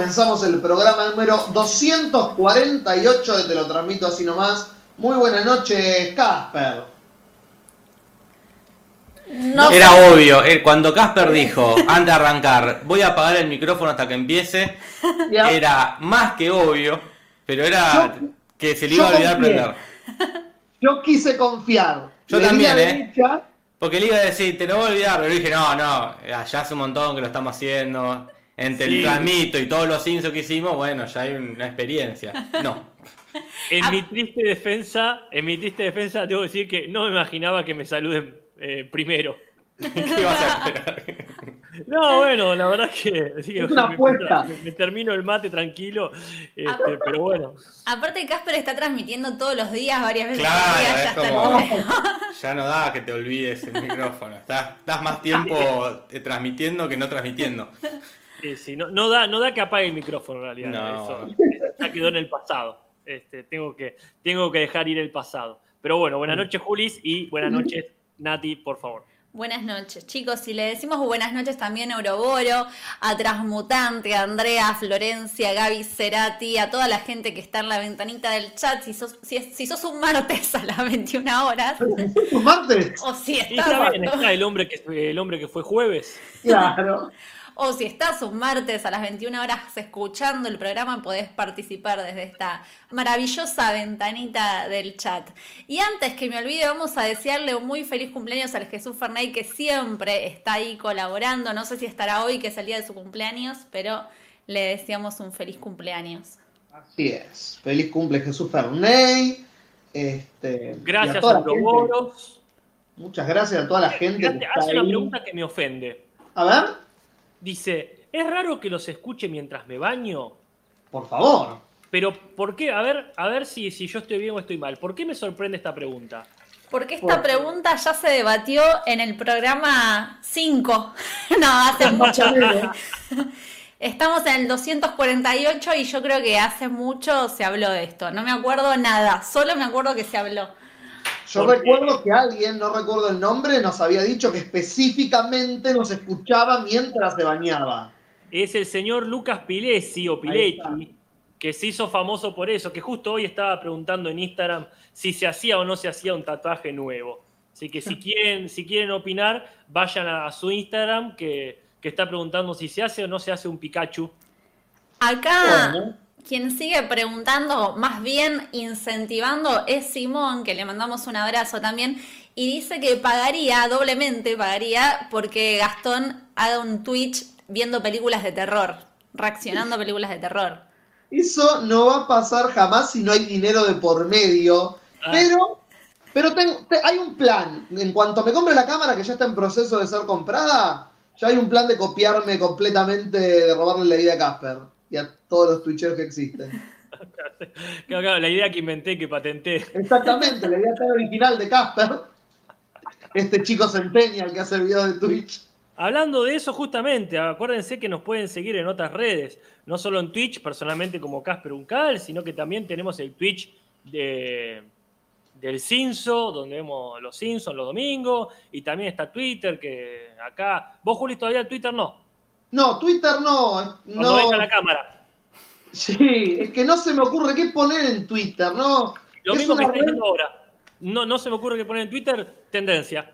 comenzamos el programa número 248 de Te lo transmito así nomás. Muy buenas noches, Casper. Era obvio, eh, cuando Casper dijo, antes de arrancar, voy a apagar el micrófono hasta que empiece, era más que obvio, pero era que se le iba a olvidar prender. Yo quise confiar. Yo también, ¿eh? Porque le iba a decir, te lo voy a olvidar, pero dije, no, no, ya hace un montón que lo estamos haciendo. Entre el transmito y todos los insos que hicimos, bueno, ya hay una experiencia. No. En mi triste defensa, en mi triste defensa, debo decir que no me imaginaba que me saluden eh, primero. ¿Qué vas a esperar? No, bueno, la verdad es que, es una apuesta. Me, termino el mate tranquilo, este, pero bueno. Aparte, Casper está transmitiendo todos los días, varias veces. Claro, ya no da que te olvides el micrófono. Estás, más tiempo eh, transmitiendo que no transmitiendo. Sí, sí, no, no, da, no da que apague el micrófono en realidad. Eso ya quedó en el pasado. Este, tengo, que, tengo que dejar ir el pasado. Pero bueno, buenas noches, Julis, y buenas noches, Nati, por favor. Buenas noches, chicos. Si le decimos buenas noches también a Euroboro, a Transmutante, a Andrea, a Florencia, a Gaby Cerati, a toda la gente que está en la ventanita del chat, si sos, si, sos un martes a las 21 horas. ¿Un martes? O si. Está, está el, hombre que, el hombre que fue jueves. Claro. O si estás un martes a las 21 horas escuchando el programa, podés participar desde esta maravillosa ventanita del chat. Y antes que me olvide, vamos a desearle un muy feliz cumpleaños al Jesús Fernay, que siempre está ahí colaborando. No sé si estará hoy, que es el día de su cumpleaños, pero le deseamos un feliz cumpleaños. Así es. Feliz cumple Jesús Fernay. Este, gracias a, todos los Muchas gracias a toda la gente. Hace una pregunta que me ofende. A ver. Dice, ¿es raro que los escuche mientras me baño? Por favor. Pero, ¿por qué? A ver, a ver si, si yo estoy bien o estoy mal. ¿Por qué me sorprende esta pregunta? Porque esta pregunta ya se debatió en el programa 5. no, hace mucho. Estamos en el 248 y yo creo que hace mucho se habló de esto. No me acuerdo nada, solo me acuerdo que se habló. Yo recuerdo que alguien, no recuerdo el nombre, nos había dicho que específicamente nos escuchaba mientras se bañaba. Es el señor Lucas Pilesi o Piletti, que se hizo famoso por eso, que justo hoy estaba preguntando en Instagram si se hacía o no se hacía un tatuaje nuevo. Así que si quieren, si quieren opinar, vayan a, su Instagram, que, está preguntando si se hace o no se hace un Pikachu. Acá quien sigue preguntando, más bien incentivando, es Simón, que le mandamos un abrazo también, y dice que pagaría, doblemente pagaría, porque Gastón haga un Twitch viendo películas de terror, reaccionando a películas de terror. Eso no va a pasar jamás si no hay dinero de por medio, ah. pero, pero hay un plan. En cuanto me compre la cámara, que ya está en proceso de ser comprada, ya hay un plan de copiarme completamente, de robarle la idea a Casper y a todos los twitcheros que existen. Claro, la idea que inventé, que patenté. Exactamente, la idea tan original de Casper. Este chico centennial que hace el video de Twitch. Hablando de eso, justamente, acuérdense que nos pueden seguir en otras redes, no solo en Twitch, personalmente como Casper Uncal, sino que también tenemos el Twitch de, del Cinso, donde vemos los Simpsons los domingos, y también está Twitter, que acá. ¿Vos, Juli, todavía Twitter no? No, Twitter no. No venga la cámara. Sí, es que no se me ocurre qué poner en Twitter, ¿no? Lo mismo que estoy ahora. No, no se me ocurre qué poner en Twitter, tendencia.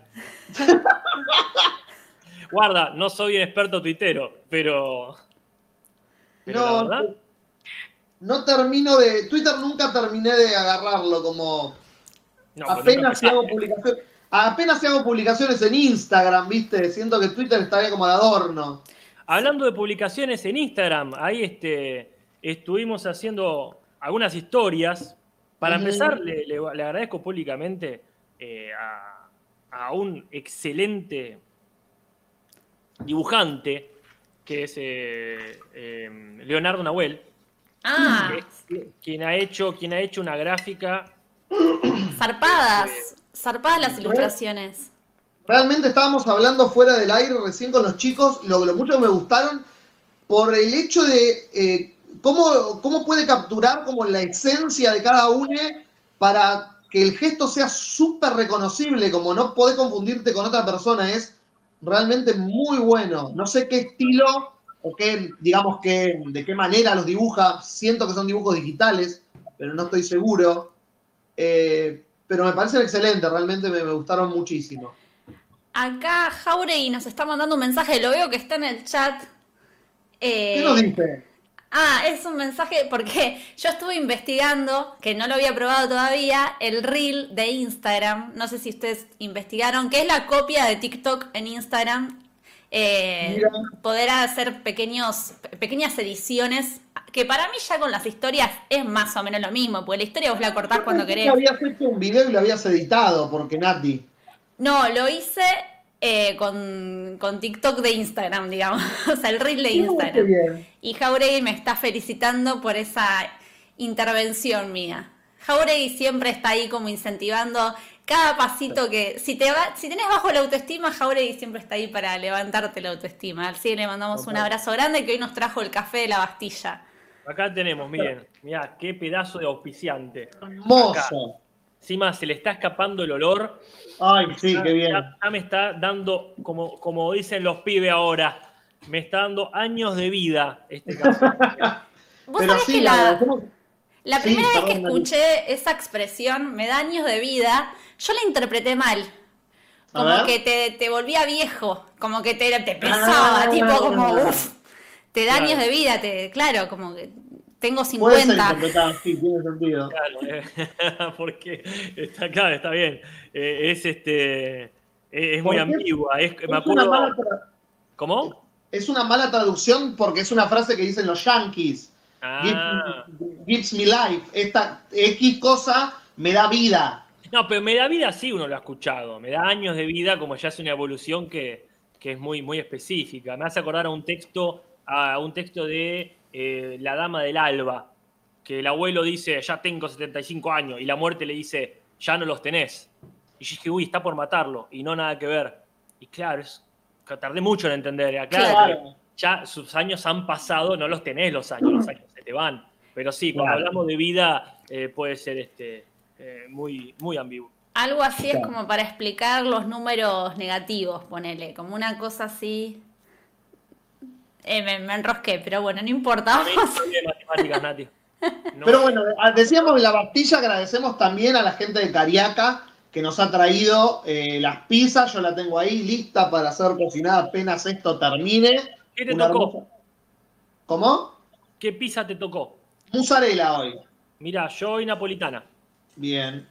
Guarda, no soy un experto tuitero, pero. no, no termino de. Twitter nunca terminé de agarrarlo como. apenas si hago publicaciones. Apenas si hago publicaciones en Instagram, ¿viste? Siento que Twitter estaría como de adorno. Hablando de publicaciones en Instagram, ahí este, estuvimos haciendo algunas historias. Para empezar, le, agradezco públicamente eh, a, un excelente dibujante, que es eh, eh, Leonardo Nahuel, ah. quien, ha hecho, quien ha hecho una gráfica. Zarpadas, zarpadas las ilustraciones. Realmente estábamos hablando fuera del aire recién con los chicos, lo, lo mucho que me gustaron, por el hecho de eh, cómo, cómo puede capturar como la esencia de cada uno para que el gesto sea súper reconocible, como no podés confundirte con otra persona, es realmente muy bueno. No sé qué estilo o qué, digamos, que, de qué manera los dibuja. Siento que son dibujos digitales, pero no estoy seguro. Eh, pero me parecen excelentes, realmente me, gustaron muchísimo. Acá Jauregui nos está mandando un mensaje, lo veo que está en el chat. ¿Qué nos dice? Ah, es un mensaje porque yo estuve investigando, que no lo había probado todavía, el reel de Instagram. No sé si ustedes investigaron, que es la copia de TikTok en Instagram. Eh, poder hacer pequeños, pequeñas ediciones, que para mí ya con las historias es más o menos lo mismo, porque la historia vos la cortás cuando querés. habías hecho un video y lo habías editado, porque Nati. No, lo hice eh, con, TikTok de Instagram, digamos. o sea, el reel de Instagram. Y Jauregui me está felicitando por esa intervención mía. Jauregui siempre está ahí como incentivando cada pasito que. Si te va, si tenés bajo la autoestima, Jauregui siempre está ahí para levantarte la autoestima. Así le mandamos un abrazo grande que hoy nos trajo el café de la Bastilla. Acá tenemos, miren, mirá, qué pedazo de auspiciante. Hermoso. Encima se le está escapando el olor. Ay, sí, qué bien. Ya, me está dando, como, como dicen los pibes ahora, me está dando años de vida este caso. ¿Vos sabés que la, la primera vez que escuché esa expresión, me da años de vida, yo la interpreté mal. Como que te, te, volvía viejo, como que te, te pesaba, ah, tipo como, uff, te da años de vida, te, claro, como que tengo 50. sí, tiene sentido. Claro, eh, porque está claro, está bien. Eh, es este es muy ambigua. Es, me acuerdo... ¿Cómo? Es una mala traducción porque es una frase que dicen los yankees. Ah. Gives, me life. Esta X cosa me da vida. No, pero me da vida sí uno lo ha escuchado. Me da años de vida, como ya es una evolución que, que es muy, muy específica. Me hace acordar a un texto, a un texto de eh, la Dama del Alba, que el abuelo dice, ya tengo 75 años, y la muerte le dice, ya no los tenés. Y yo dije, uy, está por matarlo, y no nada que ver. Y claro, es, tardé mucho en entender. Claro, ya sus años han pasado, no los tenés los años, los años se te van. Pero sí, cuando hablamos de vida, eh, puede ser este, eh, muy, muy ambiguo. Algo así es como para explicar los números negativos, ponele, como una cosa así. Eh, me, enrosqué, pero bueno, no importa. Pero bueno, ah, decíamos la Bastilla, agradecemos también a la gente de Cariaca que nos ha traído eh, las pizzas. Yo la tengo ahí lista para ser cocinada apenas esto termine. ¿Qué te tocó? ¿Cómo? ¿Qué pizza te tocó? Musarela hoy. Mira, yo hoy napolitana. Bien.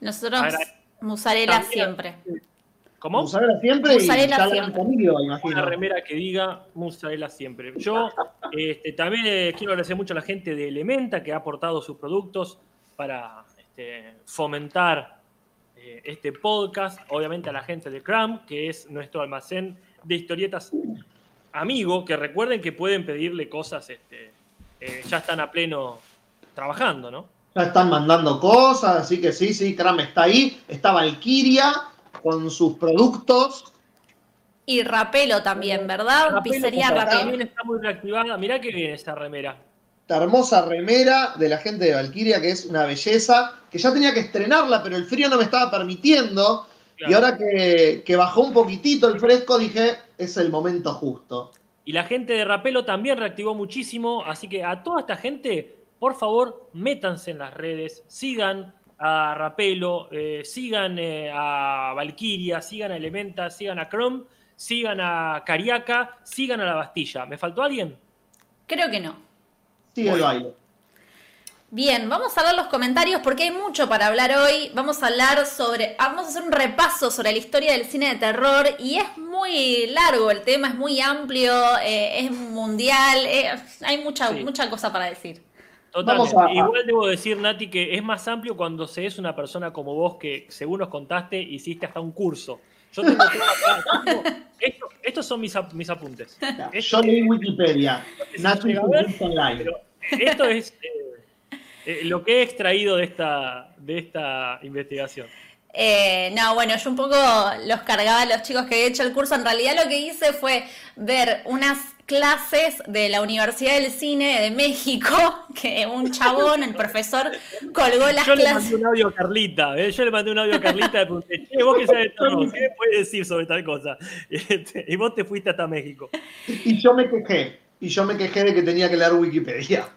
Nosotros, musarela siempre. ¿Cómo? Musarela siempre musarela siempre. Una remera que diga musarela siempre. Yo este, también eh, quiero agradecer mucho a la gente de Elementa que ha aportado sus productos para este, fomentar eh, este podcast. Obviamente a la gente de Cram, que es nuestro almacén de historietas amigo, que recuerden que pueden pedirle cosas, este, eh, ya están a pleno trabajando, ¿no? Ya están mandando cosas, así que sí, sí, Cram está ahí. Está Valkyria con sus productos. Y Rapelo también, ¿verdad? Pizzería Rapelo. También está muy reactivada. Mirá qué bien esta remera. Esta hermosa remera de la gente de Valkyria, que es una belleza, que ya tenía que estrenarla, pero el frío no me estaba permitiendo. Y ahora que, que, bajó un poquitito el fresco, dije, es el momento justo. Y la gente de Rapelo también reactivó muchísimo, así que a toda esta gente, por favor, métanse en las redes, sigan a Rapelo, eh, sigan eh, a Valkyria, sigan a Elementa, sigan a Chrome, sigan a Cariaca, sigan a La Bastilla. ¿Me faltó alguien? Creo que no. El baile. Bien, vamos a ver los comentarios porque hay mucho para hablar hoy. Vamos a hablar sobre, vamos a hacer un repaso sobre la historia del cine de terror y es muy largo el tema, es muy amplio, eh, es mundial, hay mucha, mucha cosa para decir. Totalmente. Igual debo decir, Nati, que es más amplio cuando se es una persona como vos que, según nos contaste, hiciste hasta un curso. Yo tengo esto, estos son mis, mis apuntes. Yo leí Wikipedia. Nati esto es eh, eh, lo que he extraído de esta, de esta investigación. Eh, no, bueno, yo un poco los cargaba a los chicos que había hecho el curso. En realidad lo que hice fue ver unas clases de la Universidad del Cine de México, que un chabón, el profesor, colgó las yo clases. le mandé un audio a Carlita, ¿eh? yo le mandé un audio a Carlita y le pregunté, che, vos qué sabes todo, ¿qué puedes decir sobre tal cosa? Este, y vos te fuiste hasta México. Y yo me quejé. Y yo me quejé de que tenía que leer Wikipedia.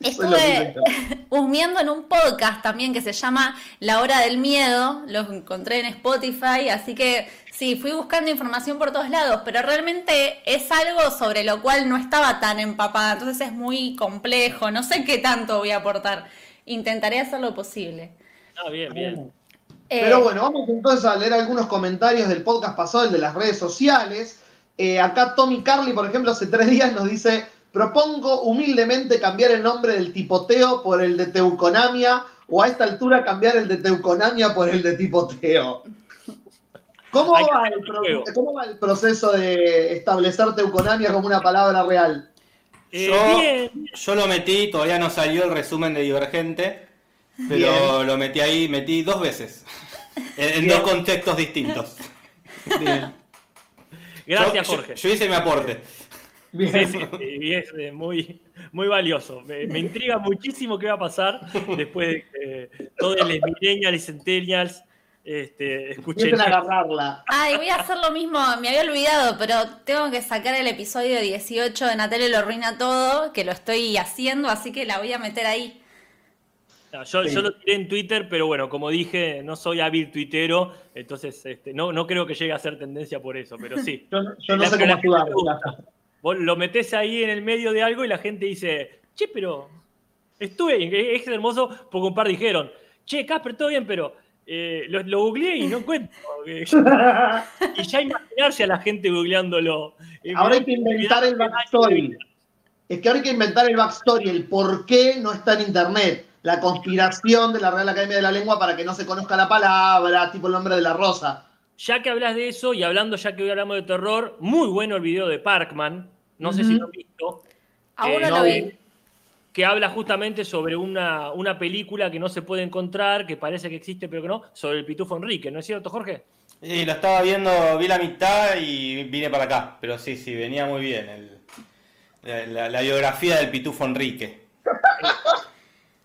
Estuve husmeando en un podcast también que se llama La Hora del Miedo, lo encontré en Spotify, así que sí, fui buscando información por todos lados, pero realmente es algo sobre lo cual no estaba tan empapada, entonces es muy complejo, no sé qué tanto voy a aportar, intentaré hacer lo posible. Ah, bien, bien. Eh, Pero bueno, vamos entonces a leer algunos comentarios del podcast pasado, el de las redes sociales. Eh, acá Tommy Carly, por ejemplo, hace tres días nos dice, propongo humildemente cambiar el nombre del tipoteo por el de Teuconamia o a esta altura cambiar el de Teuconamia por el de tipoteo. ¿Cómo va, el un pro- juego. ¿Cómo va el proceso de establecer Teuconamia como una palabra real? Eh, Yo- bien, Yo lo metí, todavía no salió el resumen de Divergente, pero Bien. lo metí ahí, metí dos veces. En, dos contextos distintos. Bien. gracias Yo- yo- Jorge. Yo, hice mi aporte. Bien. Sí, sí, y es eh, muy, muy valioso. Me, me intriga muchísimo qué va a pasar después de que todos los millennials y centennials este, escuchen. Agarrarla. Ay, voy a hacer lo mismo, me había olvidado, pero tengo que sacar el episodio 18 de Natalia lo arruina todo, que lo estoy haciendo, así que la voy a meter ahí. No, yo, Sí. yo lo tiré en Twitter, pero bueno, como dije, no soy hábil tuitero, entonces este, no, no creo que llegue a ser tendencia por eso, pero sí. Yo, yo no La- sé cómo ayudar. Vos lo metés ahí en el medio de algo y la gente dice, che, pero estuve, es hermoso, porque un par dijeron, che, Casper, todo bien, pero eh, lo, lo googleé y no encuentro. Y ya imaginarse a la gente googleándolo. Eh, Ahora hay que inventar el backstory. Es que ahora hay que inventar el backstory, el por qué no está en internet. La conspiración de la Real Academia de la Lengua para que no se conozca la palabra, tipo el nombre de la rosa. Ya que hablas de eso y hablando ya que hoy hablamos de terror, muy bueno el video de Parkman, no sé si lo han visto, Aún Eh, no lo vi. que habla justamente sobre una, una película que no se puede encontrar, que parece que existe pero que no, sobre el Pitufo Enrique, ¿no es cierto, Jorge? Y lo estaba viendo, vi la mitad y vine para acá. Pero sí, sí, venía muy bien. el- la, la- la biografía del Pitufo Enrique.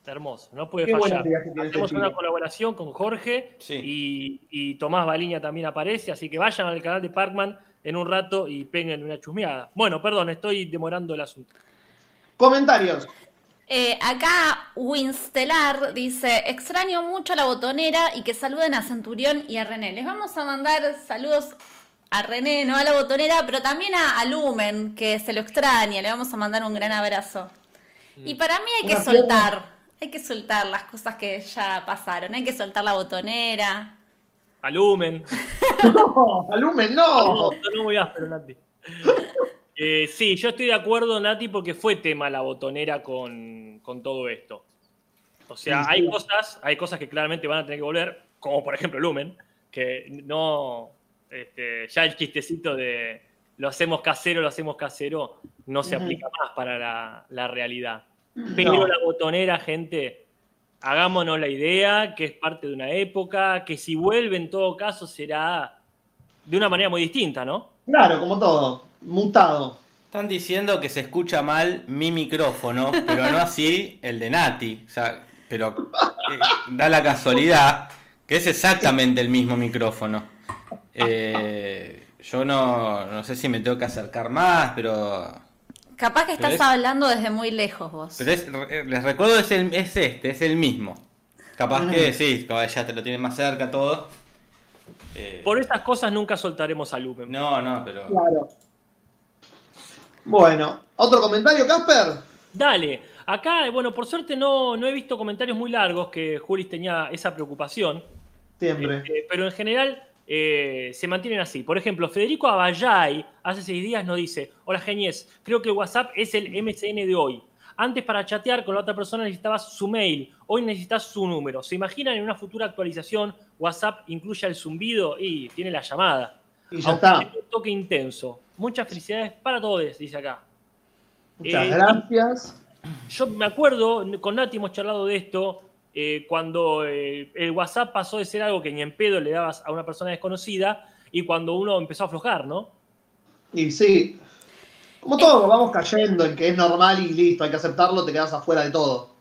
Hermoso, no puede Qué fallar. Hacemos este una colaboración con Jorge Sí. y, y Tomás Baliña también aparece, así que vayan al canal de Parkman en un rato y peguen una chusmeada. Bueno, perdón, estoy demorando el asunto. Comentarios. Eh, acá Winstelar dice, extraño mucho a la botonera y que saluden a Centurión y a René. Les vamos a mandar saludos a René, no a la botonera, pero también a, a Lumen, que se lo extraña. Le vamos a mandar un gran abrazo. Y para mí hay que soltar, hay que soltar las cosas que ya pasaron. Hay que soltar la botonera. Alumen. No, Alumen, no. No, no muy áspero, Nati. Eh, sí, yo estoy de acuerdo, Nati, porque fue tema la botonera con, con todo esto. O sea, Sí, hay sí. cosas, hay cosas que claramente van a tener que volver, como por ejemplo Lumen, que no, este, ya el chistecito de lo hacemos casero, lo hacemos casero, no se aplica más para la, la realidad. Pero No. la botonera, gente, hagámonos la idea que es parte de una época, que si vuelve en todo caso será de una manera muy distinta, ¿no? Claro, como todo. Mutado. Están diciendo que se escucha mal mi micrófono, pero no así el de Nati. O sea, pero eh, da la casualidad que es exactamente el mismo micrófono. Eh, yo no, no sé si me tengo que acercar más, pero, Capaz que estás es- hablando desde muy lejos vos. pero es- eh, les recuerdo es, el, es este, es el mismo. Capaz que sí, ya te lo tienen más cerca todo. Eh, Por estas cosas nunca soltaremos a Lumen. no, no, pero Claro. Bueno, ¿otro comentario, Casper? Dale, acá, bueno, por suerte no, no he visto comentarios muy largos que Julis tenía esa preocupación, Siempre. eh, pero en general eh, se mantienen así. Por ejemplo, Federico Abayay hace seis días nos dice, hola genies, creo que WhatsApp es el MSN de hoy. Antes para chatear con la otra persona necesitabas su mail, hoy necesitas su número. ¿Se imaginan en una futura actualización WhatsApp incluya el zumbido y tiene la llamada? Y ya Aunque está. un toque intenso. Muchas felicidades para todos, dice acá. Muchas Eh, gracias. Yo me acuerdo, con Nati hemos charlado de esto, eh, cuando eh, el WhatsApp pasó de ser algo que ni en pedo le dabas a una persona desconocida y cuando uno empezó a aflojar, ¿no? Y sí. Como todos vamos cayendo en que es normal y listo, hay que aceptarlo, te quedas afuera de todo.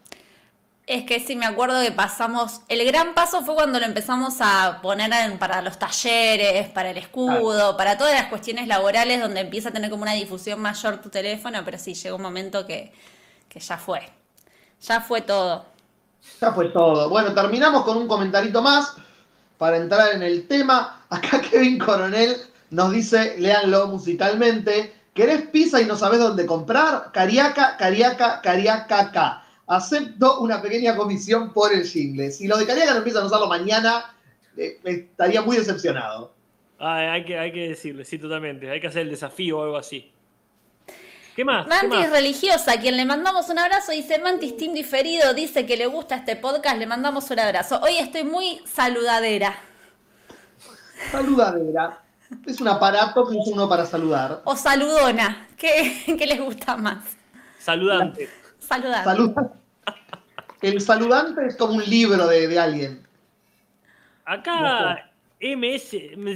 Es que sí, me acuerdo que pasamos. El gran paso fue cuando lo empezamos a poner en- para los talleres, para el escudo, para todas las cuestiones laborales, donde empieza a tener como una difusión mayor tu teléfono, pero sí, llegó un momento que, que ya fue. Ya fue todo. Ya fue todo. Bueno, terminamos con un comentarito más para entrar en el tema. Acá Kevin Coronel nos dice, léanlo musicalmente, ¿querés pizza y no sabés dónde comprar? Cariaca, Cariaca, Cariaca, Acepto una pequeña comisión por el jingle. Si los de Cariaca no empiezan a usarlo mañana, eh, estaría muy decepcionado. Ah, hay, que, hay que decirle, sí, totalmente. Hay que hacer el desafío o algo así. ¿Qué más? ¿Qué Mantis más? religiosa, quien le mandamos un abrazo, dice Mantis Team diferido, dice que le gusta este podcast, le mandamos un abrazo. Hoy estoy muy saludadera. Saludadera. Es un aparato que usa uno para saludar. O saludona. ¿Qué, qué les gusta más? Saludante. Saludar. Saluda. El saludante es como un libro de, de alguien. Acá MS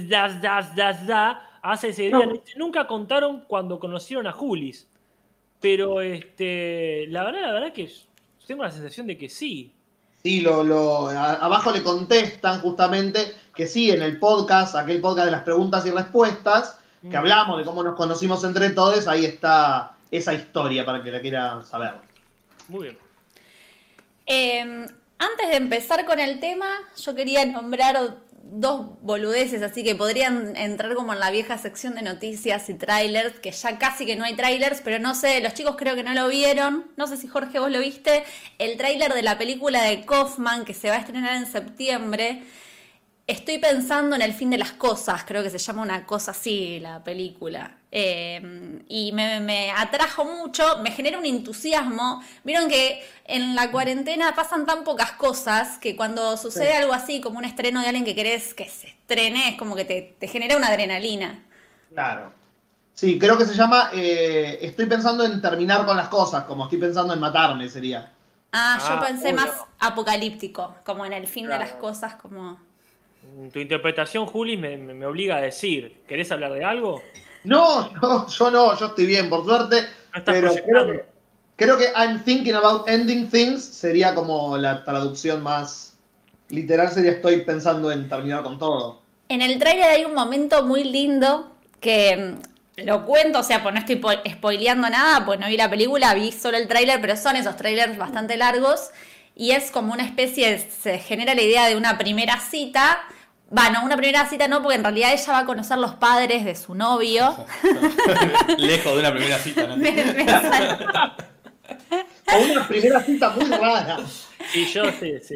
da, da, da, da, hace ese día. Nunca contaron cuando conocieron a Julis. Pero este, la verdad, la verdad que tengo la sensación de que sí. Sí, lo, lo, a- abajo le contestan justamente que sí, en el podcast, aquel podcast de las preguntas y respuestas, que Mm. hablamos de cómo nos conocimos entre todos, ahí está esa historia para que la quieran saber. Muy bien. Eh, antes de empezar con el tema, yo quería nombrar dos boludeces, así que podrían entrar como en la vieja sección de noticias y trailers, que ya casi que no hay trailers, pero no sé, los chicos creo que no lo vieron. No sé si Jorge vos lo viste. El tráiler de la película de Kaufman que se va a estrenar en septiembre. Estoy pensando en el fin de las cosas, creo que se llama una cosa así la película. Eh, y me, me atrajo mucho, me genera un entusiasmo. Vieron que en la cuarentena pasan tan pocas cosas que cuando sucede Sí. algo así, como un estreno de alguien que querés que se estrene, es como que te, te genera una adrenalina. Claro. Sí, creo que se llama eh, Estoy pensando en terminar con las cosas, como estoy pensando en matarme, sería. Ah, yo Ah, pensé uy, más no. apocalíptico, como en el fin de las cosas, como... Tu interpretación, Juli, me, obliga a decir. ¿Querés hablar de algo? No, no, yo no, yo estoy bien, por suerte. No estás Pero creo que, creo que I'm thinking about ending things sería como la traducción más literal, sería estoy pensando en terminar con todo. En el tráiler hay un momento muy lindo que mm, lo cuento, o sea, pues no estoy po- spoileando nada, pues no vi la película, vi solo el tráiler, pero son esos trailers bastante largos y es como una especie, de- se genera la idea de una primera cita. Bueno, una primera cita no, porque en realidad ella va a conocer los padres de su novio. Lejos de una primera cita, ¿no? Me- me sal- O una primera cita muy rara. Sí, yo sí, sí.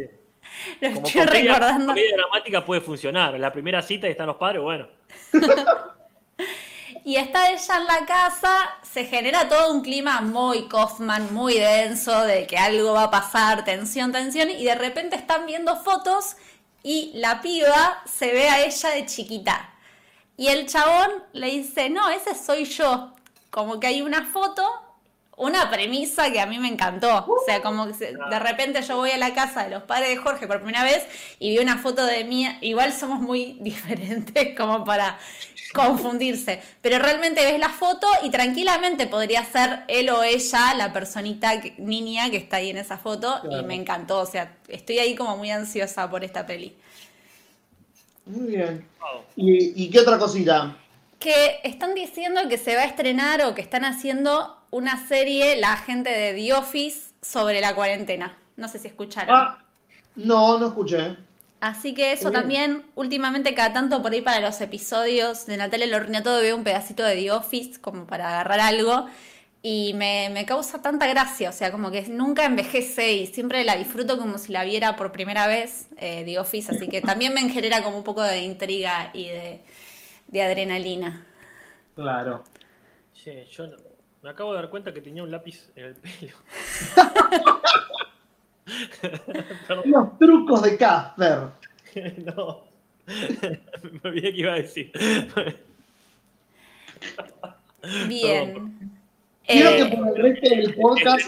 lo Como estoy comedia, recordando. comedia dramática puede funcionar. La primera cita y están los padres, bueno. Y está ella en la casa, se genera todo un clima muy Kaufman, muy denso, de que algo va a pasar, tensión, tensión, y de repente están viendo fotos y la piba se ve a ella de chiquita. Y el chabón le dice, no, ese soy yo. Como que hay una foto, una premisa que a mí me encantó. O sea, como que de repente yo voy a la casa de los padres de Jorge por primera vez y vi una foto de mí. Igual somos muy diferentes como para confundirse. Pero realmente ves la foto y tranquilamente podría ser él o ella, la personita que- niña que está ahí en esa foto. Y me encantó. O sea, estoy ahí como muy ansiosa por esta peli. Muy bien. Wow. ¿Y, y qué otra cosita? Que están diciendo que se va a estrenar o que están haciendo una serie, la gente de The Office, sobre la cuarentena. No sé si escucharon. Ah, no, no escuché. Así que eso también, últimamente cada tanto por ahí para los episodios de Natalia Lorna todo veo un pedacito de The Office como para agarrar algo y me, me causa tanta gracia, o sea, como que nunca envejece y siempre la disfruto como si la viera por primera vez eh, The Office, así que también me genera como un poco de intriga y de, de adrenalina. Claro. Sí, yo me acabo de dar cuenta que tenía un lápiz en el pelo. Los trucos de Casper. no. Me olvidé que iba a decir. Bien. Quiero Eh, que por el resto del podcast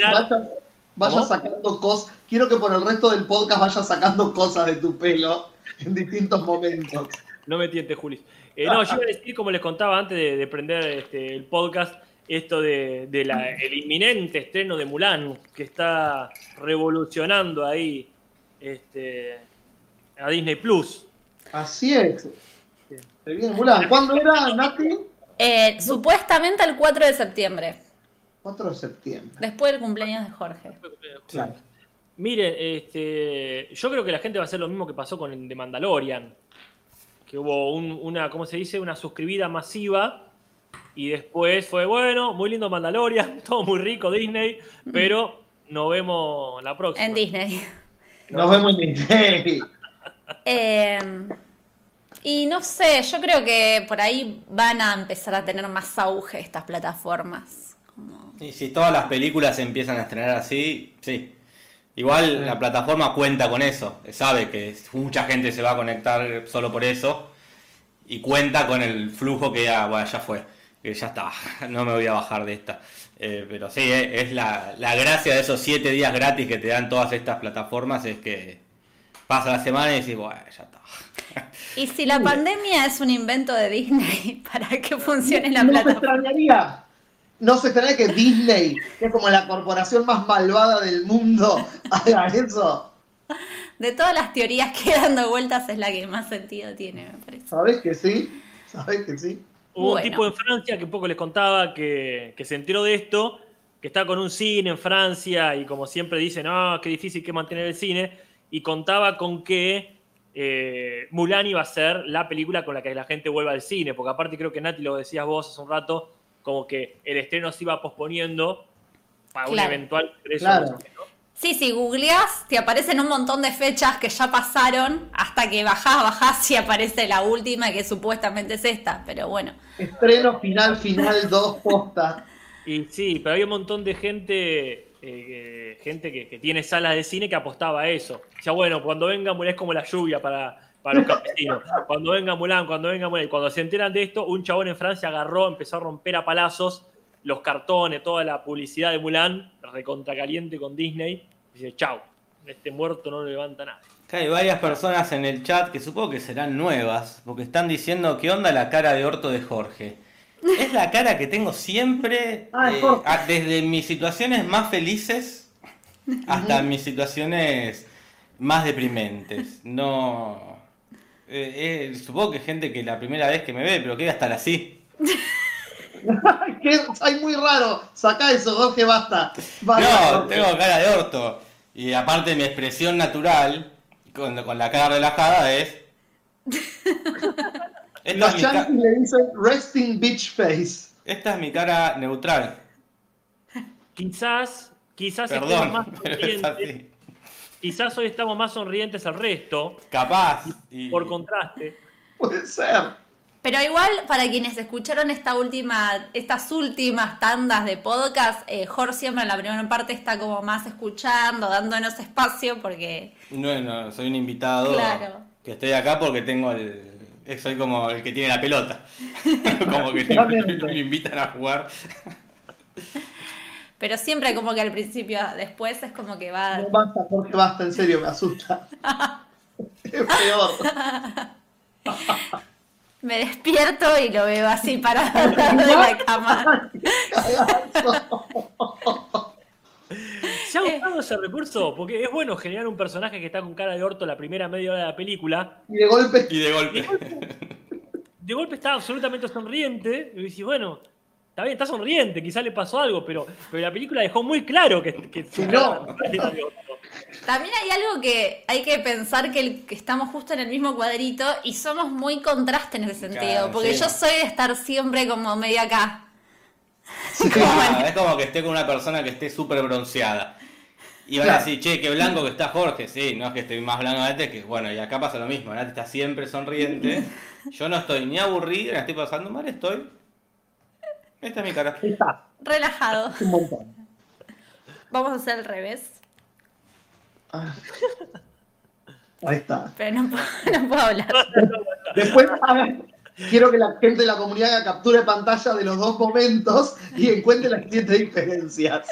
vayas, ¿Cómo? sacando cosas. quiero que por el resto del podcast vayas sacando cosas de tu pelo en distintos momentos. No me tientes, Juli. Eh, no, yo iba a decir, como les contaba antes de, de prender este, el podcast, esto de, de la- el inminente estreno de Mulan, que está revolucionando ahí este, a Disney Plus. Así es. Se viene Mulan. ¿Cuándo era, Nati? Eh, supuestamente el 4 de septiembre, 4 de septiembre. después del cumpleaños de Jorge. Claro. Miren, este, yo creo que la gente va a hacer lo mismo que pasó con el de Mandalorian. Que hubo un- una, ¿cómo se dice? Una suscribida masiva. Y después fue, bueno, muy lindo Mandalorian, todo muy rico Disney, pero nos vemos la próxima. En Disney. Nos vemos en Disney. Eh, y no sé, yo creo que por ahí van a empezar a tener más auge estas plataformas. Como- Y si todas las películas se empiezan a estrenar así, sí. Igual Sí. la plataforma cuenta con eso, sabe que mucha gente se va a conectar solo por eso y cuenta con el flujo que ya, bueno, ya fue, que ya está, no me voy a bajar de esta. Eh, pero sí, eh, es la, la gracia de esos siete días gratis que te dan todas estas plataformas, es que pasa la semana y decís, bueno, ya está. Y si la pandemia es un invento de Disney para que funcione la no se plataforma. extrañaría. No se extrañaría que Disney, que es como la corporación más malvada del mundo, haga eso. De todas las teorías que dando vueltas es la que más sentido tiene, me parece. ¿Sabes que sí? ¿Sabes que sí? Hubo Bueno. un tipo en Francia que un poco les contaba que, que se enteró de esto, que está con un cine en Francia y como siempre dice, no, qué difícil que mantener el cine, y contaba con que eh, Mulan iba a ser la película con la que la gente vuelva al cine, porque aparte creo que Nati lo decías vos hace un rato, como que el estreno se iba posponiendo para un eventual regreso. Claro. Sí, si googleás, te aparecen un montón de fechas que ya pasaron, hasta que bajás, bajás y aparece la última, que supuestamente es esta, pero bueno. Estreno final, final, dos postas. Y sí, pero hay un montón de gente, eh, gente que, que tiene salas de cine que apostaba a eso. Ya bueno, cuando venga Mulan es como la lluvia para, para los campesinos. Cuando venga Mulan, cuando venga Mulan. Y cuando se enteran de esto, un chabón en Francia agarró, empezó a romper a palazos los cartones, toda la publicidad de Mulan, recontra caliente con Disney. Dice, chau, este muerto no lo levanta nada. Acá hay varias personas en el chat que supongo que serán nuevas, porque están diciendo qué onda la cara de orto de Jorge. Es la cara que tengo siempre, eh, desde mis situaciones más felices hasta mis situaciones más deprimentes. No. eh, eh, supongo que gente que la primera vez que me ve, pero que va a estar así. que hay muy raro. Saca eso, Jorge, basta. Basta, No, Jorge. tengo cara de orto. Y aparte mi expresión natural, con, con la cara relajada, es... Esta Los es, mi le dicen resting bitch face. esta es mi cara neutral. Quizás, quizás estemos Perdón, más es. Quizás hoy estamos más sonrientes al resto, Capaz. y- por contraste. Puede ser. Pero igual, para quienes escucharon esta última, estas últimas tandas de podcast, eh, Jorge siempre en la primera parte está como más escuchando, dándonos espacio, porque No, no, soy un invitado. Claro. Que estoy acá porque tengo el... eh, Soy como el que tiene la pelota. como que Claramente. me invitan a jugar. pero siempre como que al principio, después es como que va... No basta, Jorge, basta, en serio, me asusta. es peor. Me despierto y lo veo así parado al lado de la cama. Cagazo. ¿Se ha usado ese recurso? Porque es bueno generar un personaje que está con cara de orto la primera media hora de la película. Y de golpe, Y de golpe. De golpe está absolutamente sonriente. Y dices, bueno, está bien, está sonriente, quizá le pasó algo, pero, pero la película dejó muy claro que, que su No. cara era de orto. También hay algo que hay que pensar que, el- que estamos justo en el mismo cuadrito y somos muy contraste en ese sentido, Claro, porque sí. yo soy de estar siempre como medio acá. Ah, es como que esté con una persona que esté súper bronceada. Y van a Claro. decir, che, qué blanco que está Jorge. Sí, no es que esté más blanco antes, que bueno, y acá pasa lo mismo. Nati está siempre sonriente. Yo no estoy ni aburrido, la estoy pasando mal, estoy. Esta es mi cara. está. Relajado. Un montón. Vamos a hacer al revés, Ah. Ahí está. pero no puedo, no puedo hablar. Después, quiero que la gente de la comunidad haga captura de pantalla de los dos momentos y encuentre las siete diferencias.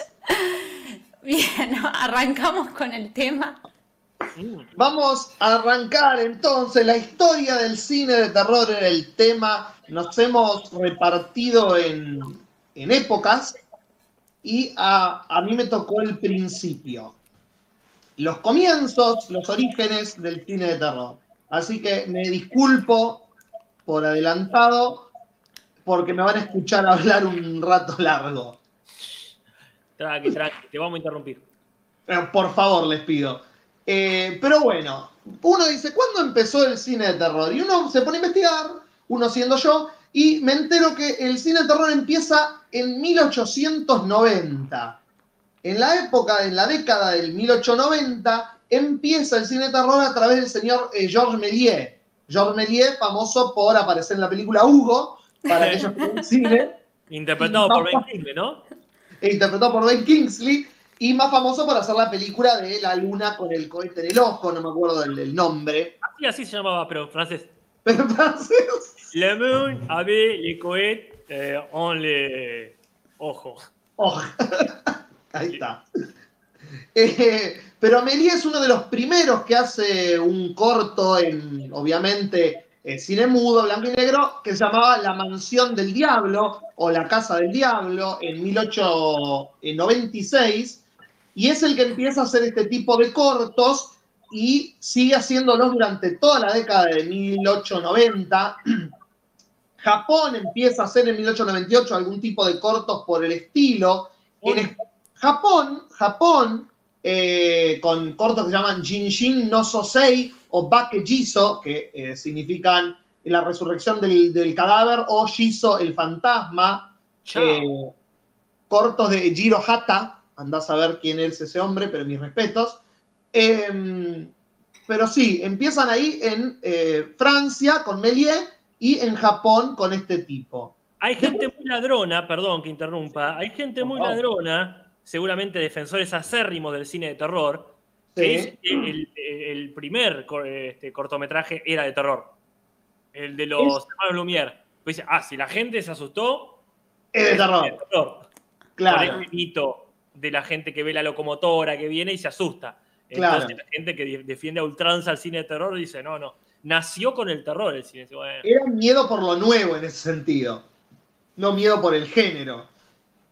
Bien, arrancamos con el tema. Vamos a arrancar entonces la historia del cine de terror en el tema. Nos hemos repartido en, épocas y a, a mí me tocó el principio. Los comienzos, los orígenes del cine de terror. Así que me disculpo por adelantado porque me van a escuchar hablar un rato largo. Tranqui, tranqui, te vamos a interrumpir. por favor, les pido. Eh, pero bueno, uno dice, ¿cuándo empezó el cine de terror? Y uno se pone a investigar, uno siendo yo, y me entero que el cine de terror empieza en 1890. En la época, en la década del 1890, empieza el cine de terror a través del señor eh, Georges Méliès. Georges Méliès, famoso por aparecer en la película Hugo, para aquellos que ven cine. Interpretado por Ben Kingsley, ¿no? Interpretado por Ben Kingsley. Y más famoso por hacer la película de La Luna con el cohete en el ojo, no me acuerdo del, nombre. Así, así se llamaba, pero francés. Pero francés. Le moon avait le cohete eh, en le ojo. Ojo. Ahí está. Eh, pero Amélie es uno de los primeros que hace un corto en, obviamente, cine mudo, blanco y negro, que se llamaba La Mansión del Diablo o La Casa del Diablo en 1896 y es el que empieza a hacer este tipo de cortos y sigue haciéndolos durante toda la década de 1890. Japón empieza a hacer en 1898 algún tipo de cortos por el estilo. En Japón, Japón, eh, con cortos que se llaman Jinshin no Sosei o Bakejiso, que eh, significan la resurrección del, cadáver, o Jiso el fantasma, eh, cortos de Jiro Hata, andás a ver quién es ese hombre, pero mis respetos. Em, pero sí, empiezan ahí en Francia con Méliès y en Japón con este tipo. Hay gente muy ladrona, perdón que interrumpa, hay gente muy ladrona, seguramente defensores acérrimos del cine de terror, que es el, primer este, cortometraje era de terror. El de los hermanos Lumière. Pues ah, si la gente se asustó, es de terror. Claro. Por mito de la gente que ve la locomotora que viene y se asusta. Entonces la gente que defiende a ultranza el cine de terror dice, no, no, nació con el terror el cine. Era miedo por lo nuevo en ese sentido, no miedo por el género.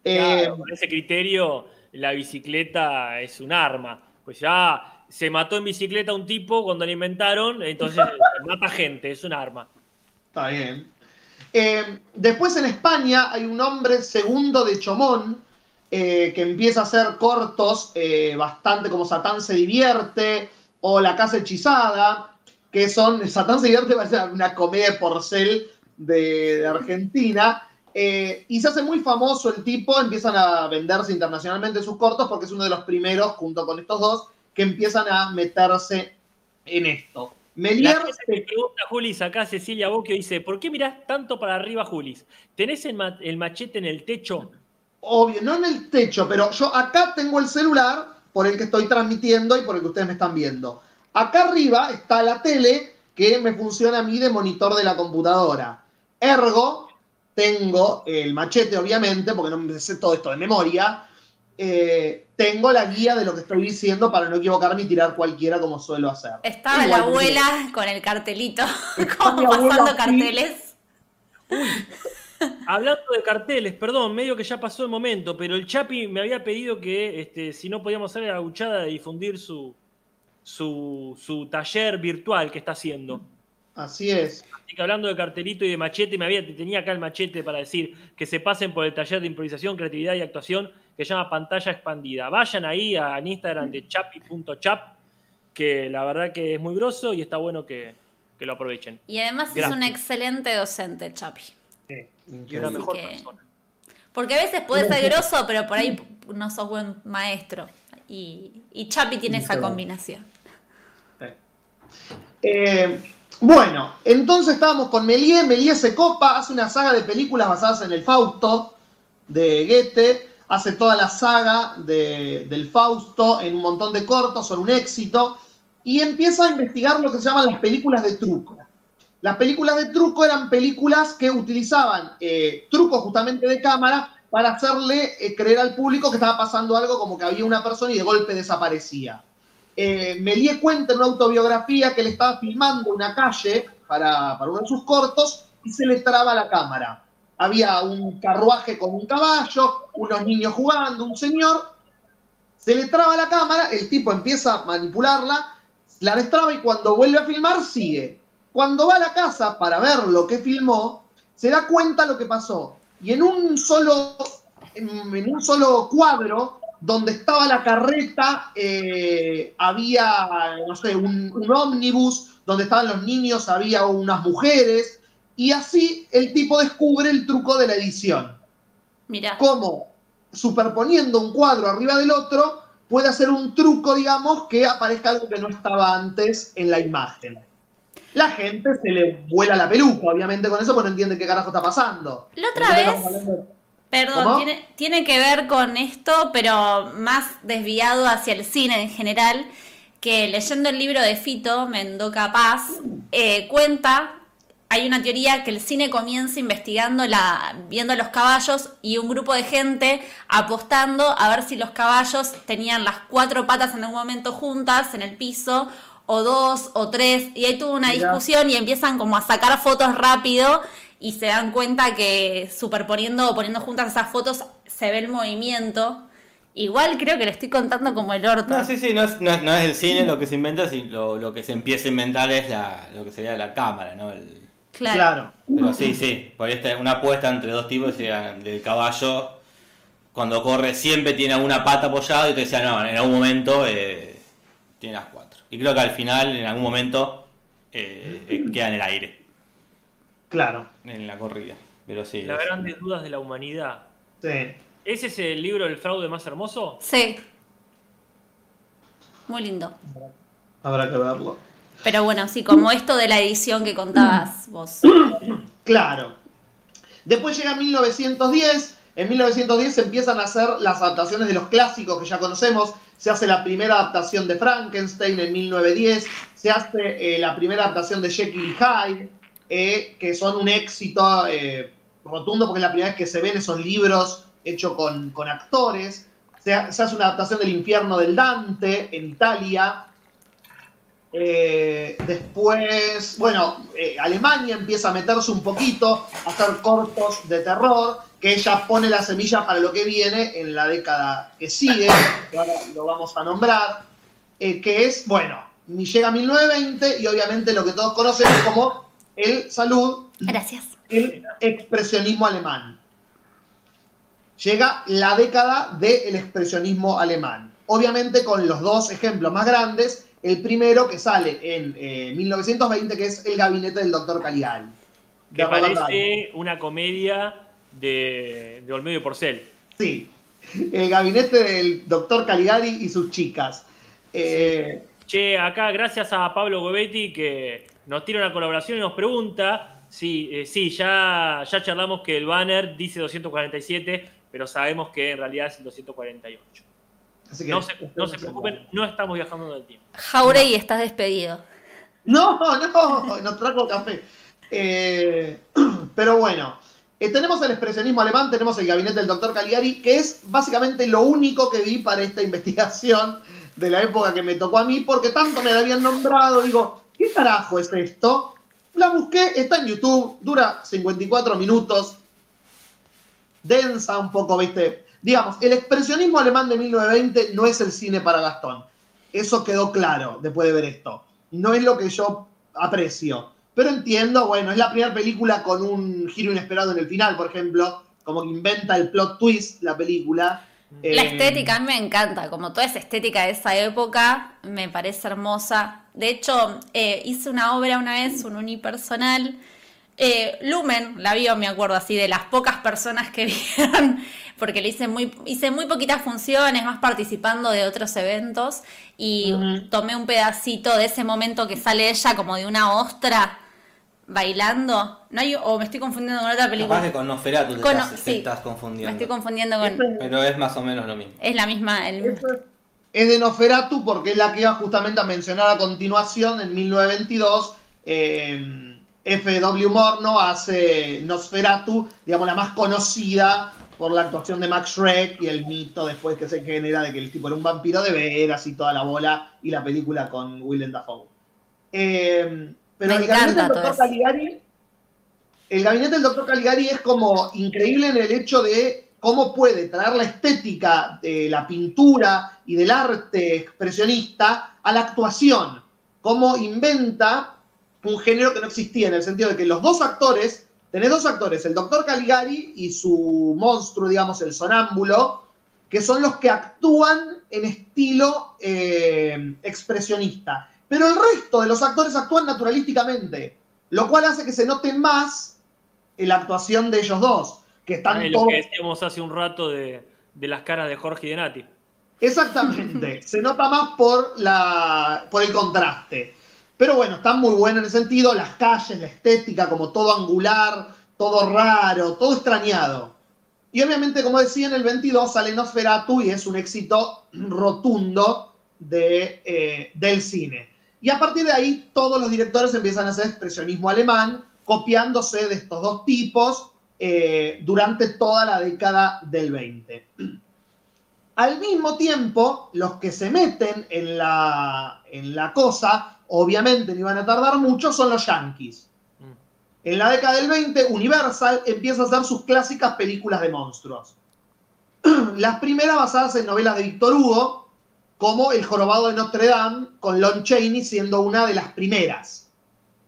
Eh, por ese criterio, la bicicleta es un arma. Pues ya se mató en bicicleta un tipo cuando la inventaron, entonces mata gente, es un arma. Está bien. Eh, después en España hay un hombre segundo de Chomón, eh, que empieza a hacer cortos eh, bastante como Satán se divierte o La casa hechizada, que son, Satán se divierte parece una comedia de porcel de, Argentina, eh, y se hace muy famoso el tipo, empiezan a venderse internacionalmente sus cortos porque es uno de los primeros, junto con estos dos, que empiezan a meterse en esto. Melier. Me pregunta Julis acá, Cecilia Bocchio dice: ¿Por qué mirás tanto para arriba, Julis? ¿Tenés el machete en el techo? obvio, no en el techo, pero yo acá tengo el celular por el que estoy transmitiendo y por el que ustedes me están viendo. Acá arriba está la tele que me funciona a mí de monitor de la computadora. Ergo, tengo el machete, obviamente, porque no me sé todo esto de memoria. Eh, tengo la guía de lo que estoy diciendo para no equivocarme y tirar cualquiera como suelo hacer. Estaba la abuela con el cartelito, como pasando carteles. Hablando de carteles, perdón, medio que ya pasó el momento, pero el Chapi me había pedido que este, si no podíamos hacer la gauchada de difundir su, su, taller virtual que está haciendo. Así es. Así que hablando de cartelito y de machete, me había, tenía acá el machete para decir que se pasen por el taller de improvisación, creatividad y actuación que se llama Pantalla Expandida. Vayan ahí a, Instagram de chapi.chap, que la verdad que es muy grosso y está bueno que, lo aprovechen. Y además es un excelente docente, Chapi y una mejor persona. Porque a veces puedes ser grosso, pero por ahí no sos buen maestro. Y, y Chapi tiene esa combinación. Eh, bueno, entonces estábamos con Melie. Melie se copa, hace una saga de películas basadas en el Fausto de Goethe. Hace toda la saga del Fausto en un montón de cortos, son un éxito. Y empieza a investigar lo que se llaman las películas de truco. Las películas de truco eran películas que utilizaban eh, trucos justamente de cámara para hacerle eh, creer al público que estaba pasando algo como que había una persona y de golpe desaparecía. Eh, me di cuenta en una autobiografía que él estaba filmando una calle para, uno de sus cortos y se le traba la cámara. Había un carruaje con un caballo, unos niños jugando, un señor, se le traba la cámara, el tipo empieza a manipularla, la destraba y cuando vuelve a filmar sigue. Cuando va a la casa para ver lo que filmó, se da cuenta lo que pasó. Y en un solo, en un solo cuadro, donde estaba la carreta, eh, había, no sé, un, un ómnibus, donde estaban los niños, había unas mujeres, y así el tipo descubre el truco de la edición. Mira. Cómo superponiendo un cuadro arriba del otro puede hacer un truco, digamos, que aparezca algo que no estaba antes en la imagen. La gente se le vuela la peluca, obviamente, con eso, porque no entiende qué carajo está pasando. La otra vez, perdón, tiene, tiene que ver con esto, pero más desviado hacia el cine en general, que leyendo el libro de Fito, Mendoca Paz, eh, cuenta hay una teoría que el cine comienza investigando la, viendo los caballos y un grupo de gente apostando a ver si los caballos tenían las cuatro patas en algún momento juntas en el piso, o dos, o tres, y ahí tuvo una discusión y empiezan como a sacar fotos rápido y se dan cuenta que superponiendo o poniendo juntas esas fotos se ve el movimiento. Igual creo que le estoy contando como el orto. No, sí, sí, no es, no es, el cine lo que se inventa, sino lo, que se empieza a inventar es la, lo que sería la cámara, ¿no? El, Claro. Pero sí, sí, por esta una apuesta entre dos tipos, del caballo, cuando corre siempre tiene una pata apoyada y te decía, no, en algún momento eh, tiene las cuatro. Y creo que al final, en algún momento, eh, eh, queda en el aire. Claro. En la corrida. Pero sí. Las grandes dudas de la humanidad. Sí. ¿Ese es el libro del fraude más hermoso? Sí. Muy lindo. Habrá que verlo. Pero bueno, sí, como esto de la edición que contabas vos. Claro. Después llega 1910. En 1910 se empiezan a hacer las adaptaciones de los clásicos que ya conocemos. Se hace la primera adaptación de Frankenstein en 1910. Se hace eh, la primera adaptación de Jekyll y Hyde, eh, que son un éxito eh, rotundo porque es la primera vez que se ven esos libros hechos con, actores. Se, se hace una adaptación del infierno del Dante en Italia. Eh, después, bueno, Alemania empieza a meterse un poquito, a hacer cortos de terror, que ella pone la semilla para lo que viene en la década que sigue, que ahora lo vamos a nombrar, que es, bueno, llega 1920 y obviamente lo que todos conocemos como el salud, Gracias. el expresionismo alemán. Llega la década del expresionismo alemán. Obviamente con los dos ejemplos más grandes, el primero que sale en 1920, eh, que es El gabinete del doctor Caligari. Que parece una comedia de, de Olmedo y Porcel. Sí, El gabinete del doctor Caligari y sus chicas. Eh, che, acá gracias a Pablo Gobetti que nos tira una colaboración y nos pregunta si, eh, sí, ya, ya charlamos que el banner dice 247, pero sabemos que en realidad es el 248 no, se, preocupen, no estamos viajando en el tiempo. Jauregui, estás despedido. No, no, nos trajo café. Eh, pero bueno, eh, tenemos el expresionismo alemán, tenemos el gabinete del doctor Caligari, que es básicamente lo único que vi para esta investigación de la época que me tocó a mí, porque tanto me la habían nombrado, digo, ¿qué carajo es esto? La busqué, está en YouTube, dura 54 minutos, densa un poco, viste, Digamos, el expresionismo alemán de 1920 no es el cine para Gastón. Eso quedó claro después de ver esto. No es lo que yo aprecio. Pero entiendo, bueno, es la primera película con un giro inesperado en el final, por ejemplo, como que inventa el plot twist la película. La eh, estética a mí me encanta, como toda esa estética de esa época, me parece hermosa. De hecho, eh, hice una obra una vez, un unipersonal. Eh, Lumen la vio, me acuerdo así, de las pocas personas que vieron porque le hice muy, hice muy poquitas funciones, más participando de otros eventos, y tomé un pedacito de ese momento que sale ella como de una ostra bailando. ¿No hay, o me estoy confundiendo con otra película. Capaz que con Nosferatu te, estás, confundiendo. Me estoy confundiendo con. Pero es más o menos lo mismo. Es la misma. Es de Nosferatu porque es la que iba justamente a mencionar a continuación en 1922. Eh, F.W. Morno hace Nosferatu, digamos, la más conocida por la actuación de Max Shrek y el mito después que se genera de que el tipo era un vampiro de veras y toda la bola y la película con Willem Dafoe. Eh, pero Me el gabinete del eso. Caligari, el gabinete del Dr. Caligari es como increíble en el hecho de cómo puede traer la estética de la pintura y del arte expresionista a la actuación. Cómo inventa un género que no existía, en el sentido de que los dos actores, tenés dos actores, el doctor Caligari y su monstruo, digamos, el sonámbulo, que son los que actúan en estilo eh, expresionista. Pero el resto de los actores actúan naturalísticamente, lo cual hace que se note más la actuación de ellos dos, que están Es lo todos... que decíamos hace un rato de, de las caras de Jorge y de Nati. Exactamente, se nota más por, la, por el contraste. Pero bueno, están muy buenos en ese sentido, las calles, la estética, como todo angular, todo raro, todo extrañado. Y obviamente, como decía, en el 22 sale Nosferatu y es un éxito rotundo de, eh, del cine. Y a partir de ahí, todos los directores empiezan a hacer expresionismo alemán, copiándose de estos dos tipos eh, durante toda la década del 20. Al mismo tiempo, los que se meten en la, en la cosa, obviamente no iban a tardar mucho, son los yankees. Mm. En la década del 20, Universal empieza a hacer sus clásicas películas de monstruos. Las primeras basadas en novelas de Víctor Hugo, como El jorobado de Notre Dame, con Lon Chaney siendo una de las primeras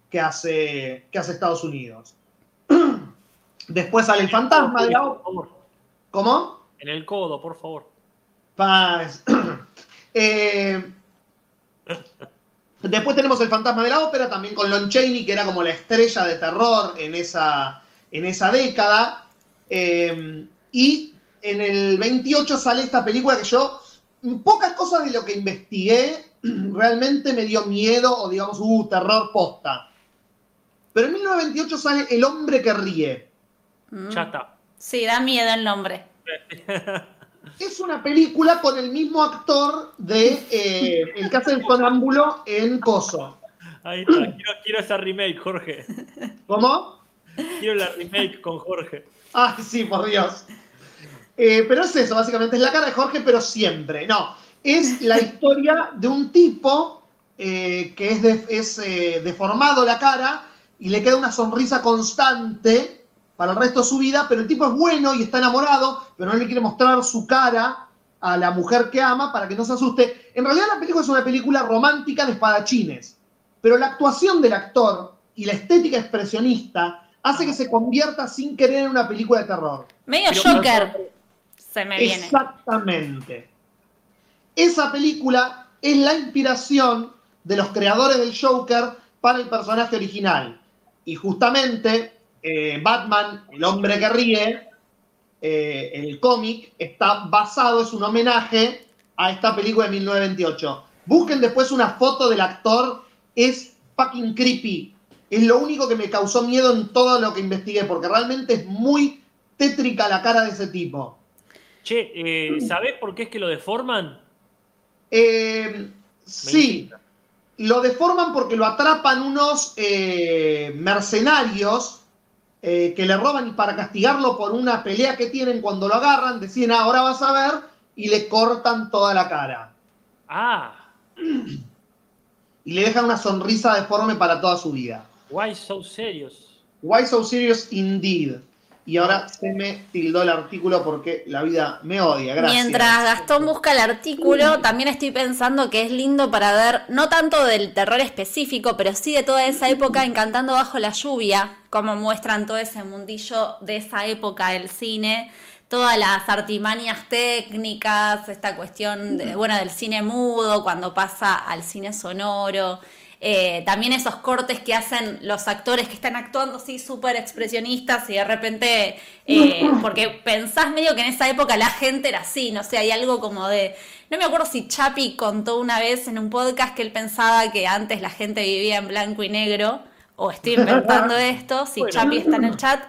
que hace, que hace Estados Unidos. Después sale El fantasma de la ópera. ¿Cómo? En el codo, por favor. Paz. Eh, después tenemos El fantasma de la ópera, también con Lon Chaney, que era como la estrella de terror en esa, en esa década. Eh, y en el 28 sale esta película que yo, pocas cosas de lo que investigué, realmente me dio miedo o digamos, uh, terror posta. Pero en 1928 sale El hombre que ríe. Mm. Ya está. Sí, da miedo el nombre. Es una película con el mismo actor de eh, El que hace el sonámbulo en Coso. Ahí está. Quiero, quiero esa remake, Jorge. ¿Cómo? Quiero la remake con Jorge. Ah, sí, por Dios. Eh, pero es eso, básicamente, es la cara de Jorge, pero siempre. No, es la historia de un tipo eh, que es, de- es, eh, deformado la cara y le queda una sonrisa constante para el resto de su vida, pero el tipo es bueno y está enamorado, pero no le quiere mostrar su cara a la mujer que ama para que no se asuste. En realidad la película es una película romántica de espadachines, pero la actuación del actor y la estética expresionista hace que se convierta sin querer en una película de terror. Medio Pero- Joker Exactamente. Esa película es la inspiración de los creadores del Joker para el personaje original. Y justamente eh, Batman, el hombre que ríe, eh, el cómic, está basado, es un homenaje a esta película de 1928. Busquen después una foto del actor, es fucking creepy. Es lo único que me causó miedo en todo lo que investigué, porque realmente es muy tétrica la cara de ese tipo. Che, eh, ¿sabés por qué es que lo deforman? Eh, sí, lo deforman porque lo atrapan unos eh, mercenarios eh, que le roban y para castigarlo por una pelea que tienen cuando lo agarran, deciden "Ah, ahora vas a ver y le cortan toda la cara. Ah, Y le dejan una sonrisa deforme para toda su vida. why so serious? Why so serious indeed? Y ahora se me tildó el artículo porque la vida me odia. Gracias. Mientras Gastón busca el artículo, también estoy pensando que es lindo para ver, no tanto del terror específico, pero sí de toda esa época, Encantando bajo la lluvia, como muestran todo ese mundillo de esa época del cine, todas las artimañas técnicas, esta cuestión, de, bueno, del cine mudo, cuando pasa al cine sonoro. Eh, también esos cortes que hacen los actores que están actuando así súper expresionistas y de repente, eh, porque pensás medio que en esa época la gente era así, no sé, hay algo como de, no me acuerdo si Chapi contó una vez en un podcast que él pensaba que antes la gente vivía en blanco y negro, o estoy inventando esto, si Bueno. Chapi está en el chat,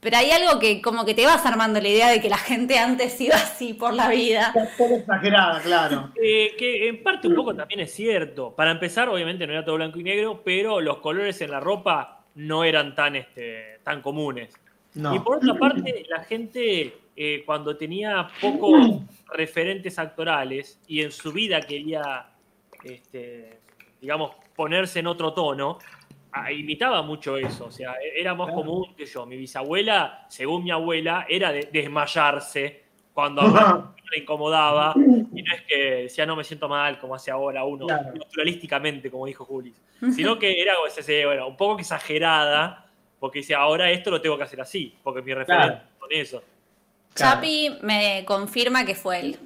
pero hay algo que como que te vas armando la idea de que la gente antes iba así por la vida. Todo exagerada, claro. Eh, que en parte un poco también es cierto. Para empezar, obviamente no era todo blanco y negro, pero los colores en la ropa no eran tan, este, tan comunes. No. Y por otra parte, la gente, eh, cuando tenía pocos referentes actorales y en su vida quería, este, digamos, ponerse en otro tono, imitaba mucho eso. O sea, e- era más Claro. común que yo. Mi bisabuela, según mi abuela, era de desmayarse cuando hablaba, le incomodaba. Y no es que decía, no me siento mal, como hace ahora uno, Claro. naturalísticamente, como dijo Juli. Sino que era ese, bueno, un poco exagerada, porque dice, ahora esto lo tengo que hacer así, porque mi referente son eso. Claro. Chapi me confirma que fue él.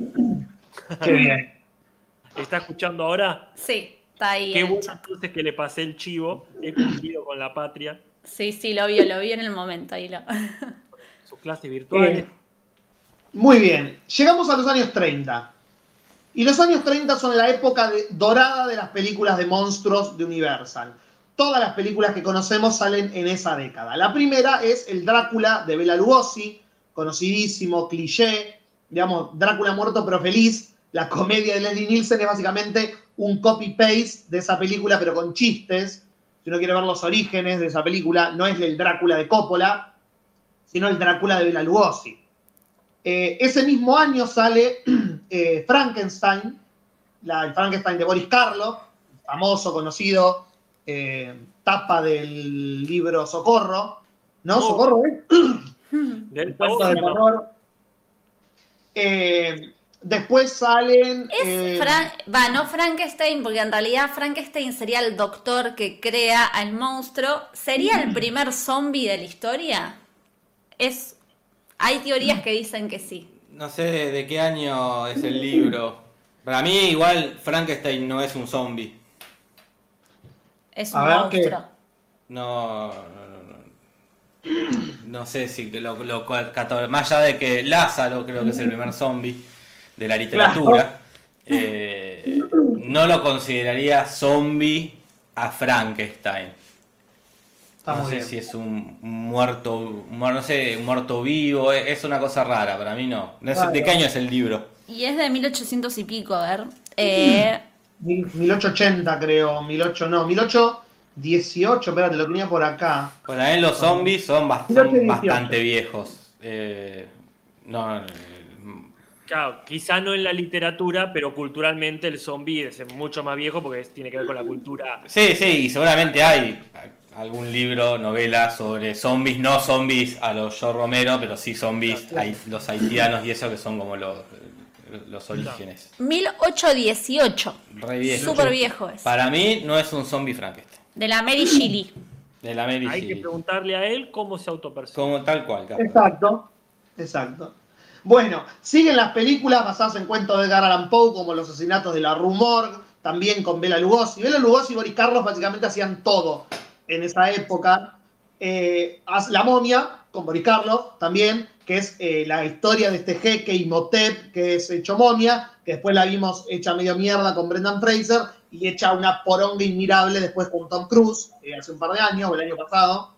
Qué bien. ¿Está escuchando ahora? Sí, está ahí. Qué el bueno entonces que le pasé el chivo, he cumplido con la patria, Sí, sí, lo vio, lo vio en el momento. Ahí lo... sus clases virtuales. Eh, Muy bien, llegamos a los años 30. Y los años 30 son la época de- dorada de las películas de monstruos de Universal. Todas las películas que conocemos salen en esa década. La primera es el Drácula de Bela Lugosi, conocidísimo, cliché, digamos, Drácula muerto pero feliz. La comedia de Leslie Nielsen es básicamente un copy-paste de esa película, pero con chistes. Si uno quiere ver los orígenes de esa película, no es el Drácula de Coppola, sino el Drácula de Bela Lugosi. Eh, ese mismo año sale eh, Frankenstein, la, el Frankenstein de Boris Karloff, famoso, conocido, eh, tapa del libro Socorro. ¿No? Oh. Socorro, ¿eh? Del Cuento de terror. Eh, después salen. Es eh, Fran- va, no Frankenstein, porque en realidad Frankenstein sería el doctor que crea al monstruo. ¿Sería el primer zombie de la historia? Es. Hay teorías que dicen que sí. No sé de qué año es el libro. Para mí, igual, Frankenstein no es un zombie. Es A un monstruo. No, no, no, no. No sé si que lo, lo Más allá de que Lázaro creo que es el primer zombie de la literatura. eh, no lo consideraría zombie a Frankenstein. está no sé bien. si es un muerto, un no sé, un muerto vivo, es es una cosa rara, para mí no. no sé, ¿De qué año es el libro? Y es de 1800 y pico, a ver. Eh, Mil- 1880, creo. 18, no, 1818, espérate, lo tenía por acá. Para mí los zombies son, bast- Creo que son 18. bastante viejos. Eh, no, eh, Claro, quizá no en la literatura, pero culturalmente el zombie es mucho más viejo porque es- tiene que ver con la cultura. sí, sí, y seguramente hay algún libro, novela sobre zombies, no zombies a los Joe Romero, pero sí zombies, hay- los haitianos y eso que son como los, los orígenes. 1818. Re viejo. Súper viejo es. Para mí no es un zombie Frankenstein. De la Mary Shelley. De la Mary Hay que preguntarle a él cómo se autopercibe. Como tal cual. Exacto, exacto. Bueno, siguen las películas basadas en cuentos de Edgar Allan Poe, como Los asesinatos de la Rumor, también con Bela Lugosi. Bela Lugosi y Boris Karloff básicamente hacían todo en esa época. Eh, la momia, con Boris Karloff también, que es eh, la historia de este jeque Imhotep, que es hecho momia, que después la vimos hecha medio mierda con Brendan Fraser y hecha una poronga inmirable después con Tom Cruise, eh, hace un par de años, o el año pasado.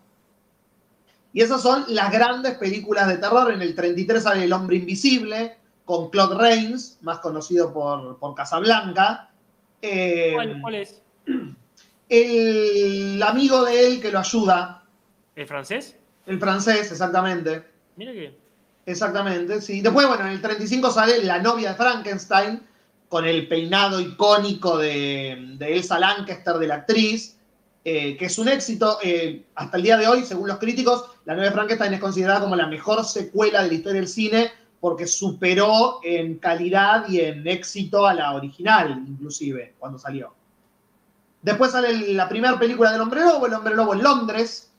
Y esas son las grandes películas de terror. En el 33 sale El Hombre Invisible, con Claude Rains, más conocido por, por Casablanca. Eh, ¿Cuál, cuál es? el amigo de él que lo ayuda, ¿El francés? el francés, exactamente. Mira que. Exactamente, sí. Después, bueno, en el 35 sale La novia de Frankenstein, con el peinado icónico de, de Elsa Lancaster, de la actriz, eh, que es un éxito. eh, hasta el día de hoy, según los críticos, La de Frankenstein es considerada como la mejor secuela de la historia del cine, porque superó en calidad y en éxito a la original, inclusive, cuando salió. Después sale la primera película del Hombre Lobo, El Hombre Lobo en Londres,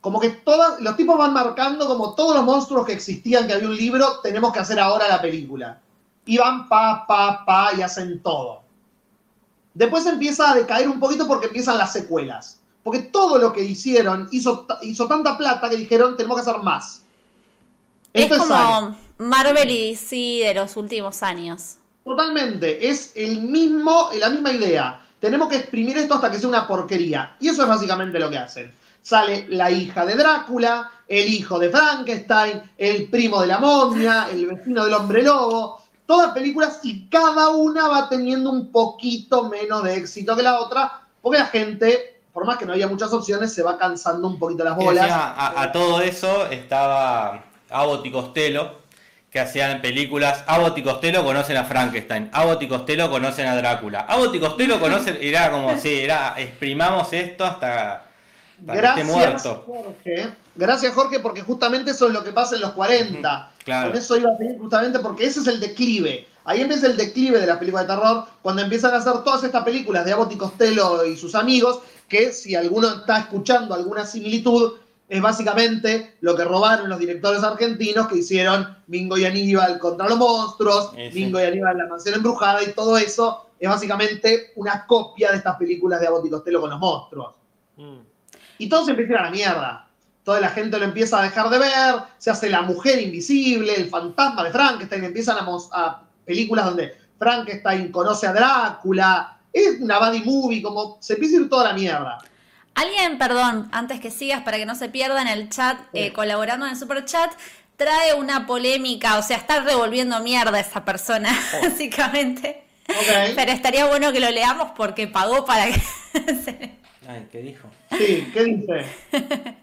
como que todas, los tipos van marcando como todos los monstruos que existían, que había un libro, tenemos que hacer ahora la película. Y van pa, pa, pa y hacen todo. Después empieza a decaer un poquito porque empiezan las secuelas. Porque todo lo que hicieron hizo, hizo tanta plata que dijeron, tenemos que hacer más. Es Esto es como Marvel y DC de los últimos años. Totalmente, es el mismo, la misma idea. Tenemos que exprimir esto hasta que sea una porquería. Y eso es básicamente lo que hacen. Sale la hija de Drácula, el hijo de Frankenstein, el primo de la momia, el vecino del hombre lobo. Todas películas y cada una va teniendo un poquito menos de éxito que la otra, porque la gente por más que no había muchas opciones, se va cansando un poquito las bolas. encima, a, a todo eso estaba Abbott y Costello, que hacían películas. Abbott y Costello conocen a Frankenstein. Abbott y Costello conocen a Drácula. Abbott y Costello conocen. Era como, sí, era, exprimamos esto hasta, Gracias, muerto. Jorge. Gracias, Jorge, porque justamente eso es lo que pasa en los 40. Claro. Con eso iba a seguir justamente porque ese es el declive. Ahí empieza el declive de las películas de terror, cuando empiezan a hacer todas estas películas de Abbott y Costello y sus amigos, que si alguno está escuchando alguna similitud, es básicamente lo que robaron los directores argentinos que hicieron Mingo y Aníbal contra los monstruos. Mingo y Aníbal la mansión embrujada y todo eso es básicamente una copia de estas películas de Abbott y Costello con los monstruos. Mm. Y todo se empieza a ir a la mierda. Toda la gente lo empieza a dejar de ver, se hace la mujer invisible, el fantasma de Frankenstein, empiezan a, películas donde Frankenstein conoce a Drácula, es una buddy movie, como se empieza a ir toda la mierda. Alguien, perdón, antes que sigas, para que no se pierda en el chat, eh, colaborando en el super chat, trae una polémica, o sea, está revolviendo mierda esa persona, básicamente. Pero estaría bueno que lo leamos porque pagó para que se- Ay, ¿qué dijo? Sí, ¿qué dice?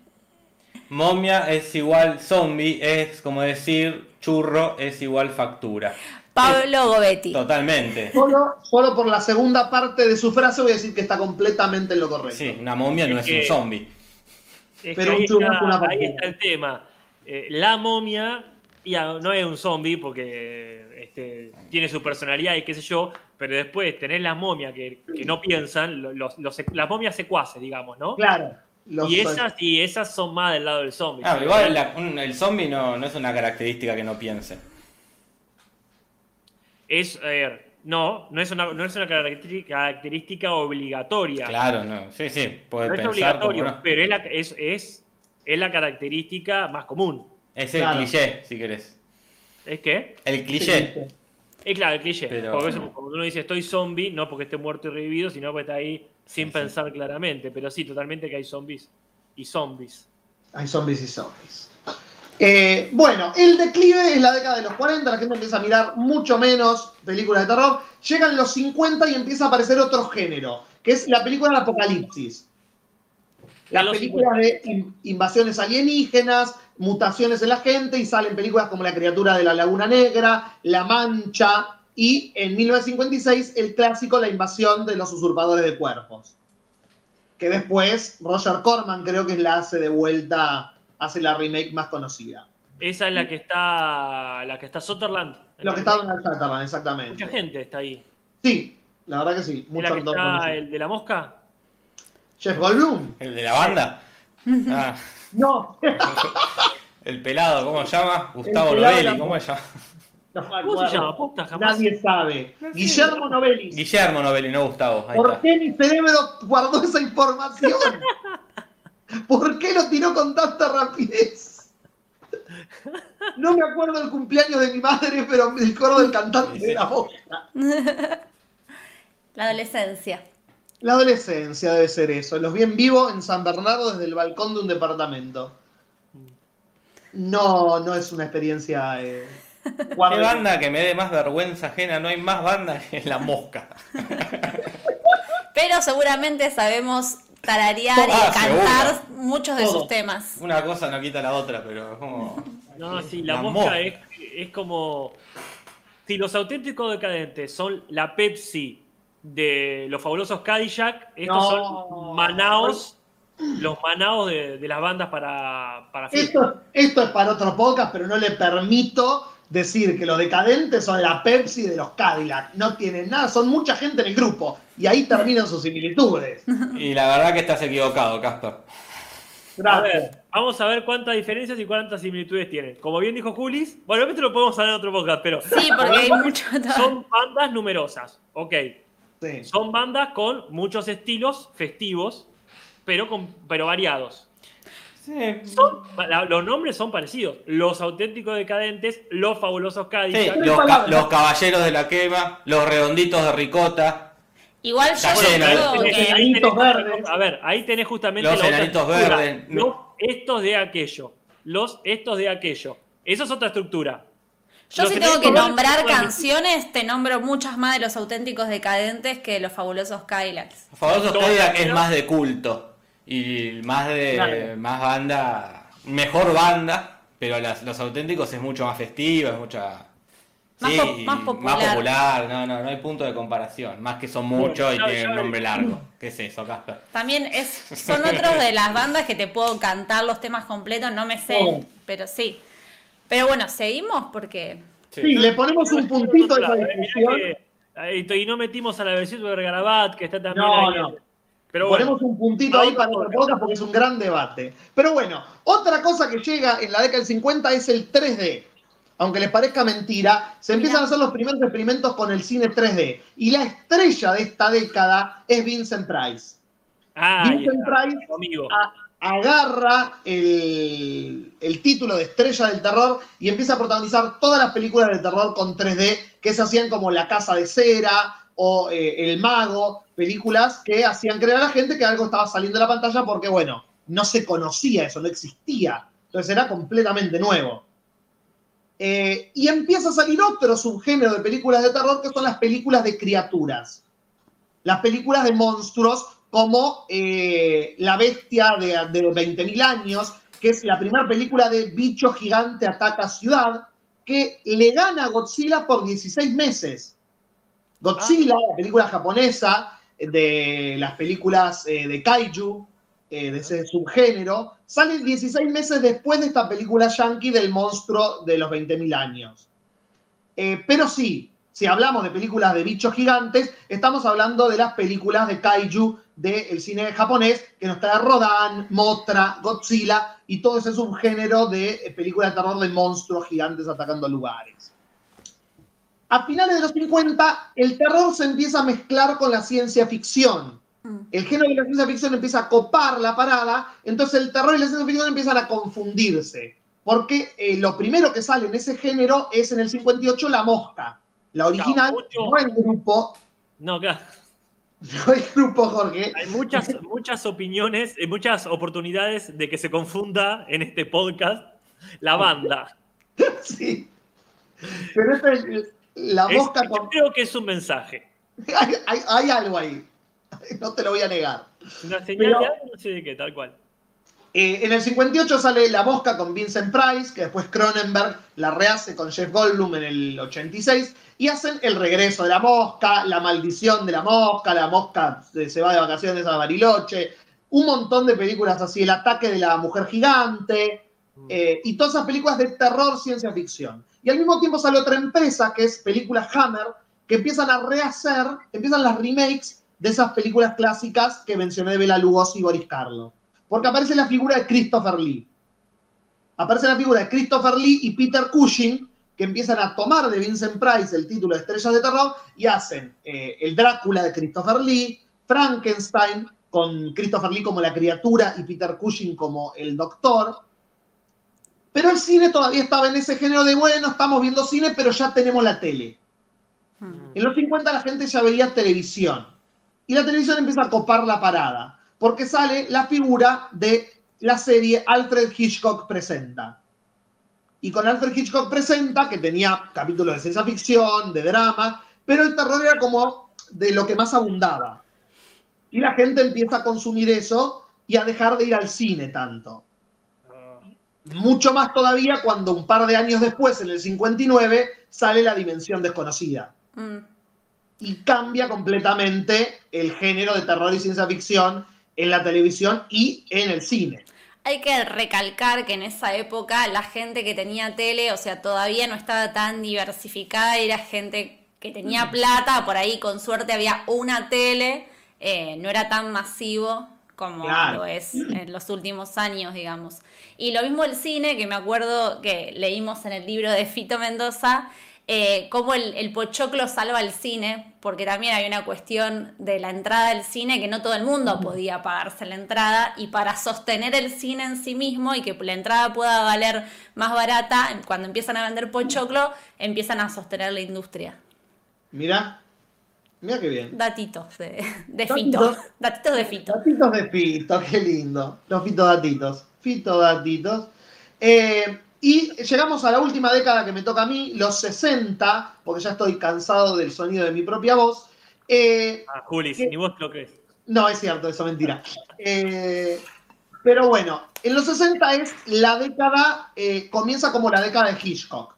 Momia es igual zombie, es como decir churro es igual factura. Pablo Gobetti. Totalmente. Solo, solo por la segunda parte de su frase voy a decir que está completamente en lo correcto. Sí, una momia no Es es un zombie. Es Pero ahí, un churro es está, una ahí está el tema. Eh, la momia ya, no es un zombie porque este, tiene su personalidad y qué sé yo, pero después tenés las momias que, que no piensan, lo- los, los- las momias secuaces, digamos, ¿no? Claro. los- Y esas, y esas son más del lado del zombie. Ah, igual la- un- el zombie no, no es una característica que no piense. Es, a ver, no, no es una, no es una característica, característica obligatoria. Claro, no. Sí, sí, puede No es obligatorio, no. pero es la, es, es, es la característica más común. Es el Claro. cliché, si querés. ¿Es que? El cliché. Es claro, el cliché. Pero- Porque eso, cuando uno dice estoy zombie, no porque esté muerto y revivido, sino porque está ahí sin Sí, sí. pensar claramente. Pero sí, totalmente que hay zombies y zombies. Hay zombies y zombies. Eh, bueno, el declive es la década de los 40, la gente empieza a mirar mucho menos películas de terror. Llegan los 50 y empieza a aparecer otro género, que es la película del apocalipsis. Las películas de in- invasiones alienígenas, mutaciones en la gente, y salen películas como La criatura de la Laguna Negra, La Mancha, y en 1956 el clásico La invasión de los usurpadores de cuerpos. Que después Roger Corman creo que la hace de vuelta, hace la remake más conocida. Esa es la que está la que está Sutherland. Lo que está Donald Sutherland, exactamente. Mucha gente está ahí. Sí, la verdad que sí. ¿Es Mucho la que está el de la mosca? Jeff Goldblum. ¿El de la banda? Ah, No, el pelado, ¿cómo se llama? Gustavo Novelli, ¿cómo se llama? ¿Cómo se llama? Posta, jamás. Nadie sabe. Guillermo Novelli. Guillermo Novelli, no Gustavo. Ahí ¿Por está. qué mi cerebro guardó esa información? ¿Por qué lo tiró con tanta rapidez? No me acuerdo el cumpleaños de mi madre, pero me acuerdo del cantante de la voz. La adolescencia. La adolescencia debe ser eso. Los vi en vivo en San Bernardo desde el balcón de un departamento. No, no es una experiencia. Eh, ¿Qué banda que me dé más vergüenza ajena? No hay más banda que La Mosca. Pero seguramente sabemos tararear y Ah, cantar muchos de Todo. sus temas. Una cosa no quita la otra, pero es como. No, sí, la, La mosca, mosca. Es, es como. Si los auténticos decadentes son la Pepsi de los fabulosos Cadillac, estos No. son manaos, los manaos de, de las bandas para, para. Esto, esto es para otro podcast, pero no le permito decir que los decadentes son la Pepsi de los Cadillac. No tienen nada, son mucha gente en el grupo. Y ahí terminan sus similitudes. Y la verdad que estás equivocado, Casper. A ver, vamos a ver cuántas diferencias y cuántas similitudes tienen. Como bien dijo Julis, bueno, esto lo podemos hablar en otro podcast, pero Sí, porque hay mucho. son bandas numerosas, ok. Sí. Son bandas con muchos estilos festivos, pero, con, pero variados. Sí. Son- la- los nombres son parecidos. Los auténticos decadentes, los fabulosos Sí, Cadillac. los, ca- los caballeros de la quema, los redonditos de ricota, Igual yo creo que. Enanitos verdes. A ver, ahí tenés justamente Los enanitos verdes. Los estos de aquello. Los estos de aquello. Eso es otra estructura. Yo si tengo te que nombrar bueno, canciones, te nombro muchas más de los auténticos decadentes que los fabulosos Kylax. Fabulosos Todo Cadillac es más de culto y más de Claro. más banda, mejor banda, pero las- los auténticos es mucho más festivo, es mucha Más sí, pop- más popular. popular, no, no, no hay punto de comparación, más que son muchos y tienen un nombre largo. ¿Qué es eso, Casper? También es, son otros de las bandas que te puedo cantar los temas completos, no me sé, Oh. pero sí. Pero bueno, seguimos porque Sí, le ponemos un puntito a esa eh, discusión. que- eh, y no metimos a la versión de Garabat, que está también No, ahí. no. Pero bueno, Ponemos un puntito ahí para otro podcast porque es un gran debate. Pero bueno, otra cosa que llega en la década del 50 es el 3D. Aunque les parezca mentira, se empiezan Mirá. a hacer los primeros experimentos con el cine 3D. Y la estrella de esta década es Vincent Price. ahí Vincent está, Price amigo. a- agarra el, el título de estrella del terror y empieza a protagonizar todas las películas de terror con 3D que se hacían como La Casa de Cera o eh, El Mago, películas que hacían creer a la gente que algo estaba saliendo de la pantalla porque, bueno, no se conocía eso, no existía. Entonces era completamente nuevo. Eh, y empieza a salir otro subgénero de películas de terror que son las películas de criaturas. Las películas de monstruos como eh, La Bestia de, de 20.000 años, que es la primera película de bicho gigante ataca ciudad, que le gana a Godzilla por 16 meses. Godzilla, la película japonesa de las películas eh, de kaiju, eh, de ese subgénero, sale 16 meses después de esta película yankee del monstruo de los 20.000 años. Eh, pero sí, si hablamos de películas de bichos gigantes, estamos hablando de las películas de kaiju del cine japonés, que nos trae Rodan, Motra, Godzilla y todo ese subgénero de eh, películas de terror de monstruos gigantes atacando lugares. A finales de los 50, el terror se empieza a mezclar con la ciencia ficción. mm, El género de la ciencia ficción empieza a copar la parada, entonces el terror y la ciencia ficción empiezan a confundirse. Porque eh, lo primero que sale en ese género es en el 58 La Mosca. La original, no el grupo, No, claro. no el grupo, Jorge. Hay muchas, muchas opiniones, y muchas oportunidades de que se confunda en este podcast la banda. Sí. Pero este es La Es- Mosca yo con... creo que es un mensaje. hay, hay- hay algo ahí. No te lo voy a negar. Una señal Pero- de algo, no sé de qué, tal cual. Eh, en el 58 sale La Mosca con Vincent Price, que después Cronenberg la rehace con Jeff Goldblum en el 86, y hacen El regreso de la mosca, La maldición de la mosca, La mosca se va de vacaciones a Bariloche, un montón de películas así, El ataque de la mujer gigante, eh, y todas esas películas de terror, ciencia ficción. Y al mismo tiempo sale otra empresa, que es Películas Hammer, que empiezan a rehacer, empiezan las remakes de esas películas clásicas que mencioné de Bela Lugosi y Boris Karloff. Porque aparece la figura de Christopher Lee. Aparece la figura de Christopher Lee y Peter Cushing, que empiezan a tomar de Vincent Price el título de Estrellas de Terror y hacen eh, el Drácula de Christopher Lee, Frankenstein, con Christopher Lee como la criatura y Peter Cushing como el doctor. Pero el cine todavía estaba en ese género de, bueno, estamos viendo cine, pero ya tenemos la tele. mm. En los 50 la gente ya veía televisión. Y la televisión empieza a copar la parada. Porque sale la figura de la serie Alfred Hitchcock Presenta. Y con Alfred Hitchcock Presenta, que tenía capítulos de ciencia ficción, de drama, pero el terror era como de lo que más abundaba. Y la gente empieza a consumir eso y a dejar de ir al cine tanto. Mucho más todavía cuando un par de años después, en el 59, sale La Dimensión Desconocida Mm. y cambia completamente el género de terror y ciencia ficción en la televisión y en el cine. Hay que recalcar que en esa época la gente que tenía tele, o sea, todavía no estaba tan diversificada, era gente que tenía plata, por ahí con suerte había una tele, eh, no era tan masivo como Claro. lo es en los últimos años, digamos. Y lo mismo el cine, que me acuerdo que leímos en el libro de Fito Mendoza, eh, cómo el, el pochoclo salva el cine, porque también hay una cuestión de la entrada del cine que no todo el mundo podía pagarse la entrada y para sostener el cine en sí mismo y que la entrada pueda valer más barata, cuando empiezan a vender pochoclo, empiezan a sostener la industria. Mira, mira qué bien. Datitos de, de. Fito. Datitos de Fito. Datitos de Fito, qué lindo. Los Fito Datitos. Fito Datitos. Eh, Y llegamos a la última década que me toca a mí, los 60, porque ya estoy cansado del sonido de mi propia voz. Eh, Ah, Juli, ni vos lo crees. no, es cierto, eso es mentira. Eh, pero bueno, en los 60 es la década, eh, comienza como la década de Hitchcock.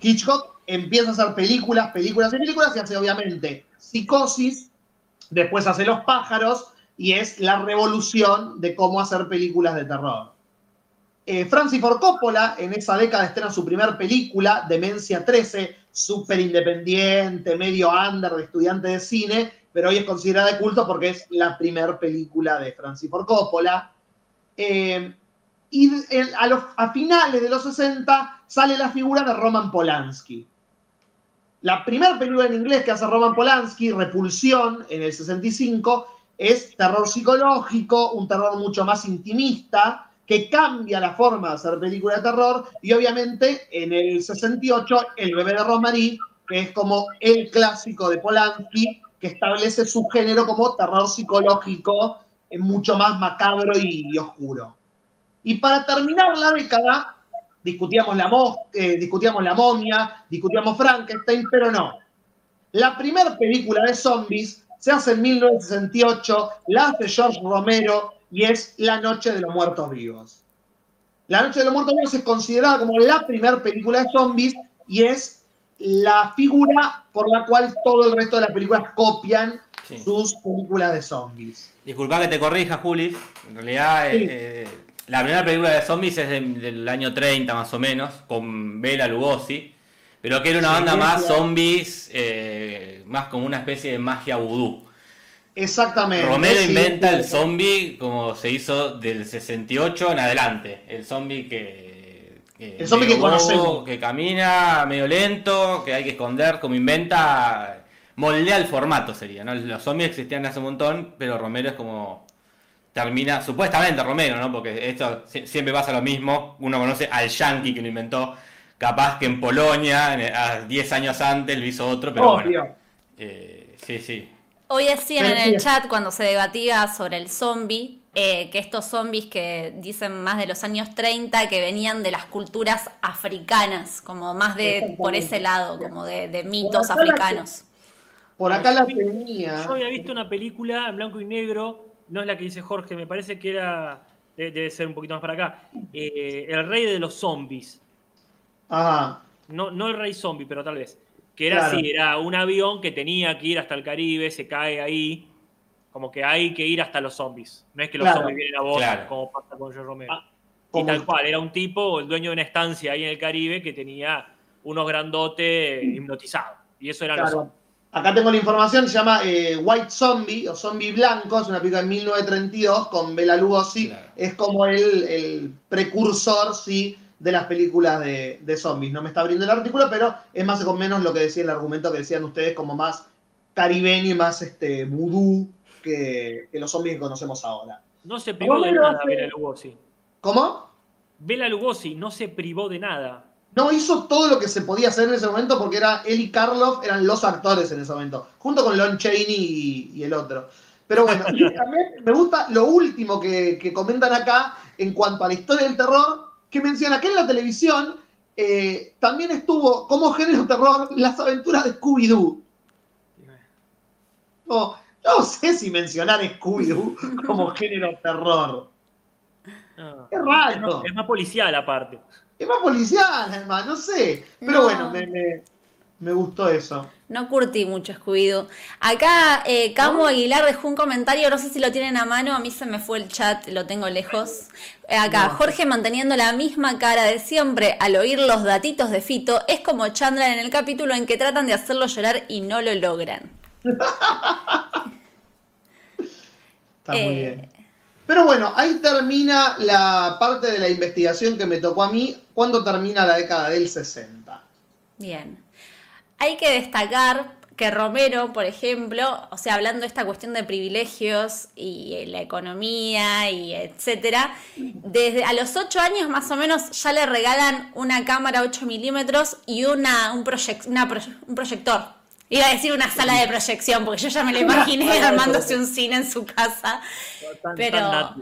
Hitchcock empieza a hacer películas, películas y películas y hace obviamente Psicosis, después hace Los pájaros y es la revolución de cómo hacer películas de terror. Eh, Francis Ford Coppola en esa década estrena su primer película, Demencia 13, súper independiente, medio under de estudiante de cine, pero hoy es considerada de culto porque es la primera película de Francis Ford Coppola. Eh, y a, los- a finales de los 60 sale la figura de Roman Polanski. La primera película en inglés que hace Roman Polanski, Repulsión, en el 65, es terror psicológico, un terror mucho más intimista, que cambia la forma de hacer película de terror, y obviamente en el 68, El bebé de Rosemary, que es como el clásico de Polanski, que establece su género como terror psicológico, eh, mucho más macabro y, oscuro. Y para terminar la década, discutíamos la, eh, discutíamos la momia, discutíamos Frankenstein, pero no. La primera película de zombies se hace en 1968, la hace George Romero y es La Noche de los Muertos Vivos. La Noche de los Muertos Vivos es considerada como la primera película de zombies y es la figura por la cual todo el resto de las películas copian Sí. sus películas de zombies. Disculpa que te corrija, Juli. En realidad, Sí. eh, la primera película de zombies es de- del año 30 más o menos, con Bela Lugosi, pero que era una Sí, banda más zombies, eh, más como una especie de magia vudú. Exactamente. Romero sí. inventa el zombie como se hizo del 68 en adelante. El zombie que. que El zombie que conocemos. Que camina medio lento, que hay que esconder, como inventa. Moldea el formato sería, ¿no? Los zombies existían hace un montón, pero Romero es como. Termina, supuestamente Romero, ¿no? Porque esto si- siempre pasa lo mismo. Uno conoce al yankee que lo inventó. Capaz que en Polonia, en- a 10 años antes, lo hizo otro, pero Obvio. bueno. Eh, sí, sí. Hoy decían en el chat cuando se debatía sobre el zombie, eh, que estos zombies que dicen más de los años 30, que venían de las culturas africanas, como más de por ese lado, como de, de mitos Por acá la- africanos. Por acá la tenía. Yo había visto una película en blanco y negro, no es la que dice Jorge, me parece que era, de- debe ser un poquito más para acá, eh, El Rey de los Zombies. Ajá. No, no el Rey Zombie, pero tal vez. Que era Claro. así, era un avión que tenía que ir hasta el Caribe, se cae ahí, como que hay que ir hasta los zombies. No es que los Claro. zombies vienen a vos, Claro. como pasa con George Romero. Ah, y tal cual, era un tipo, el dueño de una estancia ahí en el Caribe, que tenía unos grandotes hipnotizados. Y eso eran los zombies. Acá tengo la información, se llama eh, White Zombie o Zombie Blanco, es una película de 1932 con Bela Lugosi, Claro. es como el, el precursor, sí, de las películas de, de zombies. No me está abriendo el artículo, pero es más o menos lo que decía el argumento que decían ustedes, como más caribeño y más este vudú que, que los zombies que conocemos ahora. No se privó de nada Bela Lugosi. ¿Cómo? Bela Lugosi no se privó de nada. No hizo todo lo que se podía hacer en ese momento porque era él y Karloff eran los actores en ese momento, junto con Lon Chaney y, y el otro. Pero bueno, también me gusta lo último que, que comentan acá en cuanto a la historia del terror, que menciona que en la televisión eh, también estuvo como género terror las aventuras de Scooby-Doo. No, no sé si mencionar Scooby-Doo como género terror. No. Qué Es raro. es más policial aparte. Es más policial, además, no sé. Pero No. bueno, me, me- me gustó eso. No curtí mucho Scooby-Doo. Acá eh, Camo Aguilar dejó un comentario, no sé si lo tienen a mano, a mí se me fue el chat, lo tengo lejos. Eh, acá. Jorge manteniendo la misma cara de siempre al oír los datitos de Fito, es como Chandler en el capítulo en que tratan de hacerlo llorar y no lo logran. Está muy Eh, bien. Pero bueno, ahí termina la parte de la investigación que me tocó a mí cuando termina la década del 60. Bien. Hay que destacar que Romero, por ejemplo, o sea, hablando de esta cuestión de privilegios y eh, la economía y etcétera, desde a los 8 años más o menos ya le regalan una cámara 8 milímetros y una, un, proyec- una pro- un proyector. Iba a decir una sala de proyección, porque yo ya me lo imaginé armándose un cine en su casa. Pero-.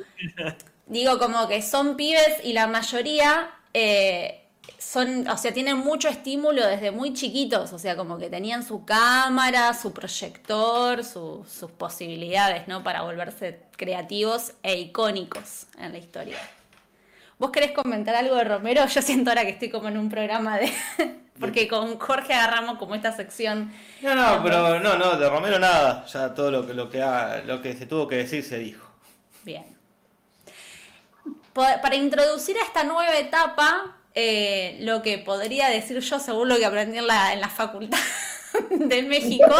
Digo, como que son pibes y la mayoría eh, son, o sea, tienen mucho estímulo desde muy chiquitos, o sea, como que tenían su cámara, su proyector, sus posibilidades, ¿no? Para volverse creativos e icónicos en la historia. ¿Vos querés comentar algo de Romero? Yo siento ahora que estoy como en un programa de... Porque con Jorge agarramos como esta sección. No, no, pero no, no, de Romero nada. Ya todo lo que, lo que, lo que se tuvo que decir se dijo. Bien. Para introducir a esta nueva etapa, eh, lo que podría decir yo, según lo que aprendí en la, en la facultad de México,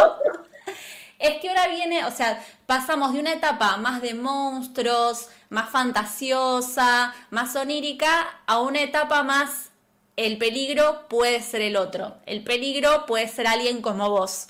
es que ahora viene, o sea, pasamos de una etapa más de monstruos, más fantasiosa, más onírica, a una etapa más el peligro puede ser el otro, el peligro puede ser alguien como vos.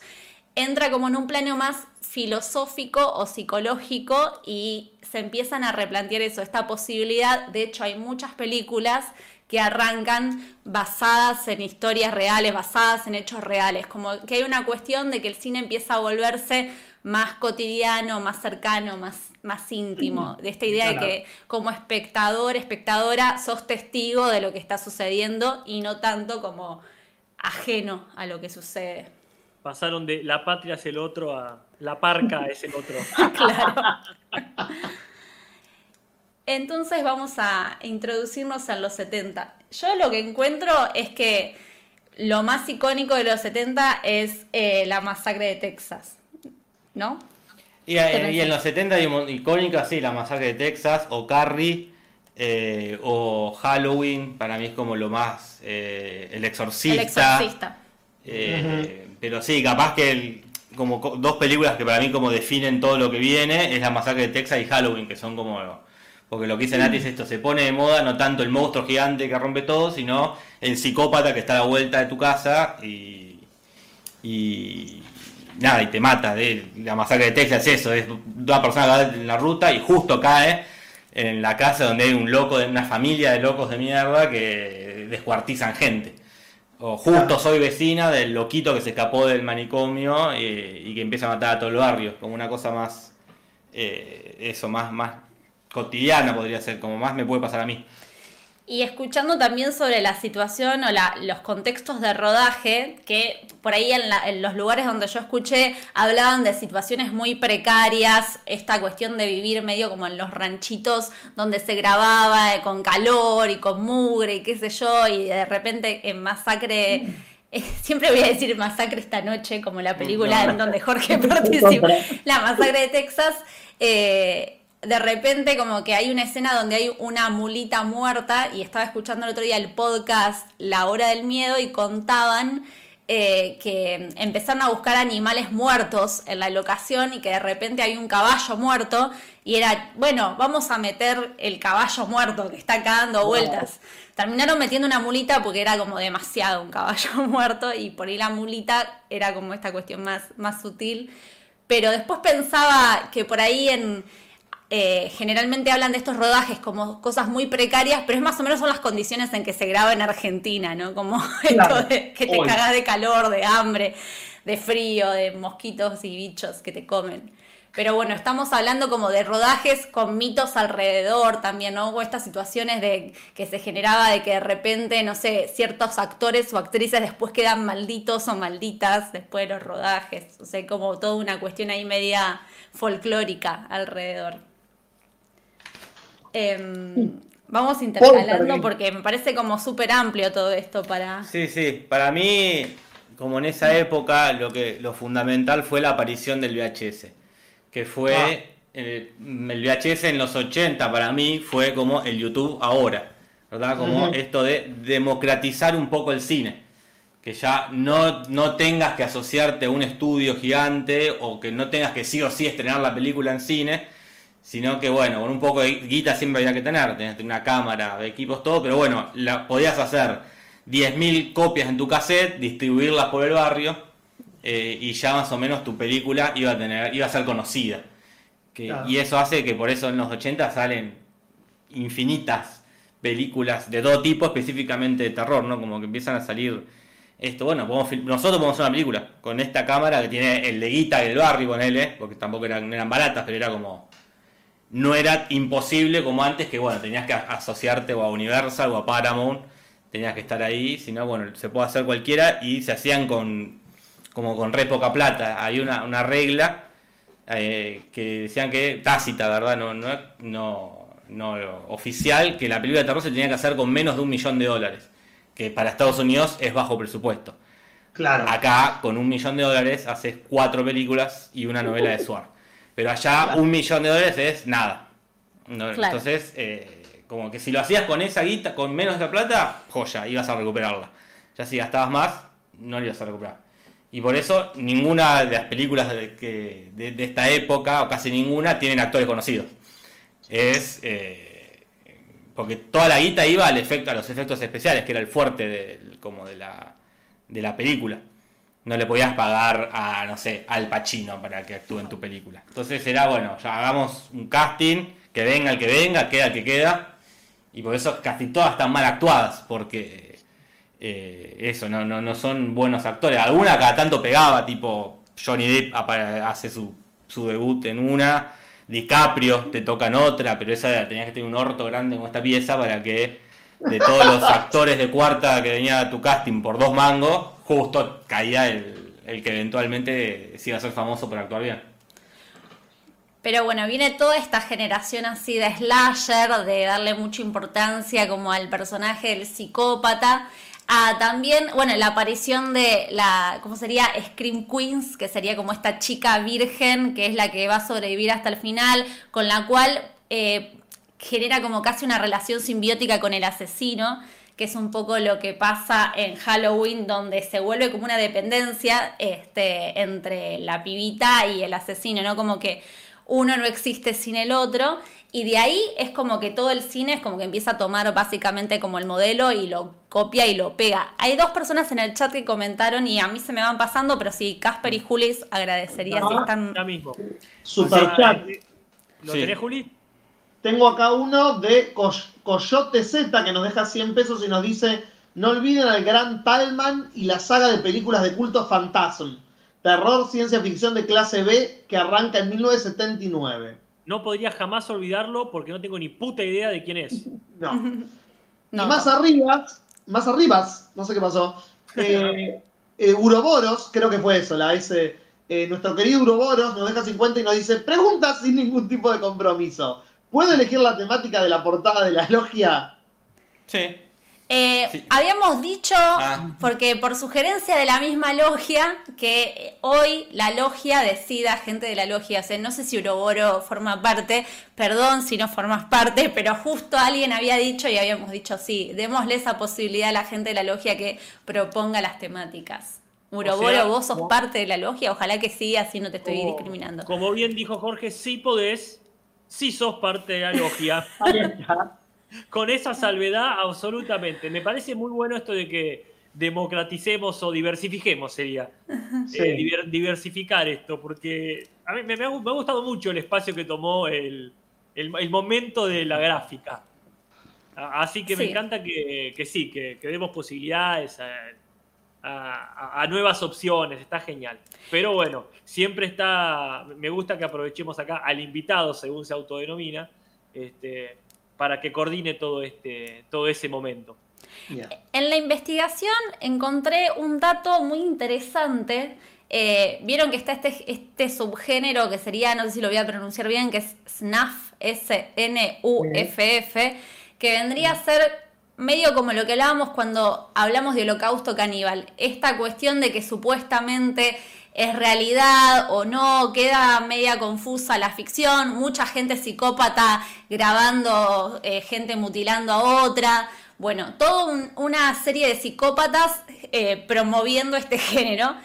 Entra como en un plano más filosófico o psicológico y se empiezan a replantear eso, esta posibilidad. De hecho, hay muchas películas que arrancan basadas en historias reales, basadas en hechos reales, como que hay una cuestión de que el cine empieza a volverse más cotidiano, más cercano, más, más íntimo, de esta idea de que como espectador, espectadora, sos testigo de lo que está sucediendo y no tanto como ajeno a lo que sucede. Pasaron de la patria es el otro a la parca es el otro. claro. Entonces vamos a introducirnos en los 70. Yo lo que encuentro es que lo más icónico de los 70 es eh, la masacre de Texas, ¿no? Y, eh, en los 70 icónicas, sí, la masacre de Texas o Carrie eh, o Halloween, para mí es como lo más... el exorcista. El exorcista. Pero sí, capaz que como dos películas que para mí como definen todo lo que viene es la masacre de Texas y Halloween, que son como porque lo que dice Nati es esto, se pone de moda no tanto el monstruo gigante que rompe todo, sino el psicópata que está a la vuelta de tu casa y, y nada, y te mata. De, la masacre de Texas es eso, es una persona que va en la ruta y justo cae en la casa donde hay un loco, de una familia de locos de mierda que descuartizan gente. O justo soy vecina del loquito que se escapó del manicomio eh, y que empieza a matar a todo el barrio, como una cosa más, eh, eso, más, más cotidiana podría ser, como más me puede pasar a mí. Y escuchando también sobre la situación o los contextos de rodaje, que por ahí en, los lugares donde yo escuché hablaban de situaciones muy precarias, esta cuestión de vivir medio como en los ranchitos donde se grababa eh, con calor y con mugre y qué sé yo, y de repente en Masacre... Eh, siempre voy a decir Masacre esta noche, como la película en donde Jorge participó, la Masacre de Texas. Eh, de repente como que hay una escena donde hay una mulita muerta y estaba escuchando el otro día el podcast La Hora del Miedo y contaban eh, que empezaron a buscar animales muertos en la locación y que de repente hay un caballo muerto y era, bueno, vamos a meter el caballo muerto que está acá dando vueltas. Terminaron metiendo una mulita porque era como demasiado un caballo muerto y por ahí la mulita era como esta cuestión más, más sutil. Pero después pensaba que por ahí en eh, generalmente hablan de estos rodajes como cosas muy precarias, pero es más o menos son las condiciones en que se graba en Argentina, ¿no? Como esto de que te cagas de calor, de hambre, de frío, de mosquitos y bichos que te comen. Pero bueno, estamos hablando como de rodajes con mitos alrededor también, ¿no? O estas situaciones de que se generaba de que de repente, no sé, ciertos actores o actrices después quedan malditos o malditas después de los rodajes. O sea, como toda una cuestión ahí media folclórica alrededor. Em, vamos intercalando porque me parece como súper amplio todo esto para... Sí, sí, para mí, como en esa época, lo, que, lo fundamental fue la aparición del VHS, que fue... Ah. El, VHS en los 80 para mí fue como el YouTube ahora, ¿verdad? Como esto de democratizar un poco el cine que ya no, no tengas que asociarte a un estudio gigante o que no tengas que sí o sí estrenar la película en cine, sino que bueno, con un poco de guita siempre había que tener, tener una cámara, equipos, todo, pero bueno, la, podías hacer 10.000 copias en tu cassette, distribuirlas por el barrio eh, y ya más o menos tu película iba a tener, iba a ser conocida. Y eso hace que por eso en los 80 salen infinitas películas de todo tipo, específicamente de terror, ¿no? Como que empiezan a salir esto, bueno, nosotros podemos hacer una película con esta cámara que tiene el de guita del barrio, con él, porque tampoco eran, eran baratas, pero era como no era imposible como antes, que bueno, tenías que asociarte o a Universal o a Paramount tenías que estar ahí, si no, bueno, se puede hacer cualquiera y se hacían con como con re poca plata. Hay una, una regla eh, que decían que tácita, ¿verdad? No, no, no, no oficial, que la película de terror se tenía que hacer con menos de un millón de dólares, que para Estados Unidos es bajo presupuesto. Claro. Acá, con un millón de dólares, haces cuatro películas y una novela de Suar. Pero allá, un millón de dólares es nada. No, Claro. Entonces, eh, como que si lo hacías con esa guita, con menos de plata, joya, ibas a recuperarla. Ya si gastabas más, no la ibas a recuperar. Y por eso, ninguna de las películas de, que- de- de esta época, o casi ninguna, tienen actores conocidos. Es. eh, porque toda la guita iba al efecto, a los efectos especiales, que era el fuerte de, como de la, de la película. No le podías pagar a, no sé, al Pacino para que actúe en tu película. Entonces era, bueno, ya hagamos un casting, que venga el que venga, queda el que queda. Y por eso casi todas están mal actuadas, porque eh, eso, no, no, no son buenos actores. Alguna cada tanto pegaba, tipo Johnny Depp hace su, su debut en una, DiCaprio te toca en otra, pero esa tenías que tener un orto grande como esta pieza para que de todos los actores de cuarta que venía a tu casting por dos mangos, justo caía el, el que eventualmente se iba a ser famoso por actuar bien. Pero bueno, viene toda esta generación así de slasher, de darle mucha importancia como al personaje del psicópata. A también, bueno, la aparición de la, ¿cómo sería? Scream Queens, que sería como esta chica virgen, que es la que va a sobrevivir hasta el final, con la cual eh, genera como casi una relación simbiótica con el asesino, que es un poco lo que pasa en Halloween, donde se vuelve como una dependencia este, entre la pibita y el asesino, ¿no? Como que uno no existe sin el otro. Y de ahí es como que todo el cine es como que empieza a tomar básicamente como el modelo y lo copia y lo pega. Hay dos personas en el chat que comentaron y a mí se me van pasando, pero sí, Casper y Julis agradecería si Ajá. están... Ya mismo. Superchat. O sea, ¿Lo Sí. tenés, Juli? Tengo acá uno de Coy- Coyote Z que nos deja 100 pesos y nos dice: No olviden al gran Talman y la saga de películas de culto Phantasm. Terror, ciencia ficción de clase B que arranca en 1979. No podría jamás olvidarlo porque no tengo ni puta idea de quién es. No. No, y más arriba, más arriba, no sé qué pasó. Eh, eh, Uroboros, creo que fue eso, la S. eh, nuestro querido Uroboros nos deja 50 y nos dice: Preguntas sin ningún tipo de compromiso. ¿Puedo elegir la temática de la portada de la logia? Sí. Eh, Sí. Habíamos dicho, Ah. porque por sugerencia de la misma logia, que hoy la logia decida, gente de la logia, o sea, no sé si Uroboro forma parte, perdón si no formas parte, pero justo alguien había dicho y habíamos dicho, sí, démosle esa posibilidad a la gente de la logia que proponga las temáticas. Uroboro, sea, vos sos como- parte de la logia, ojalá que sí, así no te estoy Como- discriminando. Como bien dijo Jorge, sí podés, sí sos parte de la logia. Ahí está. Con esa salvedad, absolutamente. Me parece muy bueno esto de que democraticemos o diversifiquemos, sería. Sí. Eh, diver- diversificar esto, porque a mí me, me ha, gu- me ha gustado mucho el espacio que tomó el, el- el momento de la gráfica. Así que me encanta que, que sí, que, que demos posibilidades a, a- a nuevas opciones, está genial. Pero bueno, siempre está, me gusta que aprovechemos acá al invitado, según se autodenomina, este, para que coordine todo, este, todo ese momento. En la investigación encontré un dato muy interesante. Eh, Vieron que está este, este subgénero que sería, no sé si lo voy a pronunciar bien, que es SNUF, S-N-U-F-F, que vendría a ser medio como lo que hablábamos cuando hablamos de holocausto caníbal. Esta cuestión de que supuestamente es realidad o no, queda media confusa la ficción, mucha gente psicópata grabando eh, gente mutilando a otra, bueno, toda un- una serie de psicópatas eh, promoviendo este género,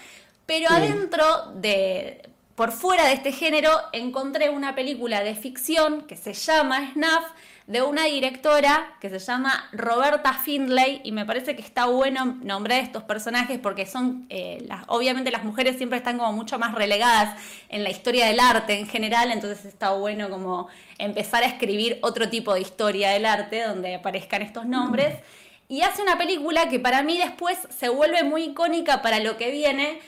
pero Sí. adentro de, por fuera de este género, encontré una película de ficción que se llama Snuff, de una directora que se llama Roberta Findlay y me parece que está bueno nombrar estos personajes porque son, eh, las, obviamente las mujeres siempre están como mucho más relegadas en la historia del arte en general, entonces está bueno como empezar a escribir otro tipo de historia del arte donde aparezcan estos nombres. Y hace una película que para mí después se vuelve muy icónica para lo que viene,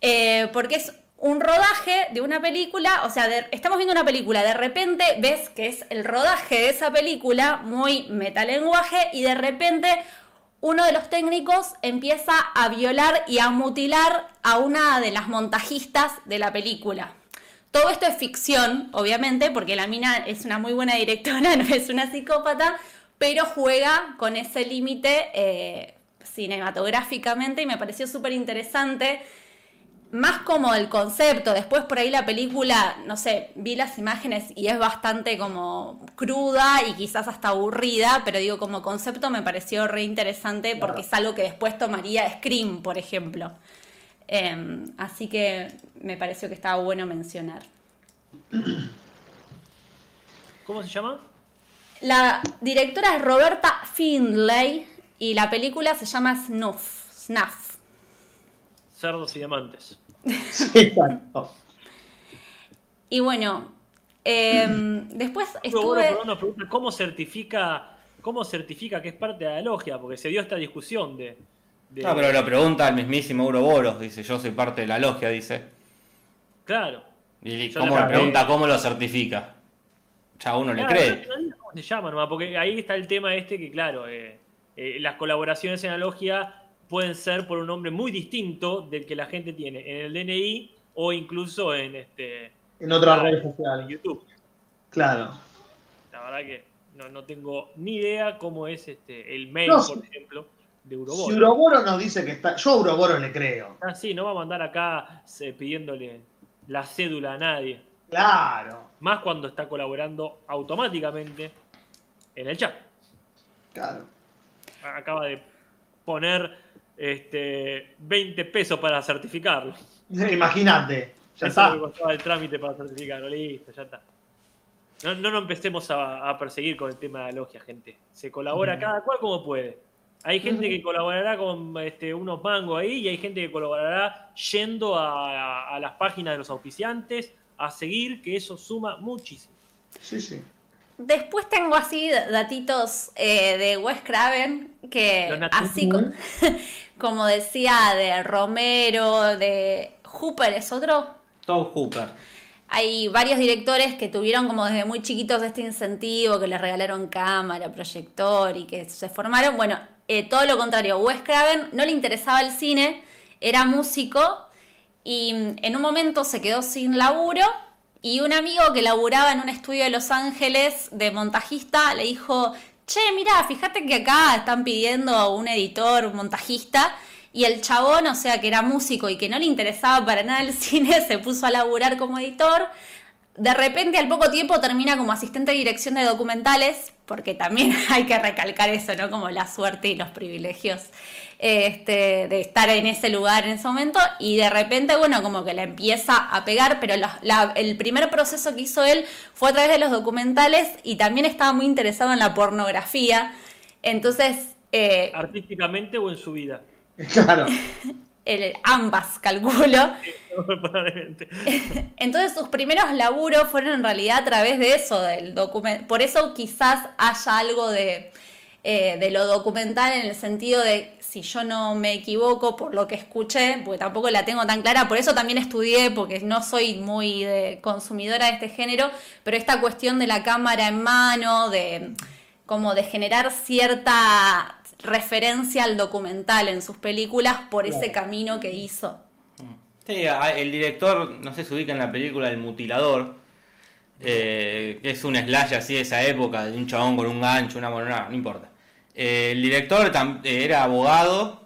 eh, porque es un rodaje de una película, o sea, de- estamos viendo una película, de repente ves que es el rodaje de esa película, muy metalenguaje, y de repente uno de los técnicos empieza a violar y a mutilar a una de las montajistas de la película. Todo esto es ficción, obviamente, porque la mina es una muy buena directora, no es una psicópata, pero juega con ese límite eh, cinematográficamente y me pareció súper interesante más como el concepto. Después por ahí la película, no sé, vi las imágenes y es bastante como cruda y quizás hasta aburrida, pero digo, como concepto me pareció re interesante porque es algo que después tomaría Scream, por ejemplo. Em, así que me pareció que estaba bueno mencionar. ¿Cómo se llama? La directora es Roberta Findlay y la película se llama Snuff. Snuff. Cerdos y diamantes. Exacto. Y bueno, em, después estuve... ¿Cómo certifica, ¿Cómo certifica que es parte de la logia? Porque se dio esta discusión de... No, pero lo pregunta el mismísimo Ouroboros, dice, yo soy parte de la logia, dice. Claro. Y cómo le pregunta cómo lo certifica. Ya uno le cree. ¿Cómo se llama Porque ahí está el tema este que, claro, eh, eh, las colaboraciones en la logia pueden ser por un nombre muy distinto del que la gente tiene en el DNI o incluso en este en otras redes sociales. En YouTube. Claro. La verdad que no, tengo ni idea cómo es este el mail, por ejemplo, de Uroboro. Si Uroboro nos dice que está. Yo a Uroboro le creo. Ah, sí, no va a mandar acá pidiéndole la cédula a nadie. Claro. Más cuando está colaborando automáticamente en el chat. Claro. Acaba de poner este, 20 pesos para certificarlo. Imagínate. Ya está. el trámite para certificarlo, listo, ya está. No, no nos empecemos a, perseguir con el tema de la logia, gente. Se colabora cada cual como puede. Hay gente que colaborará con este, unos mangos ahí y hay gente que colaborará yendo a, las páginas de los auspiciantes a seguir, que eso suma muchísimo. Sí, sí. Después tengo así datitos eh, de Wes Craven, que así como, como decía, de Romero, de Hooper, ¿es otro? Tom Hooper. Hay varios directores que tuvieron como desde muy chiquitos este incentivo, que les regalaron cámara, proyector y que se formaron. Bueno, eh, todo lo contrario, Wes Craven no le interesaba el cine, era músico y en un momento se quedó sin laburo y un amigo que laburaba en un estudio de Los Ángeles de montajista le dijo, che, mira, fíjate que acá están pidiendo un editor, un montajista, y el chabón, o sea, que era músico y que no le interesaba para nada el cine, se puso a laburar como editor. De repente, al poco tiempo, termina como asistente de dirección de documentales, porque también hay que recalcar eso, ¿no? Como la suerte y los privilegios este, de estar en ese lugar en ese momento. Y de repente, bueno, como que la empieza a pegar, pero el primer proceso que hizo él fue a través de los documentales y también estaba muy interesado en la pornografía. Entonces. Eh, ¿Artísticamente o en su vida? Claro. ambas, calculo. Entonces sus primeros laburos fueron en realidad a través de eso, del documento. Por eso quizás haya algo de, eh, de lo documental en el sentido de, si yo no me equivoco por lo que escuché, porque tampoco la tengo tan clara, por eso también estudié, porque no soy muy consumidora de este género, pero esta cuestión de la cámara en mano, de como de generar cierta referencia al documental en sus películas por ese camino que hizo. Sí, el director, no sé si ubica en la película El Mutilador, eh, que es un slash así de esa época, de un chabón con un gancho, una moneda, no importa. Eh, el director eh, era abogado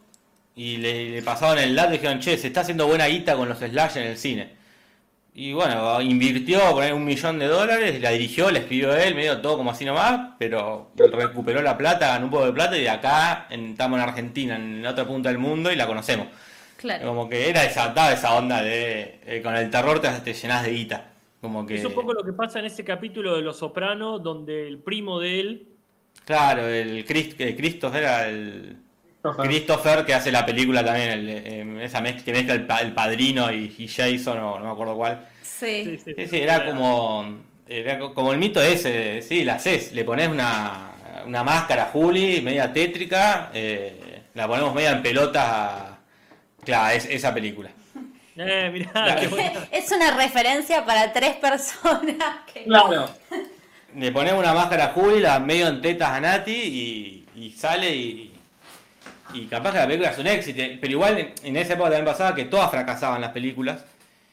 y le, pasaban el dato y dijeron, che, se está haciendo buena guita con los slash en el cine. Y bueno, invirtió por un millón de dólares, la dirigió, la escribió él, medio todo como así nomás, pero recuperó la plata, ganó un poco de plata y de acá estamos en Argentina, en la otra punta del mundo y la conocemos. Claro. Como que era esa, esa onda de eh, con el terror te, te llenas de guita. Como que... Es un poco lo que pasa en ese capítulo de Los Sopranos, donde el primo de él. Claro, el Christopher era el. Christopher que hace la película también, el, eh, esa mezcla, que mezcla el, padrino y, Jason, no, no, me acuerdo cuál. Sí. Sí, sí, era como era como el mito ese, sí, la haces, le pones una, una máscara Juli, media tétrica, eh, la ponemos media en pelota, claro, es esa película. Eh, mirá, es una referencia para tres personas. Claro. Le ponemos una máscara Juli, la medio en tetas a Nati y, y sale y, y capaz que la película es un éxito, pero igual en, en esa época también pasaba que todas fracasaban las películas.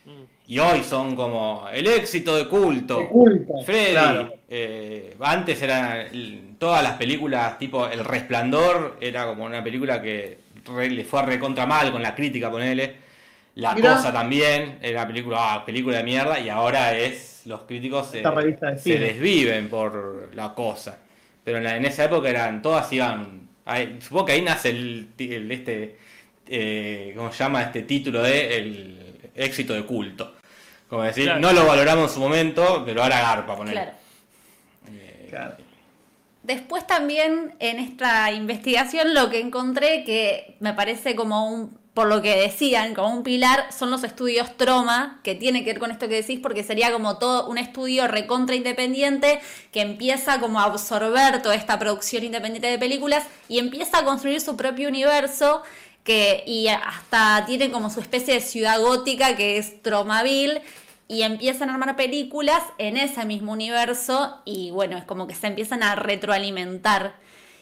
Mm. Y hoy son como el éxito de culto. De culto, Freddy. claro. eh, antes eran todas las películas tipo El Resplandor, era como una película que re- le fue recontra mal con la crítica, ponele. La Mirá. Cosa también, era película, ah, película de mierda, y ahora es, los críticos se, de se desviven por la cosa. Pero en, la- en esa época eran, todas iban, ahí- supongo que ahí nace el, este, eh, ¿cómo se llama? Este título de el éxito de culto. Como decir, Claro. no lo valoramos en su momento, pero ahora garpa poner. Claro. Claro. Después también en esta investigación lo que encontré que me parece como un, por lo que decían, como un pilar, son los estudios Troma, que tiene que ver con esto que decís, porque sería como todo un estudio recontra independiente que empieza como a absorber toda esta producción independiente de películas y empieza a construir su propio universo que, y hasta tiene como su especie de ciudad gótica que es Tromaville y empiezan a armar películas en ese mismo universo y bueno, es como que se empiezan a retroalimentar.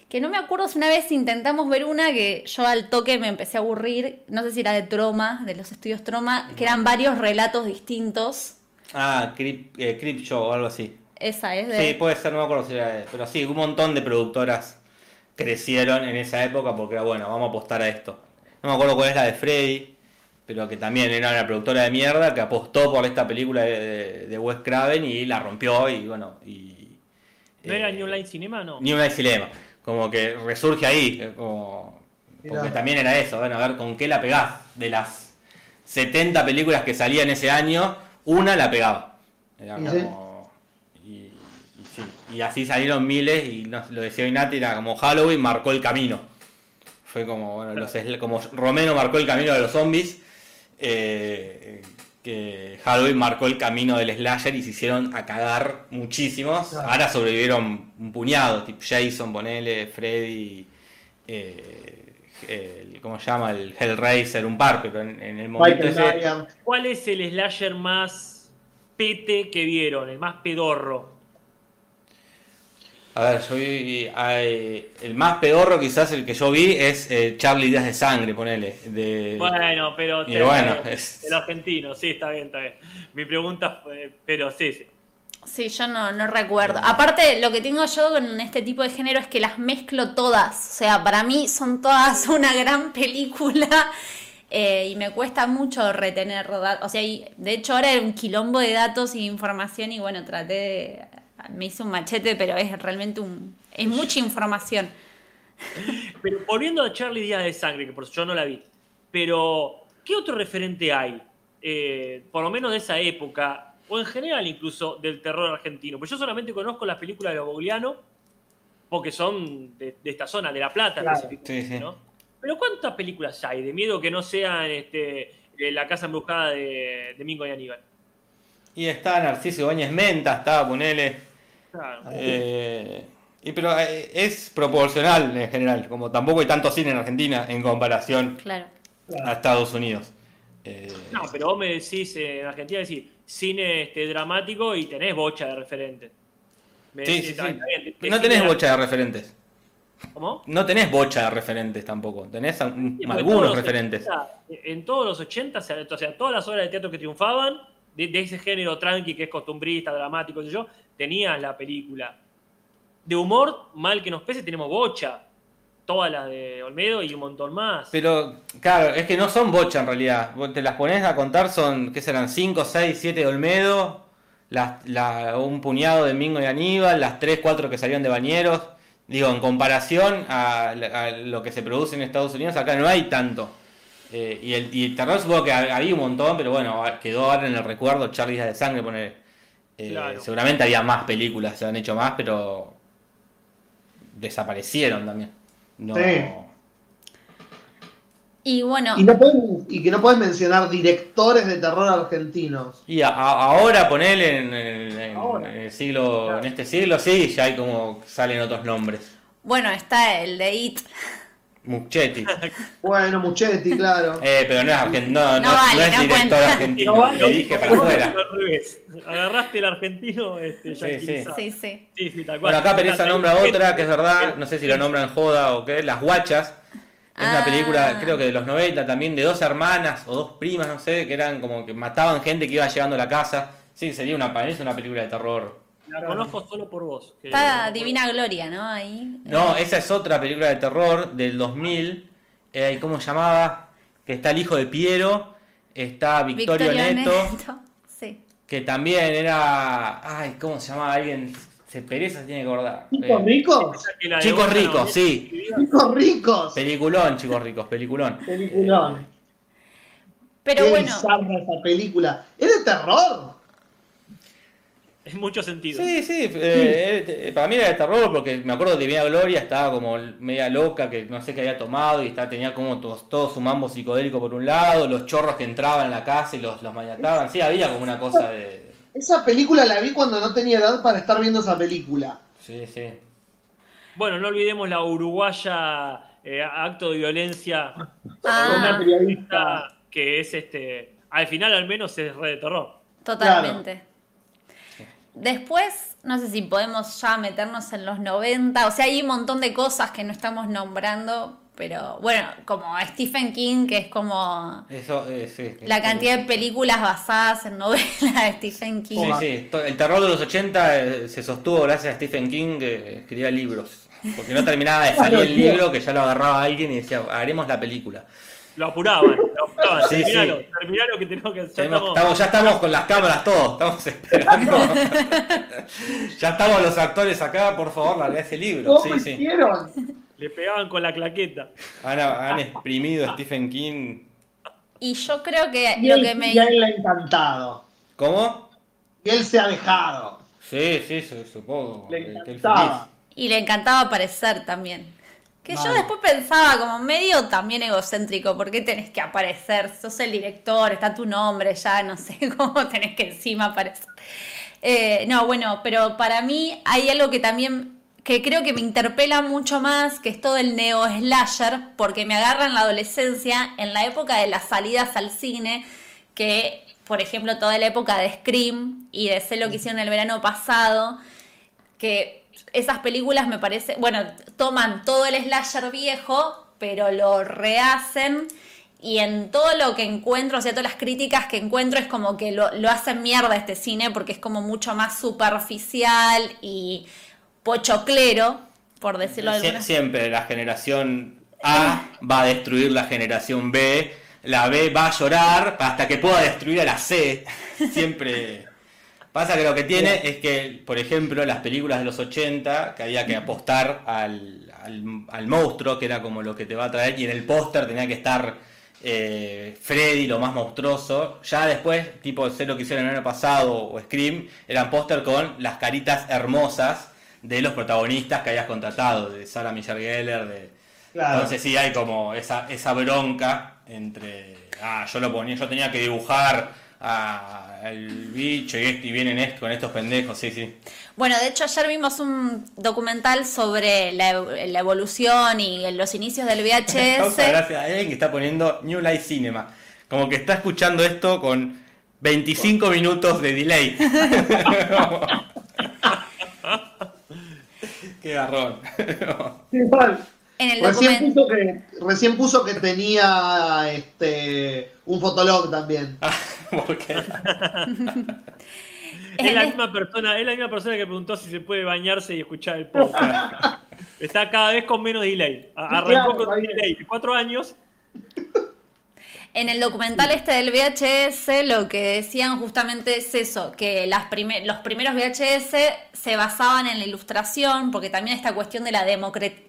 Que no me acuerdo si una vez intentamos ver una que yo al toque me empecé a aburrir, no sé si era de Troma, de los estudios Troma, que eran varios relatos distintos. Ah, Crip, eh, Crip Show o algo así. Esa es de... Sí, puede ser, no me acuerdo si era de- Pero sí, un montón de productoras crecieron en esa época porque era bueno, vamos a apostar a esto. No me acuerdo cuál es la de Freddy, pero que también era una productora de mierda que apostó por esta película de, de- de Wes Craven y la rompió y bueno. Y, ¿No era eh, New Line Cinema? No. New Line Cinema. Como que resurge ahí. eh, Como, porque Mirá. también era eso. Bueno, a ver con qué la pegás. De las 70 películas que salían ese año, una la pegaba. Era Y como. Y, y sí, y así salieron miles. Y no- lo decía Inati, era como Halloween marcó el camino. Fue como, bueno, los como Romero marcó el camino de los zombies. eh, que Halloween marcó el camino del slasher y se hicieron a cagar muchísimos. Claro. Ahora sobrevivieron un puñado, tipo Jason, ponele, Freddy, eh, el- ¿cómo se llama? El Hellraiser, un par, pero en, en el momento ese... ¿Cuál es el slasher más pete que vieron? El más pedorro. A ver, yo vi, hay- el más pedorro quizás el que yo vi es eh, Charlie Díaz de Sangre, ponele. De, Bueno, pero... Y bueno, es- El argentino, sí, está bien, está bien. Mi pregunta fue... Pero sí, sí. Sí, yo no, no recuerdo. Aparte, lo que tengo yo con este tipo de género es que las mezclo todas. O sea, para mí son todas una gran película eh, y me cuesta mucho retener datos. O sea, y de hecho ahora era un quilombo de datos y información y bueno, traté de... Me hice un machete, pero es realmente un... Es mucha información. Pero volviendo a Charlie Díaz de Sangre, que por yo no la vi, pero ¿qué otro referente hay? Eh, por lo menos de esa época, o en general incluso del terror argentino. Pues yo solamente conozco las películas de Bogliano, porque son de, de esta zona, de La Plata Claro. específicamente, Sí, sí. ¿no? Pero ¿cuántas películas hay de miedo que no sean este, eh, La Casa Embrujada de, de Mingo y Aníbal? Y está Narciso Ibáñez Menta, estaba, ponele. Claro. eh, y pero eh, es proporcional en general, como tampoco hay tanto cine en Argentina en comparación Claro. a Estados Unidos. Eh, No, pero vos me decís, eh, en Argentina decís cine este, dramático y tenés bocha de referentes. Me sí, decís, sí, sí. "Ah, está bien, ¿qué No tenés bocha de referentes. ¿Cómo? No tenés bocha de referentes tampoco. Tenés un- algunos referentes. 80, en todos los 80, o sea, todas las obras de teatro que triunfaban, de, de ese género tranqui que es costumbrista, dramático, qué sé yo, tenías la película. De humor, mal que nos pese, tenemos bocha. Todas las de Olmedo y un montón más. Pero, claro, es que no son bocha en realidad. Te las pones a contar, son, ¿qué serán? 5, 6, 7 de Olmedo, un puñado de Mingo y Aníbal, las 3, 4 que salieron de Bañeros. Digo, en comparación a, a lo que se produce en Estados Unidos, acá no hay tanto. Eh, y, el, y el terror supongo que había un montón, pero bueno, quedó ahora en el recuerdo Charlie de Sangre, poner. Claro. Seguramente había más películas, se han hecho más, pero desaparecieron también. No, Sí. Y bueno, Y, no pueden- y que no puedes mencionar directores de terror argentinos. Y a- a- ahora ponele en, en- el siglo, Claro. en este siglo sí, ya hay como salen otros nombres. bueno, está el de It. Muchetti. Bueno, Muchetti, claro. Eh, pero no es argentino, no, No no vale, es no director cuenta. argentino. No vale, le dije para afuera. Agarraste el argentino, este, Sí. Sí, sí. Sí, sí, tal cual. Bueno, acá Pereza nombra otra que es verdad, no sé si la nombra en joda o qué, las guachas, Es una Ah. película, creo que de los 90 también, de dos hermanas o dos primas, no sé, que eran como que mataban gente que iba llegando a la casa. Sí, sería una, es una película de terror. La conozco solo por vos. que- Está Divina Gloria, ¿no? Ahí. No, esa es otra película de terror del 2000. Eh, ¿Cómo se llamaba? Que está el hijo de Piero, está Victorio, Neto, Sí. que también era... Ay, ¿cómo se llamaba? Alguien... Se pereza, se tiene que acordar. ¿Chicos Eh, ricos? Chicos ricos, sí. Chicos ricos. peliculón, chicos ricos, peliculón. Peliculón. Pero Qué bueno, esa película. ¿Es de terror? En muchos sentidos. Sí, sí, eh, eh, para mí era de terror porque me acuerdo de Divina Gloria, estaba como media loca, que no sé qué había tomado y estaba, tenía como todo, todo su mambo psicodélico por un lado, los chorros que entraban en la casa y los, los maniataban, sí, había como una cosa de... Esa película la vi cuando no tenía edad para estar viendo esa película. Sí, sí. Bueno, no olvidemos la uruguaya eh, acto de violencia Ah. Una periodista. que es este. Al final al menos es re de terror. totalmente. Después, no sé si podemos ya meternos en los 90, o sea, hay un montón de cosas que no estamos nombrando, pero bueno, como Stephen King, que es como Eso, eh, sí. la cantidad de películas basadas en novelas de Stephen King. Sí, sí. To- El terror de los 80 eh, se sostuvo gracias a Stephen King que escribía libros. Porque no terminaba de salir el libro que ya lo agarraba alguien y decía, haremos la película. Lo apuraban, lo apuraban. Sí, terminalo, sí. terminalo que tenemos que hacer. Tenemos- estamos- ya estamos con las cámaras todos, estamos esperando. ya estamos los actores acá, por favor, larga ese libro. ¿Cómo Sí, sí. Le pegaban con la claqueta. Han, han exprimido a Stephen King. Y yo creo que Y lo él, que me... y a él le ha encantado. ¿Cómo? Y él se ha dejado. Sí, sí, su- supongo. Le encantaba. Y le encantaba aparecer también. Que yo después pensaba como medio también egocéntrico, ¿por qué tenés que aparecer? Sos el director, está tu nombre ya, no sé cómo tenés que encima aparecer. Eh, no, bueno, pero para mí hay algo que también, que creo que me interpela mucho más, que es todo el neo-slasher, porque me agarra en la adolescencia, en la época de las salidas al cine, que, por ejemplo, toda la época de Scream y de Sé lo que hicieron el verano pasado, que esas películas me parece, bueno, toman todo el slasher viejo, pero lo rehacen y en todo lo que encuentro, o sea, todas las críticas que encuentro es como que lo, lo hacen mierda este cine porque es como mucho más superficial y pochoclero, por decirlo de Sie- alguna siempre la generación A va a destruir la generación B, la B va a llorar hasta que pueda destruir a la C. Siempre pasa que lo que tiene es que, por ejemplo, las películas de los 80, que había que apostar al, al- al monstruo, que era como lo que te va a traer, y en el póster tenía que estar eh, Freddy, lo más monstruoso. Ya después, tipo sé lo que hicieron el año pasado o Scream, eran póster con las caritas hermosas de los protagonistas que habías contratado, de Sarah Michelle Gellar, de... Claro. Entonces sí hay como esa, esa bronca entre, ah, yo lo ponía, yo tenía que dibujar a- al bicho y, este, y vienen est- con estos pendejos, sí, sí. Bueno, de hecho ayer vimos un documental sobre la, ev- la evolución y los inicios del VHS. gracia a alguien que está poniendo New Life Cinema, como que está escuchando esto con 25 minutos de delay. Qué garrón. Igual. En el Recién puso, que, recién puso que tenía este un fotolog también. Porque Es la misma persona, es la misma persona que preguntó si se puede bañarse y escuchar el podcast. Está cada vez con menos delay. Arrancó Claro, con delay de cuatro años. En el documental este del VHS lo que decían justamente es eso, que las prime- los primeros VHS se basaban en la ilustración, porque también esta cuestión de la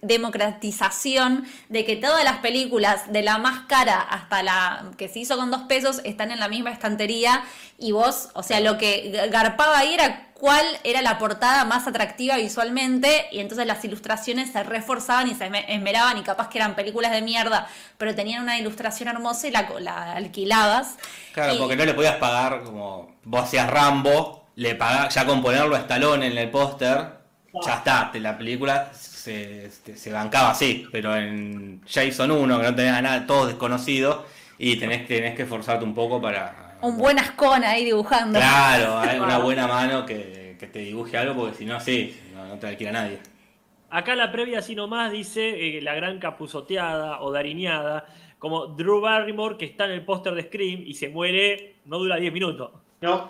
democratización, de que todas las películas, de la más cara hasta la que se hizo con dos pesos, están en la misma estantería y vos, o sea, lo que garpaba ahí era cuál era la portada más atractiva visualmente y entonces las ilustraciones se reforzaban y se esme- esmeraban y capaz que eran películas de mierda, pero tenían una ilustración hermosa y la, la alquilabas. Claro, Y- porque no le podías pagar como vos hacías Rambo, le pagás, ya con ponerlo a Stallone en el póster, ya está, te- la película se, se- se bancaba así, pero en Jason 1, que no tenés a nada, todo desconocido, y tenés, tenés que esforzarte un poco para... Un buen ascón ahí dibujando. Claro, hay una buena mano que, que te dibuje algo, porque si no, sí, no, no te alquila nadie. Acá la previa así nomás dice eh, la gran capuzoteada o dariñada, como Drew Barrymore que está en el póster de Scream y se muere, no dura 10 minutos. No.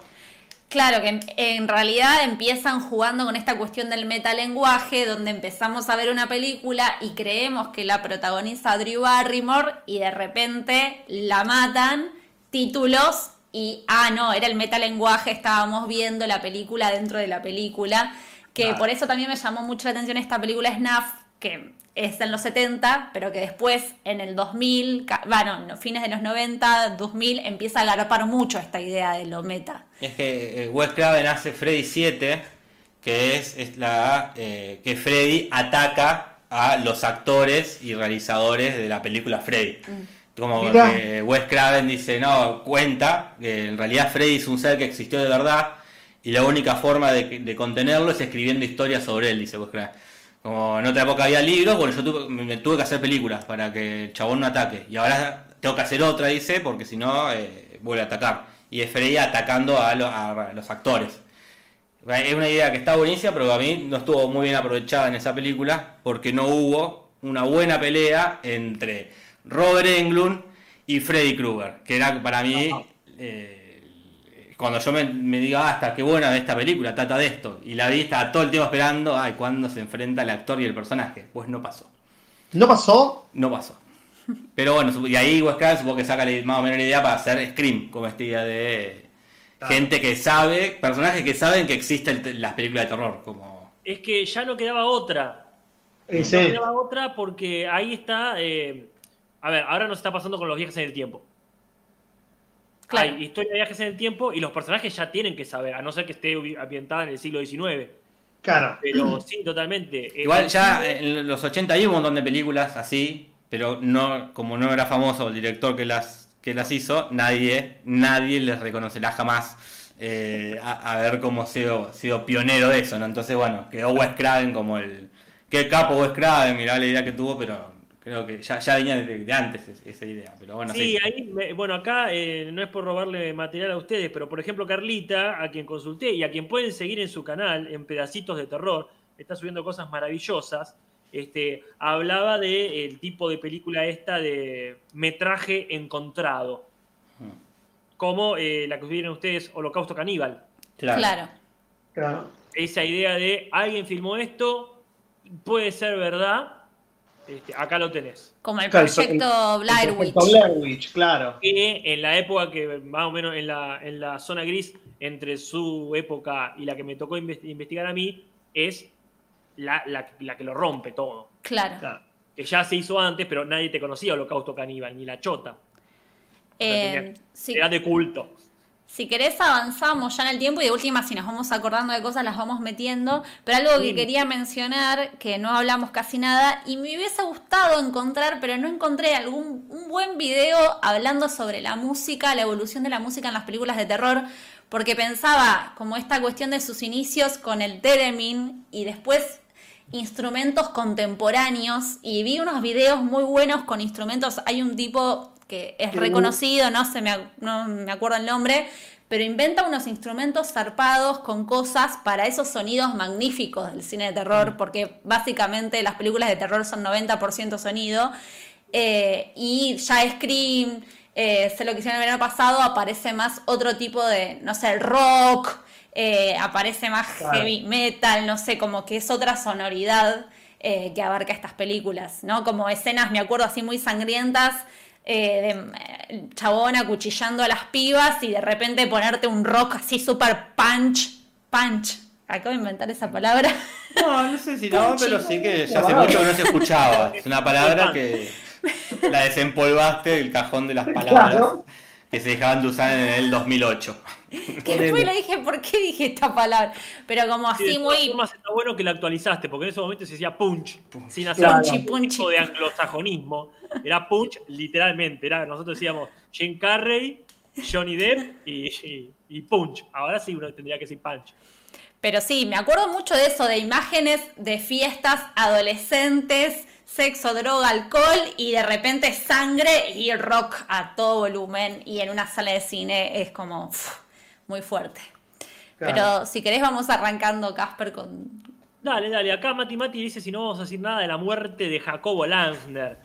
Claro, que en, en realidad empiezan jugando con esta cuestión del metalenguaje, donde empezamos a ver una película y creemos que la protagoniza Drew Barrymore y de repente la matan, títulos y, ah, no, era el metalenguaje, estábamos viendo la película dentro de la película, que Claro. por eso también me llamó mucho la atención esta película Snuff, que es en los 70, pero que después en el 2000, ca- bueno, no, fines de los 90, 2000, empieza a agarpar mucho esta idea de lo meta. Es que eh, Wes Craven hace Freddy 7, que es, es la eh, que Freddy ataca a los actores y realizadores de la película Freddy. Como que Wes Craven dice, no, cuenta que en realidad Freddy es un ser que existió de verdad y la única forma de, de contenerlo es escribiendo historias sobre él, dice Wes Craven. Como en otra época había libros, bueno, yo tuve- me, me tuve que hacer películas para que el chabón no ataque. Y ahora tengo que hacer otra, dice, porque si no, eh, vuelve a atacar. Y es Freddy atacando a, lo- a los actores. Es una idea que está buenísima, pero a mí no estuvo muy bien aprovechada en esa película, porque no hubo una buena pelea entre Robert Englund y Freddy Krueger, que era para mí, eh, cuando yo me, me diga, hasta qué buena esta película, trata de esto, y la vi, estaba todo el tiempo esperando, ay, cuándo se enfrenta el actor y el personaje. Pues no pasó, ¿No pasó? no pasó. Pero bueno, y ahí Wes Craven supongo que saca la- más o menos la idea para hacer Scream, como esta idea de gente que sabe, personajes que saben que existen las películas de terror, como... Es que ya no quedaba otra. Eh, No sí. quedaba otra porque ahí está. eh, a ver, ahora nos está pasando con los viajes en el tiempo. Claro. Hay historia de viajes en el tiempo y los personajes ya tienen que saber, a no ser que esté ambientada en el siglo XIX. Claro. Pero sí, totalmente. Eh, Igual ya en los 80 hay un montón de películas así, pero no como no era famoso el director que las que las hizo, nadie nadie les reconocerá jamás eh, a, a ver cómo sido sido pionero de eso, ¿no? Entonces, bueno, quedó Wes Craven como el qué capo Wes Craven, mirá la idea que tuvo, pero creo que ya, ya venía de, de antes es- esa idea, pero bueno, sí. Sí, ahí, me- bueno, acá eh, no es por robarle material a ustedes, pero por ejemplo Carlita, a quien consulté y a quien pueden seguir en su canal, en Pedacitos de Terror, está subiendo cosas maravillosas, este, hablaba de el tipo de película esta de metraje encontrado, Mm, como eh, la que vieron ustedes, Holocausto Caníbal. Claro. claro. Claro. Esa idea de alguien filmó esto, puede ser verdad, este, acá lo tenés. Como el proyecto Blair El Witch. proyecto Blair Witch, claro. que en la época que más o menos en la, en la zona gris entre su época y la que me tocó inves- investigar a mí es la, la- la que lo rompe todo. Claro. Que ya se hizo antes, pero nadie te conocía Holocausto Caníbal, ni la chota. Eh, tenía- Era de culto. Si querés avanzamos ya en el tiempo y de última si nos vamos acordando de cosas las vamos metiendo, pero algo que quería mencionar, que no hablamos casi nada, y me hubiese gustado encontrar, pero no encontré algún un buen video hablando sobre la música, la evolución de la música en las películas de terror, porque pensaba como esta cuestión de sus inicios con el Theremin y después instrumentos contemporáneos y vi unos videos muy buenos con instrumentos. Hay un tipo que es reconocido, no se me, no me acuerdo el nombre, pero inventa unos instrumentos zarpados con cosas para esos sonidos magníficos del cine de terror, porque básicamente las películas de terror son 90% sonido. eh, y ya Scream, eh, sé lo que hicieron el verano pasado, aparece más otro tipo de, no sé, el rock, eh, aparece más Claro. heavy metal, no sé, como que es otra sonoridad eh, que abarca estas películas, ¿no? Como escenas, me acuerdo, así muy sangrientas, eh, de eh, chabón acuchillando a las pibas y de repente ponerte un rock así súper punch, punch. Acabo de inventar esa palabra. No, no sé si no, Punchy. pero sí que ya hace mucho que no se escuchaba. Es una palabra que la desempolvaste del cajón de las palabras Claro. que se dejaban de usar en el 2008. Que después le dije, ¿por qué dije esta palabra? Pero como Sí, de así todas muy... formas, está bueno que la actualizaste, porque en ese momento se decía punch, sin hacer Punchy, punchy. tipo de anglosajonismo. Era punch literalmente. Era, nosotros decíamos Jim Carrey, Johnny Depp y, y- y punch. Ahora sí uno tendría que decir punch. Pero sí, me acuerdo mucho de eso, de imágenes de fiestas adolescentes, sexo, droga, alcohol y de repente sangre y rock a todo volumen y en una sala de cine es como muy fuerte. Claro. Pero si querés vamos arrancando, Casper, con Dale, dale, acá Mati Mati dice si no vamos a decir nada de la muerte de Jacobo Lansner.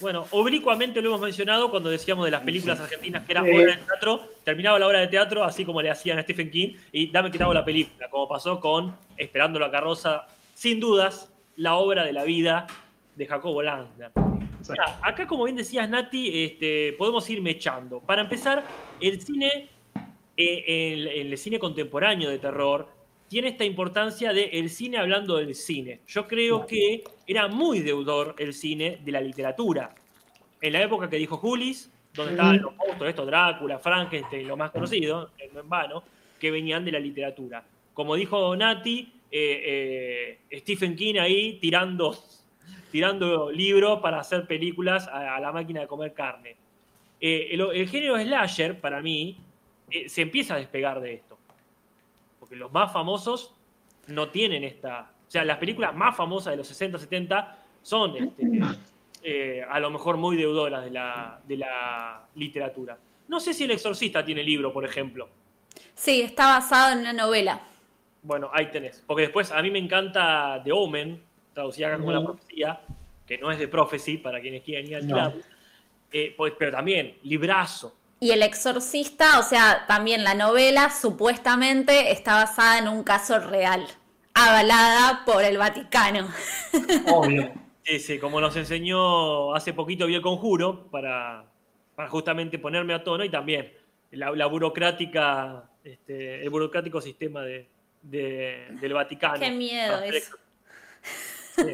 Bueno, oblicuamente lo hemos mencionado cuando decíamos de las películas argentinas que era Sí. obra de teatro, terminaba la obra de teatro así como le hacían a Stephen King y dame que te hago la película, como pasó con Esperando la carroza, sin dudas, la obra de la vida de Jacobo Lansner. Mirá, acá, como bien decías, Nati, este, podemos ir mechando. Para empezar, el cine, el, el cine contemporáneo de terror, tiene esta importancia de el cine hablando del cine. Yo creo que era muy deudor el cine de la literatura. En la época que dijo Julis, donde estaban los monstruos, estos Drácula, Frankenstein, lo más conocido, eh, no en vano, que venían de la literatura. Como dijo Nati, eh, eh, Stephen King ahí tirando tirando libros para hacer películas a, a la máquina de comer carne. Eh, el, el género slasher, para mí, eh, se empieza a despegar de esto. Porque los más famosos no tienen esta... O sea, las películas más famosas de los 60, 70 son este, eh, a lo mejor muy deudoras de la, de la literatura. No sé si El Exorcista tiene libro, por ejemplo. Sí, está basado en una novela. Bueno, ahí tenés. Porque después a mí me encanta The Omen, traducida acá como La. Profecía, que no es de Prophecy, para quienes quieran ir al No. Eh, pues, pero también, librazo. Y El Exorcista, o sea, también la novela supuestamente está basada en un caso real, avalada por el Vaticano. Obvio. Sí, sí, como nos enseñó hace poquito vi el conjuro, para, para justamente ponerme a tono y también la, la burocrática, este, el burocrático sistema de, de- del Vaticano. Qué miedo eso. Sí.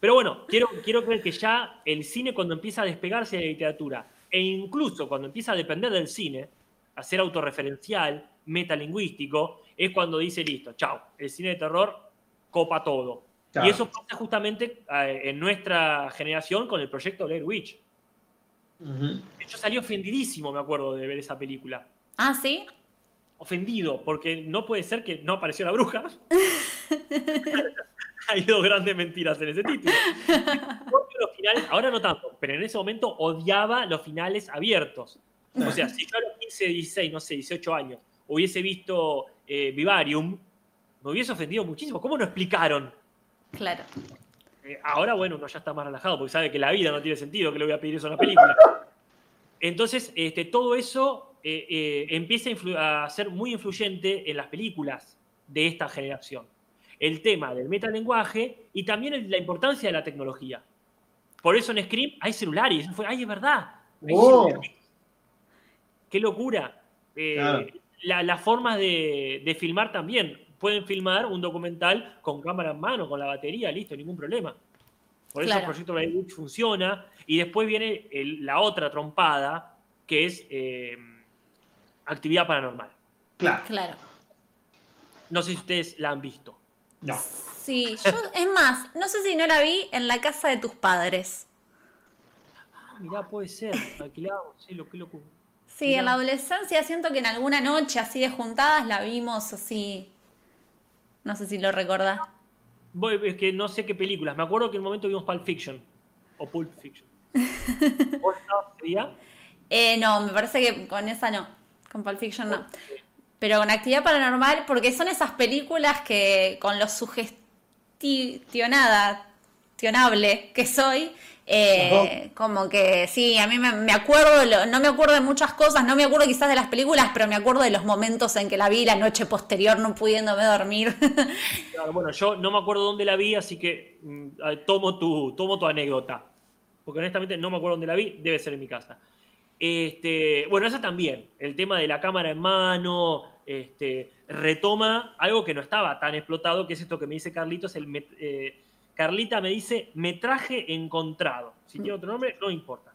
Pero bueno, quiero, quiero creer que ya el cine cuando empieza a despegarse de la literatura e incluso cuando empieza a depender del cine, a ser autorreferencial, metalingüístico, es cuando dice, listo, chao, el cine de terror copa todo. Claro. Y eso pasa justamente eh, en nuestra generación con el proyecto Blair Witch. Ujú. Yo salí ofendidísimo, me acuerdo, de ver esa película. Ah, ¿sí? Ofendido, porque no puede ser que no apareció la bruja. Hay dos grandes mentiras en ese título. Ahora no tanto, pero en ese momento odiaba los finales abiertos. O sea, si yo a los 15, 16, no sé, 18 años hubiese visto eh, Vivarium, me hubiese ofendido muchísimo. ¿Cómo no explicaron? Claro. Eh, ahora, bueno, uno ya está más relajado porque sabe que la vida no tiene sentido que le voy a pedir eso a una película. Entonces, este, todo eso eh, empieza a, a ser muy influyente en las películas de esta generación. El tema del metalenguaje y también la importancia de la tecnología. Por eso en Scream hay celulares. ¡Ay, es verdad! Oh. ¡Qué locura! Eh, Claro. la- las formas de, de filmar también. Pueden filmar un documental con cámara en mano, con la batería, listo, ningún problema. Por eso Claro. el proyecto Witch funciona. Y después viene el- la otra trompada, que es eh, actividad paranormal. Claro. Claro. No sé si ustedes la han visto. No. Sí, yo, es más, no sé si no la vi en la casa de tus padres. Ah, mirá, puede ser. Alquilado, sí, lo que loco. Sí, Mirá. en la adolescencia siento que en alguna noche así de juntadas la vimos así. No sé si lo recordás. Voy, es que no sé qué películas. Me acuerdo que en un momento vimos Pulp Fiction. O Pulp Fiction. ¿Vos día? Eh, no, me parece que con esa no. Con Pulp Fiction no. Pero con actividad paranormal, porque son esas películas que con lo sugestionada, tionable que soy, eh, como que sí, a mí me, me acuerdo, lo- no me acuerdo de muchas cosas, no me acuerdo quizás de las películas, pero me acuerdo de los momentos en que la vi la noche posterior no pudiéndome dormir. Claro, bueno, yo no me acuerdo dónde la vi, así que mm, tomo, tu, tomo tu anécdota. Porque honestamente no me acuerdo dónde la vi, debe ser en mi casa. Este, bueno, esa también, el tema de la cámara en mano, este, retoma algo que no estaba tan explotado, que es esto que me dice Carlitos, eh, Carlita me dice metraje encontrado. Si tiene otro nombre, no importa.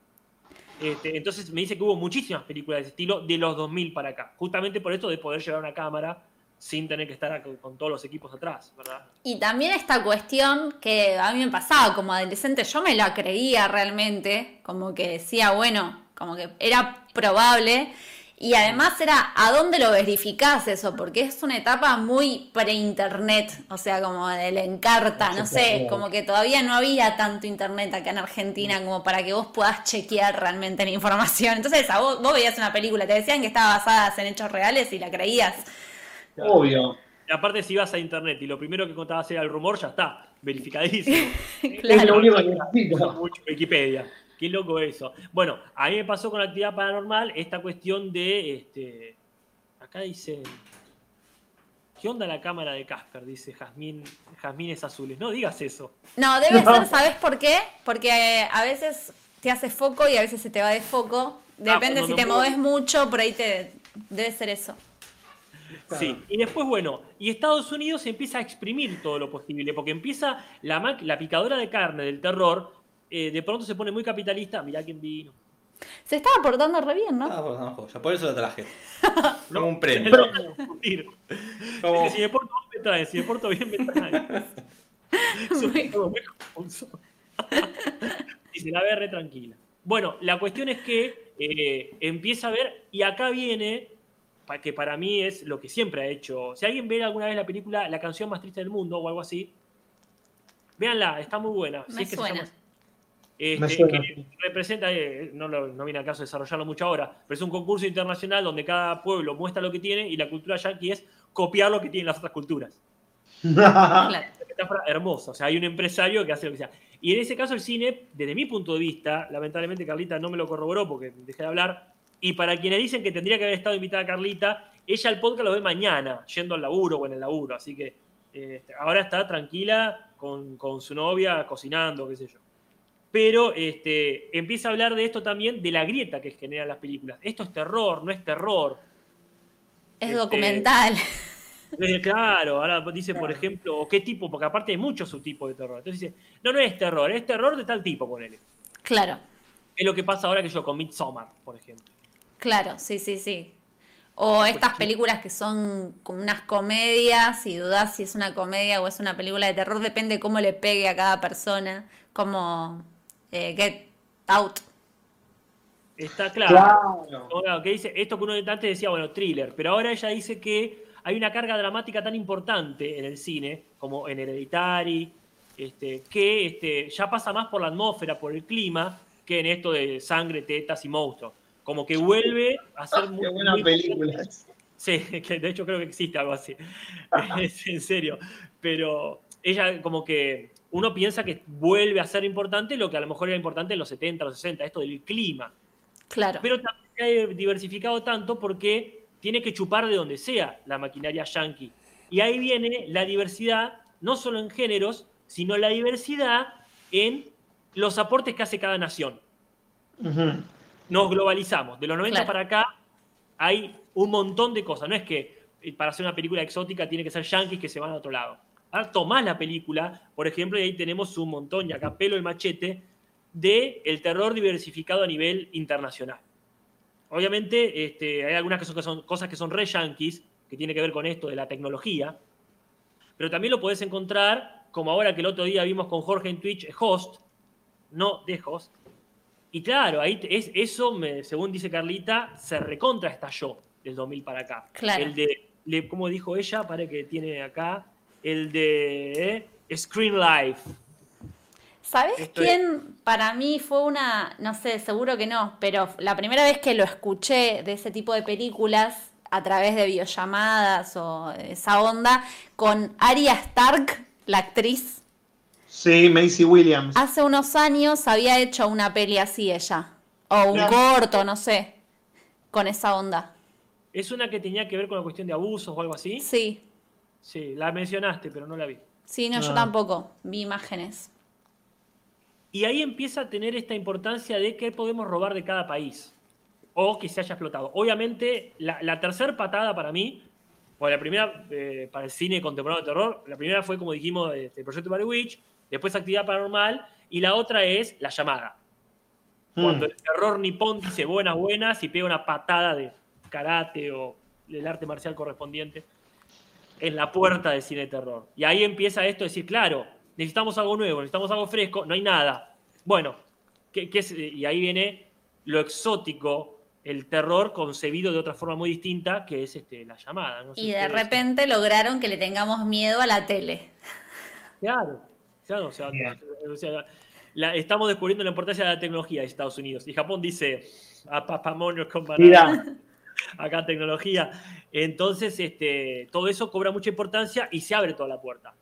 Este, entonces me dice que hubo muchísimas películas de ese estilo de los 2000 para acá, justamente por esto de poder llevar una cámara sin tener que estar con todos los equipos atrás, ¿verdad? Y también esta cuestión que a mí me pasaba como adolescente, yo me la creía realmente, como que decía, bueno, como que era probable. Y además era, ¿a dónde lo verificás eso? Porque es una etapa muy pre-internet, o sea, como del encarta, no sé, como que todavía no había tanto internet acá en Argentina como para que vos puedas chequear realmente la información. Entonces, a vos, vos veías una película, te decían que estaba basada en hechos reales y la creías. Obvio. Aparte, si vas a internet y lo primero que contabas era el rumor, ya está, verificadísimo. Es lo único que necesito. Mucho Wikipedia. Qué loco eso. Bueno, a mí me pasó con la actividad paranormal esta cuestión de. Este, acá dice. ¿Qué onda la cámara de Casper? Dice Jazmín, Jazmines Azules. No digas eso. No, debe ser, ¿sabes por qué? Porque eh, a veces te hace foco y a veces se te va de foco. Depende cuando si no te puedo. moves mucho, por ahí te debe ser eso. Sí, y después, bueno, y Estados Unidos empieza a exprimir todo lo posible, porque empieza la, la picadora de carne del terror, eh, de pronto se pone muy capitalista. Mirá quién vino. Se estaba portando re bien, ¿no? Bueno, no, joya, por eso lo traje. Como un premio. Como- si me porto mal, me traen, si me porto bien, me Muy- confuso. Y se la ve re tranquila. Bueno, la cuestión es que eh, empieza a ver, y acá viene, que para mí es lo que siempre ha hecho. Si alguien ve alguna vez la película La canción más triste del mundo o algo así, véanla, está muy buena. si Me es que se suena. llama. Este, que representa, eh, no, lo- no viene al caso de desarrollarlo mucho ahora, pero es un concurso internacional donde cada pueblo muestra lo que tiene y la cultura yanqui es copiar lo que tienen las otras culturas. Claro. metáfora hermosa. O sea, hay un empresario que hace lo que sea. Y en ese caso, el cine, desde mi punto de vista, lamentablemente Carlita no me lo corroboró porque dejé de hablar. Y para quienes dicen que tendría que haber estado invitada Carlita, ella el podcast lo ve mañana, yendo al laburo o en el laburo. Así que eh, ahora está tranquila con, con su novia, cocinando, qué sé yo. Pero este, empieza a hablar de esto también, de la grieta que generan las películas. Esto es terror, no es terror. Es Este, documental. Eh, Claro, ahora dice, por ejemplo, o qué tipo, porque aparte hay muchos subtipos de terror. Entonces dice, no, no es terror, es terror de tal tipo, ponele. Claro, Es lo que pasa ahora que yo con Midsommar, por ejemplo. claro, sí, sí, sí. O estas películas que son como unas comedias y dudás si es una comedia o es una película de terror, depende cómo le pegue a cada persona, como eh, Get Out. Está claro. Claro. Que dice, esto que uno antes decía, bueno, thriller, pero ahora ella dice que hay una carga dramática tan importante en el cine, como en Hereditary, este, que este, ya pasa más por la atmósfera, por el clima, que en esto de sangre, tetas y monstruos. Como que vuelve a ser muy, Qué buena muy- película. Sí, que de hecho creo que existe algo así. Es en serio. Pero ella como que uno piensa que vuelve a ser importante lo que a lo mejor era importante en los 70, los 60, esto del clima. Claro, Pero también se ha diversificado tanto porque tiene que chupar de donde sea la maquinaria yankee. Y ahí viene la diversidad, no solo en géneros, sino la diversidad en los aportes que hace cada nación Ujú. nos globalizamos. De los 90 Claro. para acá hay un montón de cosas. No es que eh, para hacer una película exótica tiene que ser yankees que se van a otro lado. Ahora tomás la película, por ejemplo, y ahí tenemos un montón, y acá pelo el machete, de el terror diversificado a nivel internacional. Obviamente este, hay algunas que son, que son cosas que son re yankees, que tiene que ver con esto de la tecnología, pero también lo podés encontrar, como ahora que el otro día vimos con Jorge en Twitch, Host, no de Host, y claro, ahí es, eso, me- según dice Carlita, se recontra estalló del 2000 para acá. Claro. El de, le- como dijo ella, para que tiene acá, el de eh, Screen Life. ¿Sabes quién para mí fue una, no sé, seguro que no, pero la primera vez que lo escuché de ese tipo de películas a través de videollamadas o esa onda, con Arya Stark, la actriz, Sí, Macy Williams. hace unos años había hecho una peli así ella, o un Claro. corto, no sé, con esa onda. ¿Es una que tenía que ver con la cuestión de abusos o algo así? Sí, Sí, la mencionaste, pero no la vi. sí, no, yo Ah. tampoco, vi imágenes. Y ahí empieza a tener esta importancia de qué podemos robar de cada país o que se haya explotado. Obviamente, la, la tercera patada para mí, o la primera eh, para el cine contemporáneo de terror, la primera fue, como dijimos, este, el proyecto Blair Witch, después Actividad Paranormal, y la otra es La Llamada. Cuando Mm. el terror nipón dice buenas, buenas y pega una patada de karate o del arte marcial correspondiente en la puerta del cine de terror. Y ahí empieza esto de decir, claro, necesitamos algo nuevo, necesitamos algo fresco, no hay nada. Bueno, ¿qué, qué es? y ahí viene lo exótico, el terror concebido de otra forma muy distinta, que es este, la llamada. No sé Y de ustedes- repente lograron que le tengamos miedo a la tele. Claro, claro, o sea, Bien. o sea, la- estamos descubriendo la importancia de la tecnología de Estados Unidos. Y Japón dice, a papamoños con banana. Mira, acá tecnología. Entonces, este, todo eso cobra mucha importancia y se abre toda la puerta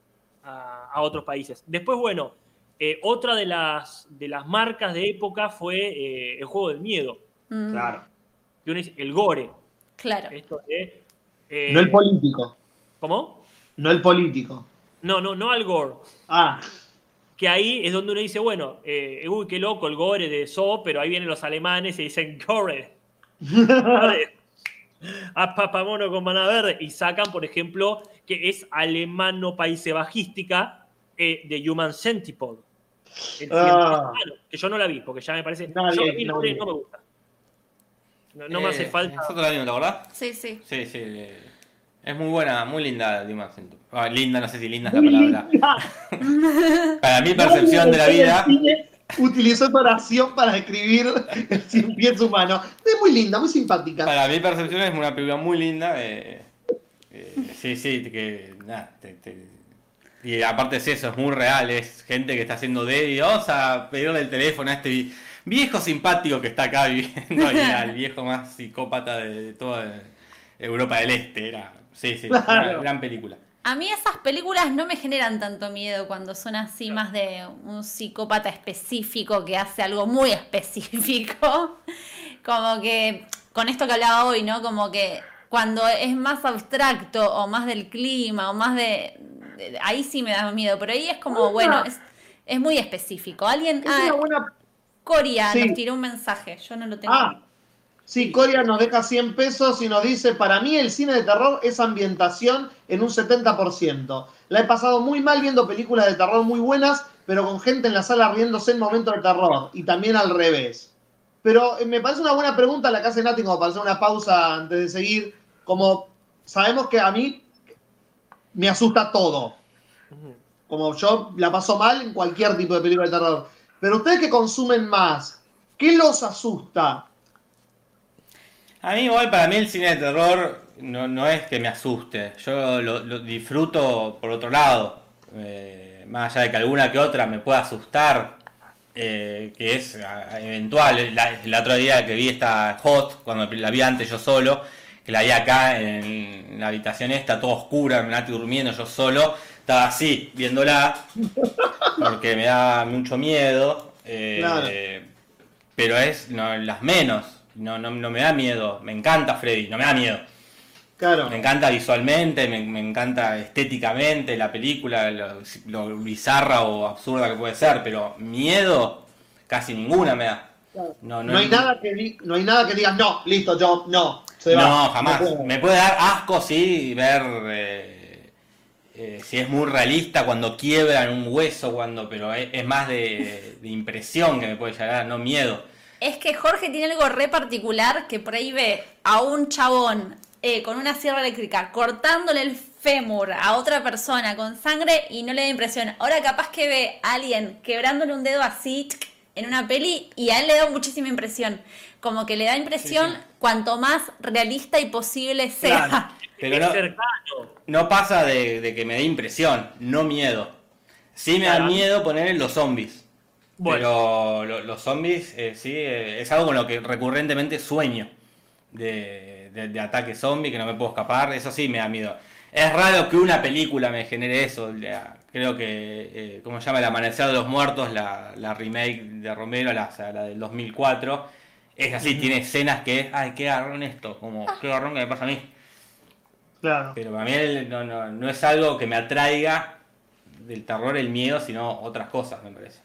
a, a otros países. Después, bueno, eh, otra de las, de las marcas de época fue eh, el juego del miedo. Mm, Claro. el gore. Claro. Esto de, eh, No el político. ¿Cómo? No el político. No, no, no al gore. Ah, Que ahí es donde uno dice, bueno, eh, uy, qué loco el gore de So, pero ahí vienen los alemanes y dicen gore. A papamono con manada verde. Y sacan, por ejemplo, que es alemano países bajística eh, de Human Centipede. El Ah. que yo no la vi, porque ya me parece. Nadie, yo vi no me gusta. No, no me hace Eh, falta. Nosotros la vimos, ¿te acordás? Sí, sí. Sí, sí. Es muy buena, muy linda Centu. Ah, linda, no sé si linda es la palabra. Para mi percepción de la vida, Utilizó esa oración para describir el cien pies humano. Es muy linda, muy simpática. para mi percepción es una película muy linda. eh, eh, sí, sí, que nada, te- te- y aparte es eso, es muy real, es gente que está haciendo dedo y vamos a pedirle el teléfono a este vi- viejo simpático que está acá viviendo y era el viejo más psicópata de, de toda Europa del Este. Era, sí, sí, una gran película. A mí esas películas no me generan tanto miedo cuando son así más de un psicópata específico que hace algo muy específico. Como que, con esto que hablaba hoy, ¿no? Como que cuando es más abstracto o más del clima o más de... de- ahí sí me da miedo, pero ahí es como, bueno, es, es muy específico. Alguien... Es Ah, una buena. Coria Sí. nos tiró un mensaje, yo no lo tengo. Ah, sí, Coria nos deja 100 pesos y nos dice: Para mí, el cine de terror es ambientación en un 70%. La he pasado muy mal viendo películas de terror muy buenas, pero con gente en la sala riéndose en momentos de terror. Y también al revés. Pero eh, me parece una buena pregunta la que hace Nati, como para hacer una pausa antes de seguir. Como sabemos que a mí me asusta todo. Como yo la paso mal en cualquier tipo de película de terror. Pero ustedes que consumen más, ¿qué los asusta? A mí igual, para mí el cine de terror no, no es que me asuste. Yo lo, lo disfruto por otro lado. Eh, más allá de que alguna que otra me pueda asustar, eh, que es eventual. La- el otro día que vi esta Hot, cuando la vi antes yo solo, que la vi acá en, la habitación esta, toda oscura, me Nati durmiendo yo solo, estaba así, viéndola, porque me da mucho miedo. eh, Claro. Pero es no, las menos. No, no, no me da miedo. Me encanta Freddy, no me da miedo. Claro. Me encanta visualmente, me, me encanta estéticamente la película, lo, lo bizarra o absurda que puede ser, pero miedo casi ninguna me da. No, No hay nada que di- no hay nada que digas, no, listo, yo, no. Se va. No, jamás. Me puede dar asco, sí, ver eh, eh, si es muy realista cuando quiebran un hueso, cuando, pero es, es más de, de impresión que me puede llegar, no miedo. Es que Jorge tiene algo re particular que por ahí ve a un chabón eh, con una sierra eléctrica cortándole el fémur a otra persona con sangre y no le da impresión. Ahora capaz que ve a alguien quebrándole un dedo así en una peli y a él le da muchísima impresión. Como que le da impresión Sí, sí. cuanto más realista y posible sea. Claro. Pero no, no pasa de, de que me dé impresión, no miedo. Sí me da miedo poner en los zombies. Bueno. Pero lo- los zombies, eh, sí, eh, es algo con lo que recurrentemente sueño. De, de, de ataque zombie, que no me puedo escapar. Eso sí me da miedo. Es raro que una película me genere eso. la- creo que, eh, ¿cómo se llama? El Amanecer de los Muertos, la, la remake de Romero, la, la del 2004. Es así, tiene escenas que es, ay, qué garrón esto, como, qué garrón que me pasa a mí. Claro. Pero para mí el- no, no, no es algo que me atraiga del terror, el miedo, sino otras cosas, me parece.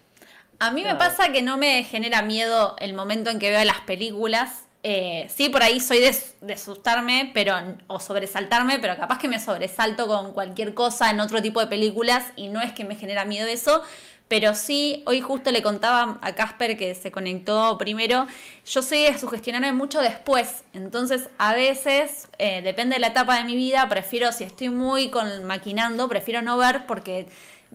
A mí me pasa que no me genera miedo el momento en que veo las películas. Eh, sí, por ahí soy de, de asustarme pero, o sobresaltarme, pero capaz que me sobresalto con cualquier cosa en otro tipo de películas y no es que me genera miedo eso. Pero sí, hoy justo le contaba a Casper que se conectó primero, yo soy de sugestionarme mucho después. Entonces, a veces, eh, depende de la etapa de mi vida, prefiero, si estoy muy con, maquinando, prefiero no ver porque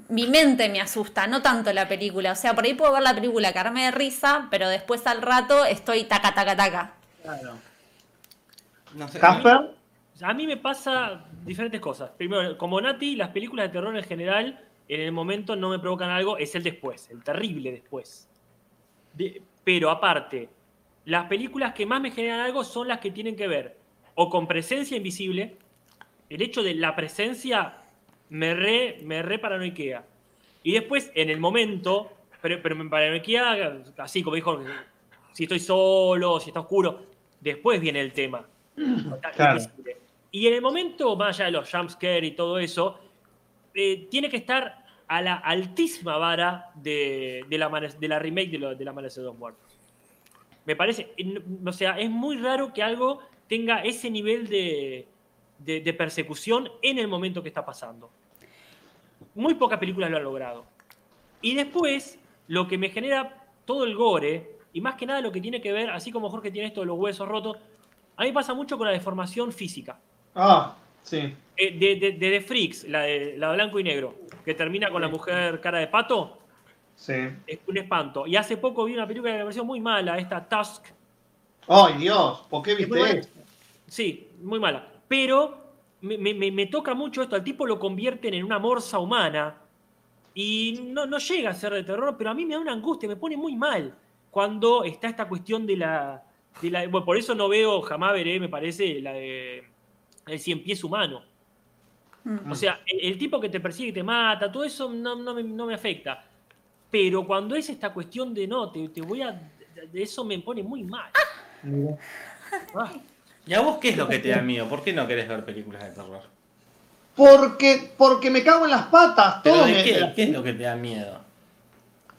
mi mente me asusta, no tanto la película. O sea, por ahí puedo ver la película, cagarme de risa, pero después al rato estoy taca, taca, taca. claro. No sé, Casper, A mí me pasa diferentes cosas. Primero, como Nati, las películas de terror en general, en el momento no me provocan algo, es el después, el terrible después. De- pero aparte, las películas que más me generan algo son las que tienen que ver o con presencia invisible, el hecho de la presencia me re, me re paranoiquea. Y después, en el momento, pero, pero me paranoiquea, así como dijo, si estoy solo, si está oscuro, después viene el tema. Claro. Y en el momento, más allá de los jumpscare y todo eso, eh, tiene que estar a la altísima vara de, de la, de la remake de, lo, de La Amanecer de dos Muertos. Me parece, o sea, es muy raro que algo tenga ese nivel de, de- de persecución en el momento que está pasando. Muy pocas películas lo han logrado. Y después, lo que me genera todo el gore, y más que nada lo que tiene que ver, así como Jorge tiene esto de los huesos rotos, a mí pasa mucho con la deformación física. Ah, sí. Eh, de, de, de The Freaks, la de, la de blanco y negro, que termina con la mujer cara de pato, Sí. es un espanto. Y hace poco vi una película que me pareció muy mala, esta Tusk. Ay, Dios, ¿por qué Es muy viste eso? Sí, muy mala. Pero me, me- me- me toca mucho esto, al tipo lo convierten en una morsa humana y no, no llega a ser de terror, pero a mí me da una angustia, me pone muy mal cuando está esta cuestión de la... de la- bueno, por eso no veo, jamás veré, me parece, la de el cien pies humano. Mm. O sea, el, el tipo que te persigue y te mata, todo eso no, no me, no me afecta. Pero cuando es esta cuestión de no, te, te voy a. de- de eso me pone muy mal. Ah, ¿Y a vos qué es lo que te da miedo? ¿Por qué no querés ver películas de terror? Porque, porque me cago en las patas. ¿Pero Todo de me- qué? ¿Qué es lo que te da miedo?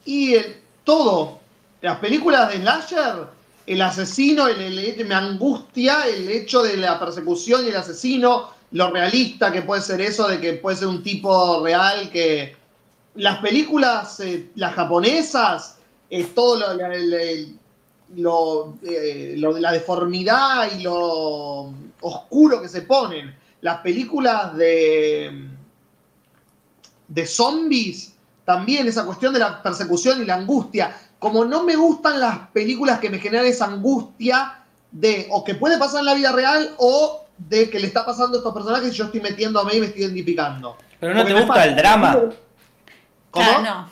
Y el- todo. Las películas de Slasher, el asesino, el, el- me angustia el hecho de la persecución y el asesino, lo realista que puede ser eso, de que puede ser un tipo real que. Las películas, eh, las japonesas, es todo lo, el- lo, eh, lo de la deformidad y lo oscuro que se ponen. Las películas de de zombies, también esa cuestión de la persecución y la angustia. Como no me gustan las películas que me generan esa angustia de o que puede pasar en la vida real o de que le está pasando a estos personajes y yo estoy metiendo a mí y me estoy identificando. ¿Pero no Porque te gusta pasa- el drama? ¿Cómo? Claro, no.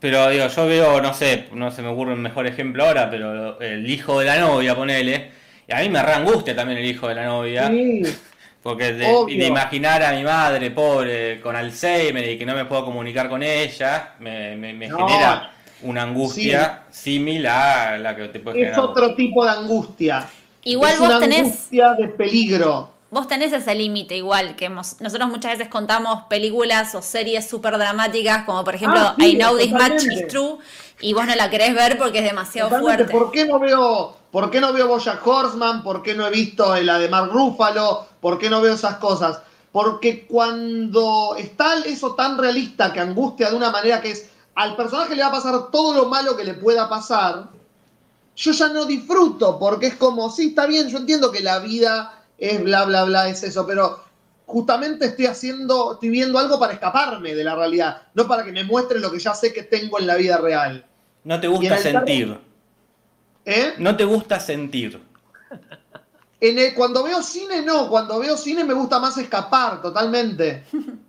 Pero digo, yo veo, no sé, no se me ocurre un mejor ejemplo ahora, pero el hijo de la novia, ponele. Y a mí me re angustia también el hijo de la novia. Sí, Porque de, de imaginar a mi madre pobre con Alzheimer y que no me puedo comunicar con ella, me, me- me No. genera una angustia similar a la que te puede es generar. vos. otro tipo de angustia. Igual es vos una tenés, angustia de peligro. Vos tenés ese límite igual, que hemos- nosotros muchas veces contamos películas o series súper dramáticas, como por ejemplo Ah, sí, I Know This Much totalmente. Is True, y vos no la querés ver porque es demasiado Totalmente. fuerte. ¿Por qué no veo, por qué no veo Bojack Horseman? ¿Por qué no he visto la de Mark Ruffalo? ¿Por qué no veo esas cosas? Porque cuando está eso tan realista que angustia de una manera que es al personaje le va a pasar todo lo malo que le pueda pasar, yo ya no disfruto, porque es como, sí, está bien, yo entiendo que la vida es bla, bla, bla, es eso, pero justamente estoy haciendo, estoy viendo algo para escaparme de la realidad, no para que me muestre lo que ya sé que tengo en la vida real. No te gusta sentir. ¿Eh? No te gusta sentir. En el- cuando veo cine, no. Cuando veo cine me gusta más escapar, totalmente.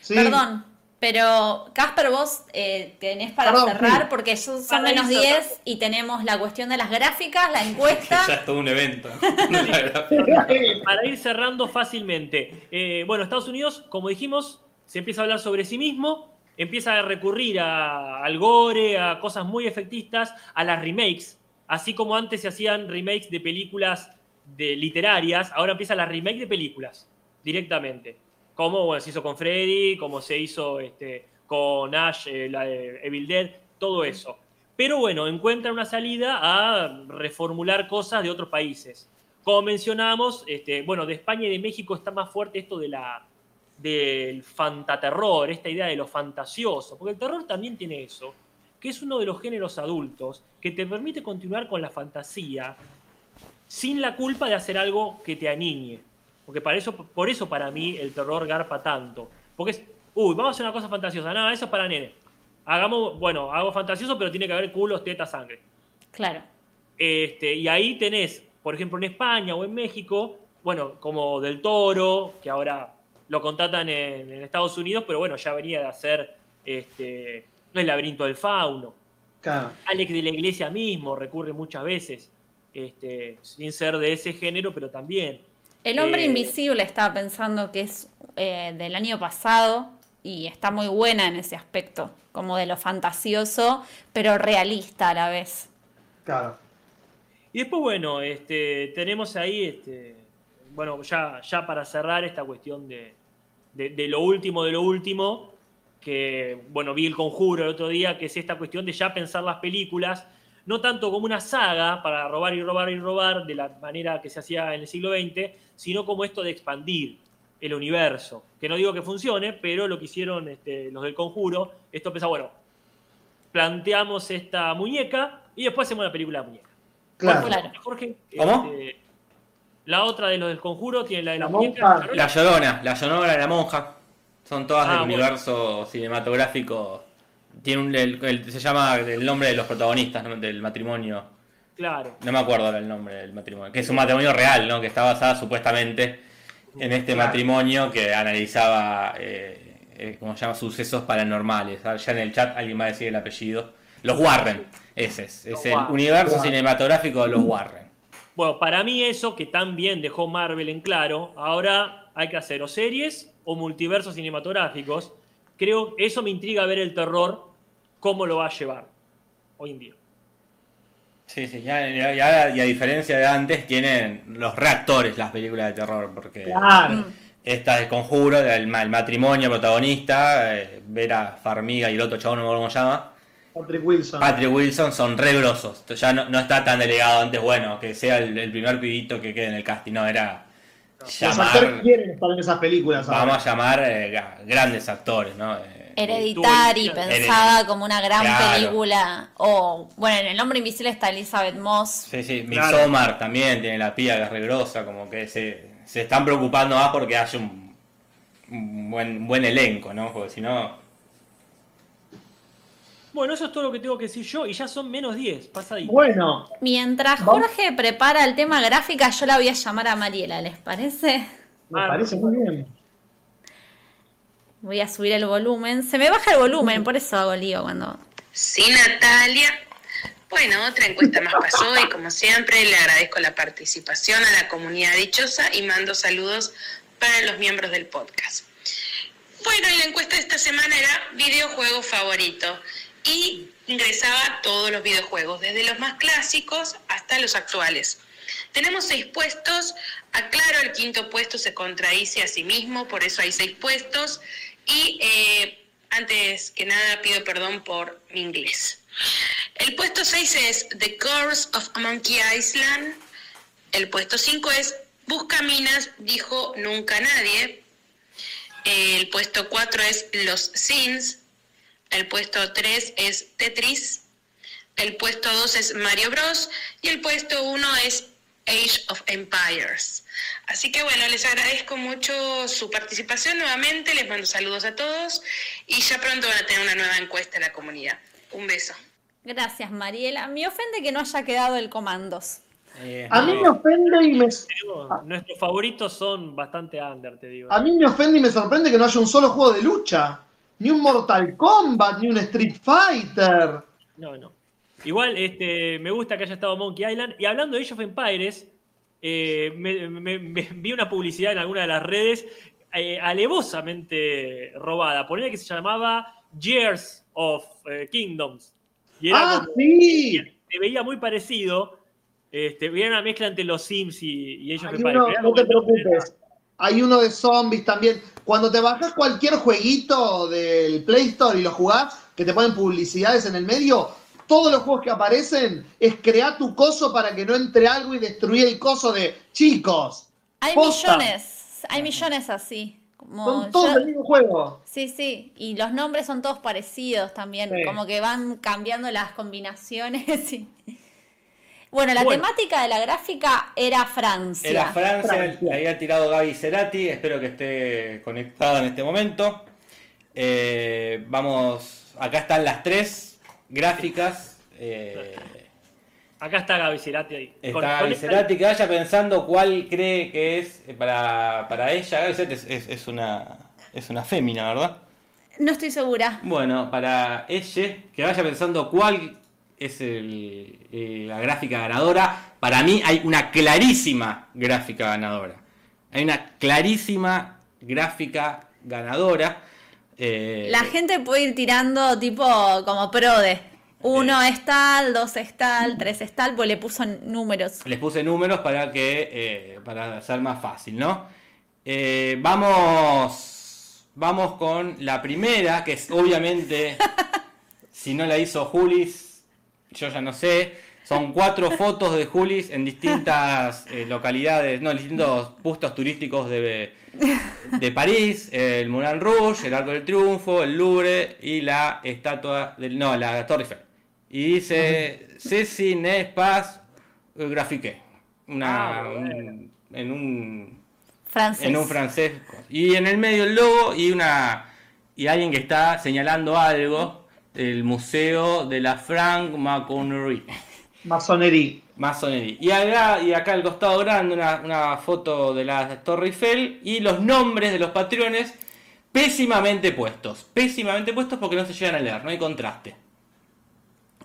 Sí. Perdón, pero Casper, vos eh, tenés para Perdón, cerrar, sí. porque son Para menos cerrando. 10 y tenemos la cuestión de las gráficas, la encuesta. Ya es todo un evento. Para ir cerrando fácilmente. Eh, bueno, Estados Unidos, como dijimos, se empieza a hablar sobre sí mismo, empieza a recurrir a- al gore, a cosas muy efectistas, a las remakes. Así como antes se hacían remakes de películas de literarias, ahora empieza la remake de películas directamente. Como bueno, se hizo con Freddy, como se hizo este, con Ash, eh, la de Evil Dead, todo eso. Pero bueno, encuentra una salida a reformular cosas de otros países. Como mencionamos, este, bueno, de España y de México está más fuerte esto de la, del fantaterror, esta idea de lo fantasioso, porque el terror también tiene eso, que es uno de los géneros adultos que te permite continuar con la fantasía sin la culpa de hacer algo que te aniñe. Porque para eso, por eso para mí el terror garpa tanto. Porque es, uy, vamos a hacer una cosa fantasiosa. No, eso es para nene. Hagamos, bueno, hago fantasioso, pero tiene que haber culos, tetas, sangre. Claro. Este, y ahí tenés, por ejemplo, en España o en México, bueno, como Del Toro, que ahora lo contratan en, en Estados Unidos, pero bueno, ya venía de hacer este, El laberinto del fauno. Claro. Alex de la Iglesia mismo recurre muchas veces este, sin ser de ese género, pero también. El hombre Eh, invisible estaba pensando que es eh, del año pasado y está muy buena en ese aspecto, como de lo fantasioso, pero realista a la vez. Claro. Y después, bueno, este, tenemos ahí, este, bueno, ya, ya para cerrar esta cuestión de, de- de lo último de lo último, que, bueno, vi el conjuro el otro día, que es esta cuestión de ya pensar las películas, no tanto como una saga para robar y robar y robar de la manera que se hacía en el siglo XX, sino como esto de expandir el universo. Que no digo que funcione, pero lo que hicieron este, los del conjuro, esto pensaba, bueno, planteamos esta muñeca y después hacemos la película de la muñeca. Claro. ¿Cuál fue la Claro. otra, Jorge? ¿Cómo? Este, la otra de los del conjuro tiene la de la, La muñeca. monja. La Llorona, la Llorona la Monja. Son todas Ah, del bueno. universo cinematográfico. Tiene un, el- el- se llama el nombre de los protagonistas ¿no? del matrimonio. Claro. No me acuerdo ahora el nombre del matrimonio. Que es un matrimonio real, ¿no? Que está basada supuestamente en este Claro. matrimonio que analizaba, eh, eh, ¿cómo se llama? Sucesos paranormales. Ah, Ya en el chat alguien va a decir el apellido. Los Warren. Ese es. Es Los el Warren. universo Warren. cinematográfico de los Warren. Bueno, para mí eso que tan bien dejó Marvel en claro, ahora hay que hacer o series o multiversos cinematográficos. Creo que eso me intriga ver el terror, cómo lo va a llevar hoy en día. Sí, sí, ya, ya- ya- y a diferencia de antes, tienen los reactores las películas de terror, porque Claro. Esta de Conjuro, ma- el matrimonio protagonista, eh, Vera Farmiga y el otro chabón, no me cómo se llama, Patrick Wilson. Patrick Wilson, son re grosos. Entonces Ya no, no está tan delegado antes, bueno, que sea el, el primer pibito que quede en el casting, no, era Los actores llamar, quieren estar en esas películas. ahora. vamos a llamar eh, grandes actores, ¿no? Eh, Hereditary, Tuvo- pensada como una gran Claro. película. O, bueno, en El Hombre Invisible está Elizabeth Moss. Sí, sí, Claro. Midsommar también tiene la pía que es re grosa, como que se, se están preocupando más porque haya un, un buen, un buen elenco, ¿no? Porque si no, Bueno, eso es todo lo que tengo que decir yo y ya son menos 10, pasadito. Bueno, Mientras Vamos. Jorge prepara el tema gráfica, yo la voy a llamar a Mariela, ¿les parece? me Ah, parece muy bien. Voy a subir el volumen. Se me baja el volumen, por eso hago lío cuando. Sí, Natalia. Bueno, otra encuesta más pasó y como siempre le agradezco la participación a la comunidad dichosa y mando saludos para los miembros del podcast. Bueno, y la encuesta de esta semana era videojuego favorito y ingresaba todos los videojuegos, desde los más clásicos hasta los actuales. Tenemos seis puestos, aclaro, el quinto puesto se contradice a sí mismo, por eso hay seis puestos. Y eh, antes que nada pido perdón por mi inglés. El puesto 6 es The Curse of Monkey Island. El puesto 5 es Buscaminas, dijo nunca nadie. El puesto 4 es Los Sims. El puesto 3 es Tetris. El puesto 2 es Mario Bros. Y el puesto 1 es Age of Empires. Así que bueno, les agradezco mucho su participación nuevamente, les mando saludos a todos y ya pronto van a tener una nueva encuesta en la comunidad. Un beso. Gracias, Mariela. Me ofende que no haya quedado el comandos. eh, A mí me ofende y me, Nuestros favoritos son bastante under, te digo. a mí me ofende y me sorprende que no haya un solo juego de lucha. Ni un Mortal Kombat, ni un Street Fighter. No, no. Igual este, me gusta que haya estado Monkey Island. Y hablando de Age of Empires, eh, me, me- me- vi una publicidad en alguna de las redes eh, alevosamente robada. Ponía que se llamaba Years of eh, Kingdoms. Y era Ah, como- sí. se veía muy parecido. Este, era una mezcla entre los Sims y, of Hay Empires. uno, no te era- preocupes. Hay uno de zombies también. Cuando te bajas cualquier jueguito del Play Store y lo jugás, que te ponen publicidades en el medio, todos los juegos que aparecen es crear tu coso para que no entre algo y destruir el coso de chicos. Hay Posta. millones, hay millones así. Como Son todos yo- el mismo juego. Sí, sí, y los nombres son todos parecidos también, Sí. como que van cambiando las combinaciones. y- Bueno, la Bueno. temática de la gráfica era Francia. Era Francia, Francia. había tirado Gaby Cerati, espero que esté conectado en este momento. Eh, vamos, acá están las tres gráficas. eh, Acá está Gaby Cerati ahí. está Con- Gaby Cerati, que vaya pensando cuál cree que es eh, para, para ella. Gaby Cerati es, es- es una, es una fémina, ¿verdad? No estoy segura. Bueno, para ella, que vaya pensando cuál es el- la gráfica ganadora. Para mí hay una clarísima gráfica ganadora. Hay una clarísima gráfica ganadora. Eh, La gente puede ir tirando tipo como prode. Uno es tal, dos es tal, tres es tal, pues le puso números. Les puse números para que eh, para hacer más fácil, ¿no? Eh, vamos vamos con la primera, que es obviamente si no la hizo Julis, yo ya no sé. Son cuatro fotos de Julis en distintas eh, localidades, no, en distintos puestos turísticos de, de París, el Moulin Rouge, el Arco del Triunfo, el Louvre y la estatua del no, la Torre Eiffel. Y dice Ceci n'est pas graphique. Una Ah, bueno. un- en un Francés. en un francés. Y en el medio el logo y una y alguien que está señalando algo del Museo de la Frank Maconnerie. Masonería. Masonería. Y acá, y acá al costado grande una, una foto de la Torre Eiffel y los nombres de los patrones pésimamente puestos. Pésimamente puestos porque no se llegan a leer, no hay contraste.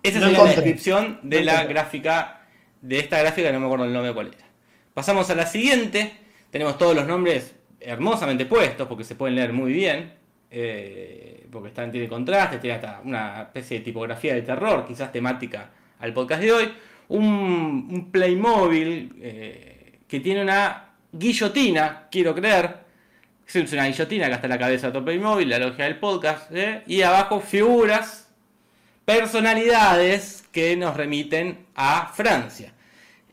Esa No sería la descripción de No la encontré. gráfica, de esta gráfica, no me acuerdo el nombre cuál era. Pasamos a la siguiente. Tenemos todos los nombres hermosamente puestos porque se pueden leer muy bien. eh, porque están, tiene contraste, tiene hasta una especie de tipografía de terror, quizás temática al podcast de hoy. Un, un Playmobil eh, que tiene una guillotina, quiero creer. Es una guillotina que hasta la cabeza de otro Playmobil, la logia del podcast. ¿eh? Y abajo figuras, personalidades que nos remiten a Francia.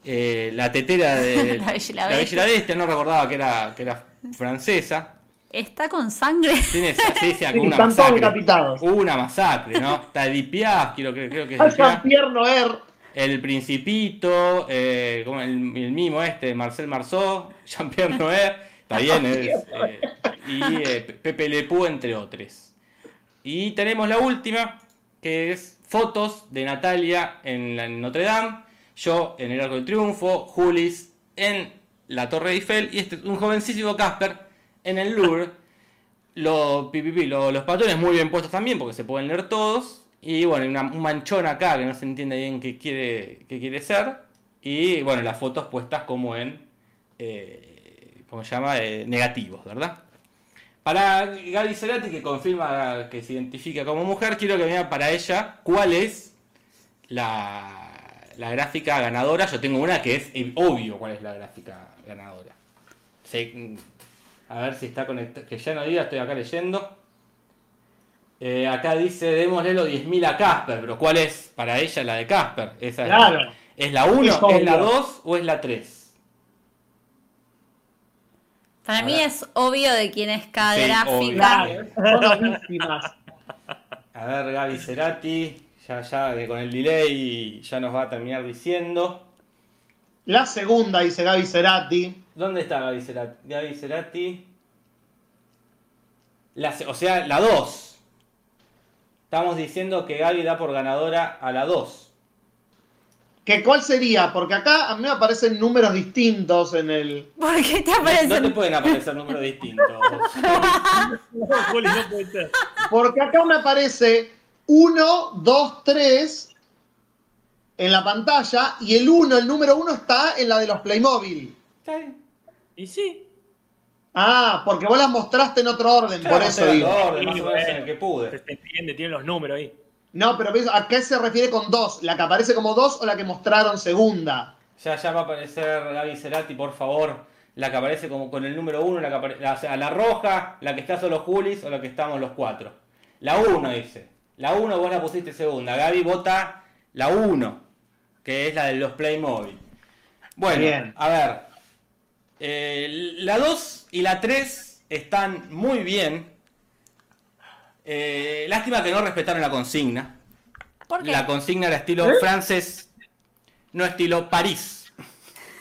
Eh, la tetera de La Bella la Bestia, no recordaba que era, que era francesa. Está con sangre. Tiene sí, sí, Sí, una están todos masacre. decapitados. Hubo una masacre, ¿no? Está Edith Piaf, creo, que- creo que es. Jean-Pierre Noer. El Principito, eh, como el, el mimo este, Marcel Marceau, Jean-Pierre Noer, está bien, es, eh, y eh, Pepe Le Pew, entre otros. Y tenemos la última, que es fotos de Natalia en, la- en Notre Dame, yo en el Arco del Triunfo, Julis en la Torre Eiffel y este, un jovencísimo Casper en el Louvre. Los, patrones muy bien puestos también porque se pueden leer todos. Y bueno, una- un manchón acá que no se entiende bien qué quiere, qué quiere ser. Y bueno, las fotos puestas como en, eh, ¿cómo se llama? Eh, negativos, ¿verdad? Para Gaby Cerati, que confirma que se identifica como mujer, quiero que diga para ella cuál es la, gráfica ganadora. Yo tengo una que es obvio cuál es la gráfica ganadora. Sí, a ver si está conectado. Que ya no diga, estoy acá leyendo. Eh, acá dice, démosle los 10.000 a Casper, pero ¿cuál es para ella la de Casper? ¿Esa es, Claro. la, ¿Es la 1, Es es la obvio. 2 o es la 3? Para mí es obvio de quién es cada Sí, gráfica. Claro. A ver, Gaby Cerati, ya, ya que con el delay ya nos va a terminar diciendo. La segunda, dice Gaby Cerati. ¿Dónde está Gaby Cerati? Gaby Cerati. La o sea, la 2. Estamos diciendo que Gaby da por ganadora a la 2. ¿Que ¿Cuál sería? Porque acá a mí me aparecen números distintos en el. ¿Por qué te No, no te aparecen? pueden aparecer números distintos. Porque acá me aparece 1, 2, 3 en la pantalla y el 1, el número 1 está en la de los Playmobil. Está bien. Y sí. Ah, porque vos las mostraste en otro orden, por Claro, eso estoy digo. orden, más o menos en el que pude. Se entiende, tienen los números ahí. No, pero ¿a qué se refiere con 2? ¿La que aparece como 2 o la que mostraron segunda? Ya, ya va a aparecer Gaby Cerati, por favor. La que aparece como con el número 1, la, que apare- la, o sea, la roja, la que está solo Julis o la que estamos los cuatro. La 1 dice. La 1 vos la pusiste segunda. Gaby vota la 1, que es la de los Playmobil. Bueno, Bien. a ver. Eh, la 2 y la 3 están muy bien. Eh, lástima que no respetaron la consigna. ¿Por qué? La consigna era estilo francés, no estilo París.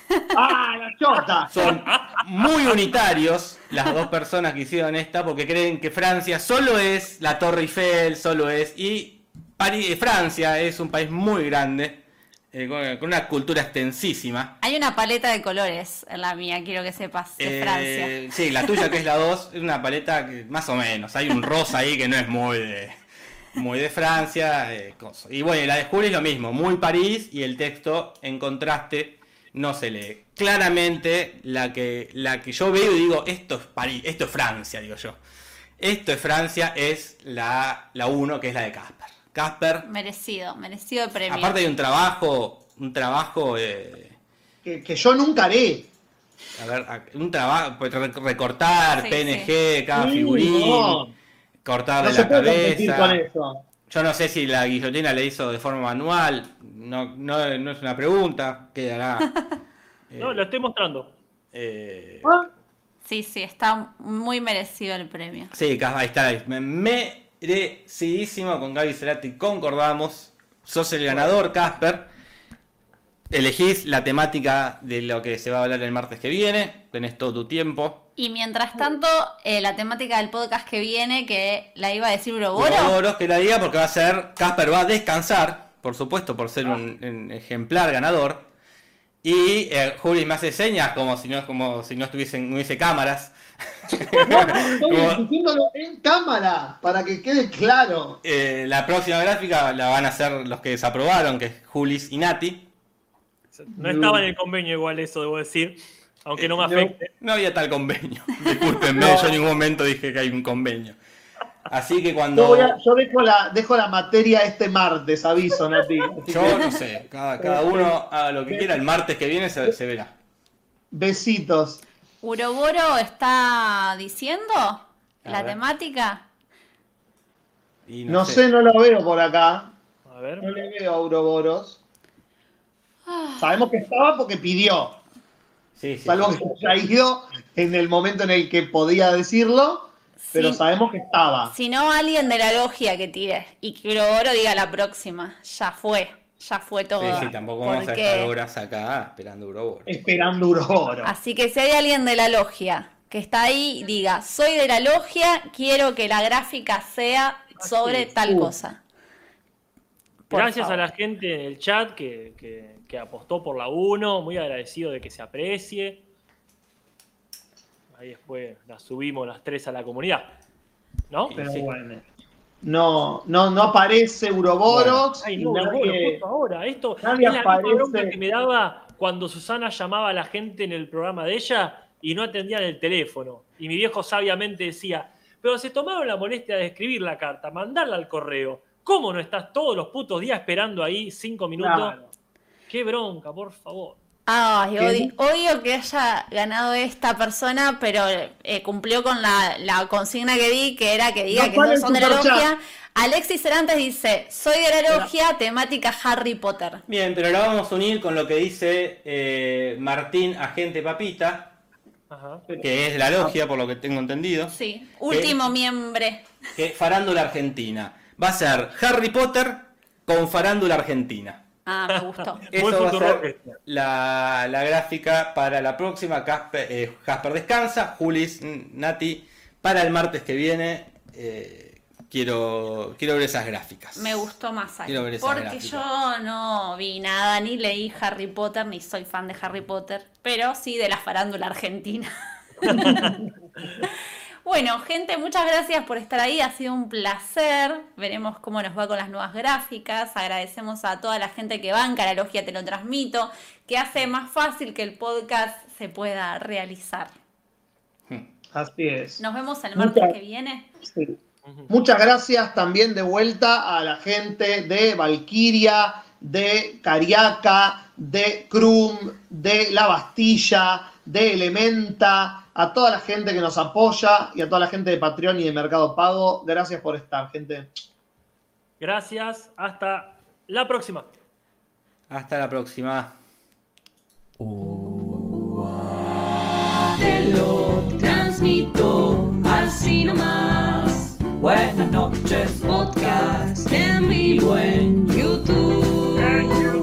¡Ah, la chota! Son muy unitarios las dos personas que hicieron esta porque creen que Francia solo es la Torre Eiffel, solo es. Y París, Francia es un país muy grande, eh, con, con una cultura extensísima. Hay una paleta de colores en la mía, quiero que sepas, de Eh, Francia. Sí, la tuya que es la 2 es una paleta que más o menos. Hay un rosa ahí que no es muy de. muy de Francia. eh. Y bueno, la de Juli es lo mismo, muy París y el texto en contraste no se lee. Claramente la que, la que yo veo y digo, esto es París, esto es Francia, digo yo. Esto es Francia, es la 1, que es la de Casper. Casper, Merecido, merecido el premio. aparte de un trabajo, un trabajo, eh, Que, que yo nunca haré. a ver, un trabajo, pues, re- recortar, Sí, PNG, cada Sí, figurín, no. cortarle No se la puede competir cabeza. con eso. Yo no sé si la guillotina le hizo de forma manual, no, no, no es una pregunta, quedará. eh, No, lo estoy mostrando. eh, Ah, Sí, sí, está muy merecido el premio. sí, ahí está, me- merecidísimo con Gaby Cerati, concordamos, sos el ganador, Casper. Elegís la temática de lo que se va a hablar el martes que viene, tenés todo tu tiempo. Y mientras tanto, eh, la temática del podcast que viene, que la iba a decir Uroboro. Uroboros que la diga porque va a ser, Casper va a descansar, por supuesto, por ser un, un ejemplar ganador. Y eh, Juli me hace señas como si no, como si no estuviesen, no hubiese cámaras. Estoy Como- diciéndolo en cámara, para que quede claro. Eh, la próxima gráfica la van a hacer los que desaprobaron, que es Julis y Nati. No estaba en el convenio igual eso, debo decir. Aunque no me No. afecte. No había tal convenio. Discúlpenme, No. yo en ningún momento dije que hay un convenio. Así que cuando. a- yo dejo, la, dejo la materia este martes, aviso, Nati. Yo que, no sé, cada, cada uno haga lo que quiera, el martes que viene se, se verá. Besitos. Uroboro está diciendo la ver. temática. Y No sé, no lo veo por acá. A ver. No le veo a Ouroboros. Sabemos que estaba porque pidió. Sí, sí. Salvo que se haya ido en el momento en el que podía decirlo, pero Sí. sabemos que estaba. Si no, alguien de la logia que tire. Y que Uroboro diga la próxima. Ya fue. Ya fue todo. Sí, sí, tampoco vamos a estar horas acá esperando Uroboro. Esperando Ouroboros. Así que si hay alguien de la logia que está ahí, diga, soy de la logia, quiero que la gráfica sea sobre tal Uh. cosa. Por Gracias favor. a la gente en el chat que, que- que apostó por la 1, muy agradecido de que se aprecie. Ahí después las subimos las tres a la comunidad. ¿No? Sí. Pero bueno. No, no, no aparece Ouroboros. Ay, no, nadie- ahora. Esto es la misma aparece. bronca que me daba cuando Susana llamaba a la gente en el programa de ella y no atendían el teléfono. Y mi viejo sabiamente decía, pero se tomaron la molestia de escribir la carta, mandarla al correo. ¿Cómo no estás todos los putos días esperando ahí cinco minutos? Claro. Qué bronca, por favor. Ay, odio, odio que haya ganado esta persona, pero eh, cumplió con la, la consigna que di, que era que diga No, que ¿cuál no son de la logia. Alexis Cerantes dice, soy de la logia, temática Harry Potter. Bien, pero ahora vamos a unir con lo que dice eh, Martín, agente Papita, Ajá. que es de la logia, por lo que tengo entendido, Sí, último miembro. que Farándula Argentina. Va a ser Harry Potter con Farándula Argentina. Ah, me gustó. Eso va a ser este. la, la gráfica para la próxima. Casper, eh, Jasper descansa, Julis, Nati, para el martes que viene. eh, quiero, quiero ver esas gráficas. Me gustó más ahí. Porque yo no vi nada, ni leí Harry Potter, ni soy fan de Harry Potter, pero sí de la farándula argentina. bueno, gente, muchas gracias por estar ahí. Ha sido un placer. Veremos cómo nos va con las nuevas gráficas. Agradecemos a toda la gente que banca la logia Te lo transmito, que hace más fácil que el podcast se pueda realizar. Así es. Nos vemos el martes Muchas- que viene. Sí. Muchas gracias también de vuelta a la gente de Valquiria, de Cariaca, de Crum, de La Bastilla, de Elementa, a toda la gente que nos apoya y a toda la gente de Patreon y de Mercado Pago. Gracias por estar, gente. Gracias, hasta la próxima. Hasta la próxima. Te lo transmito así nomás. Buenas noches, podcast en vivo en YouTube.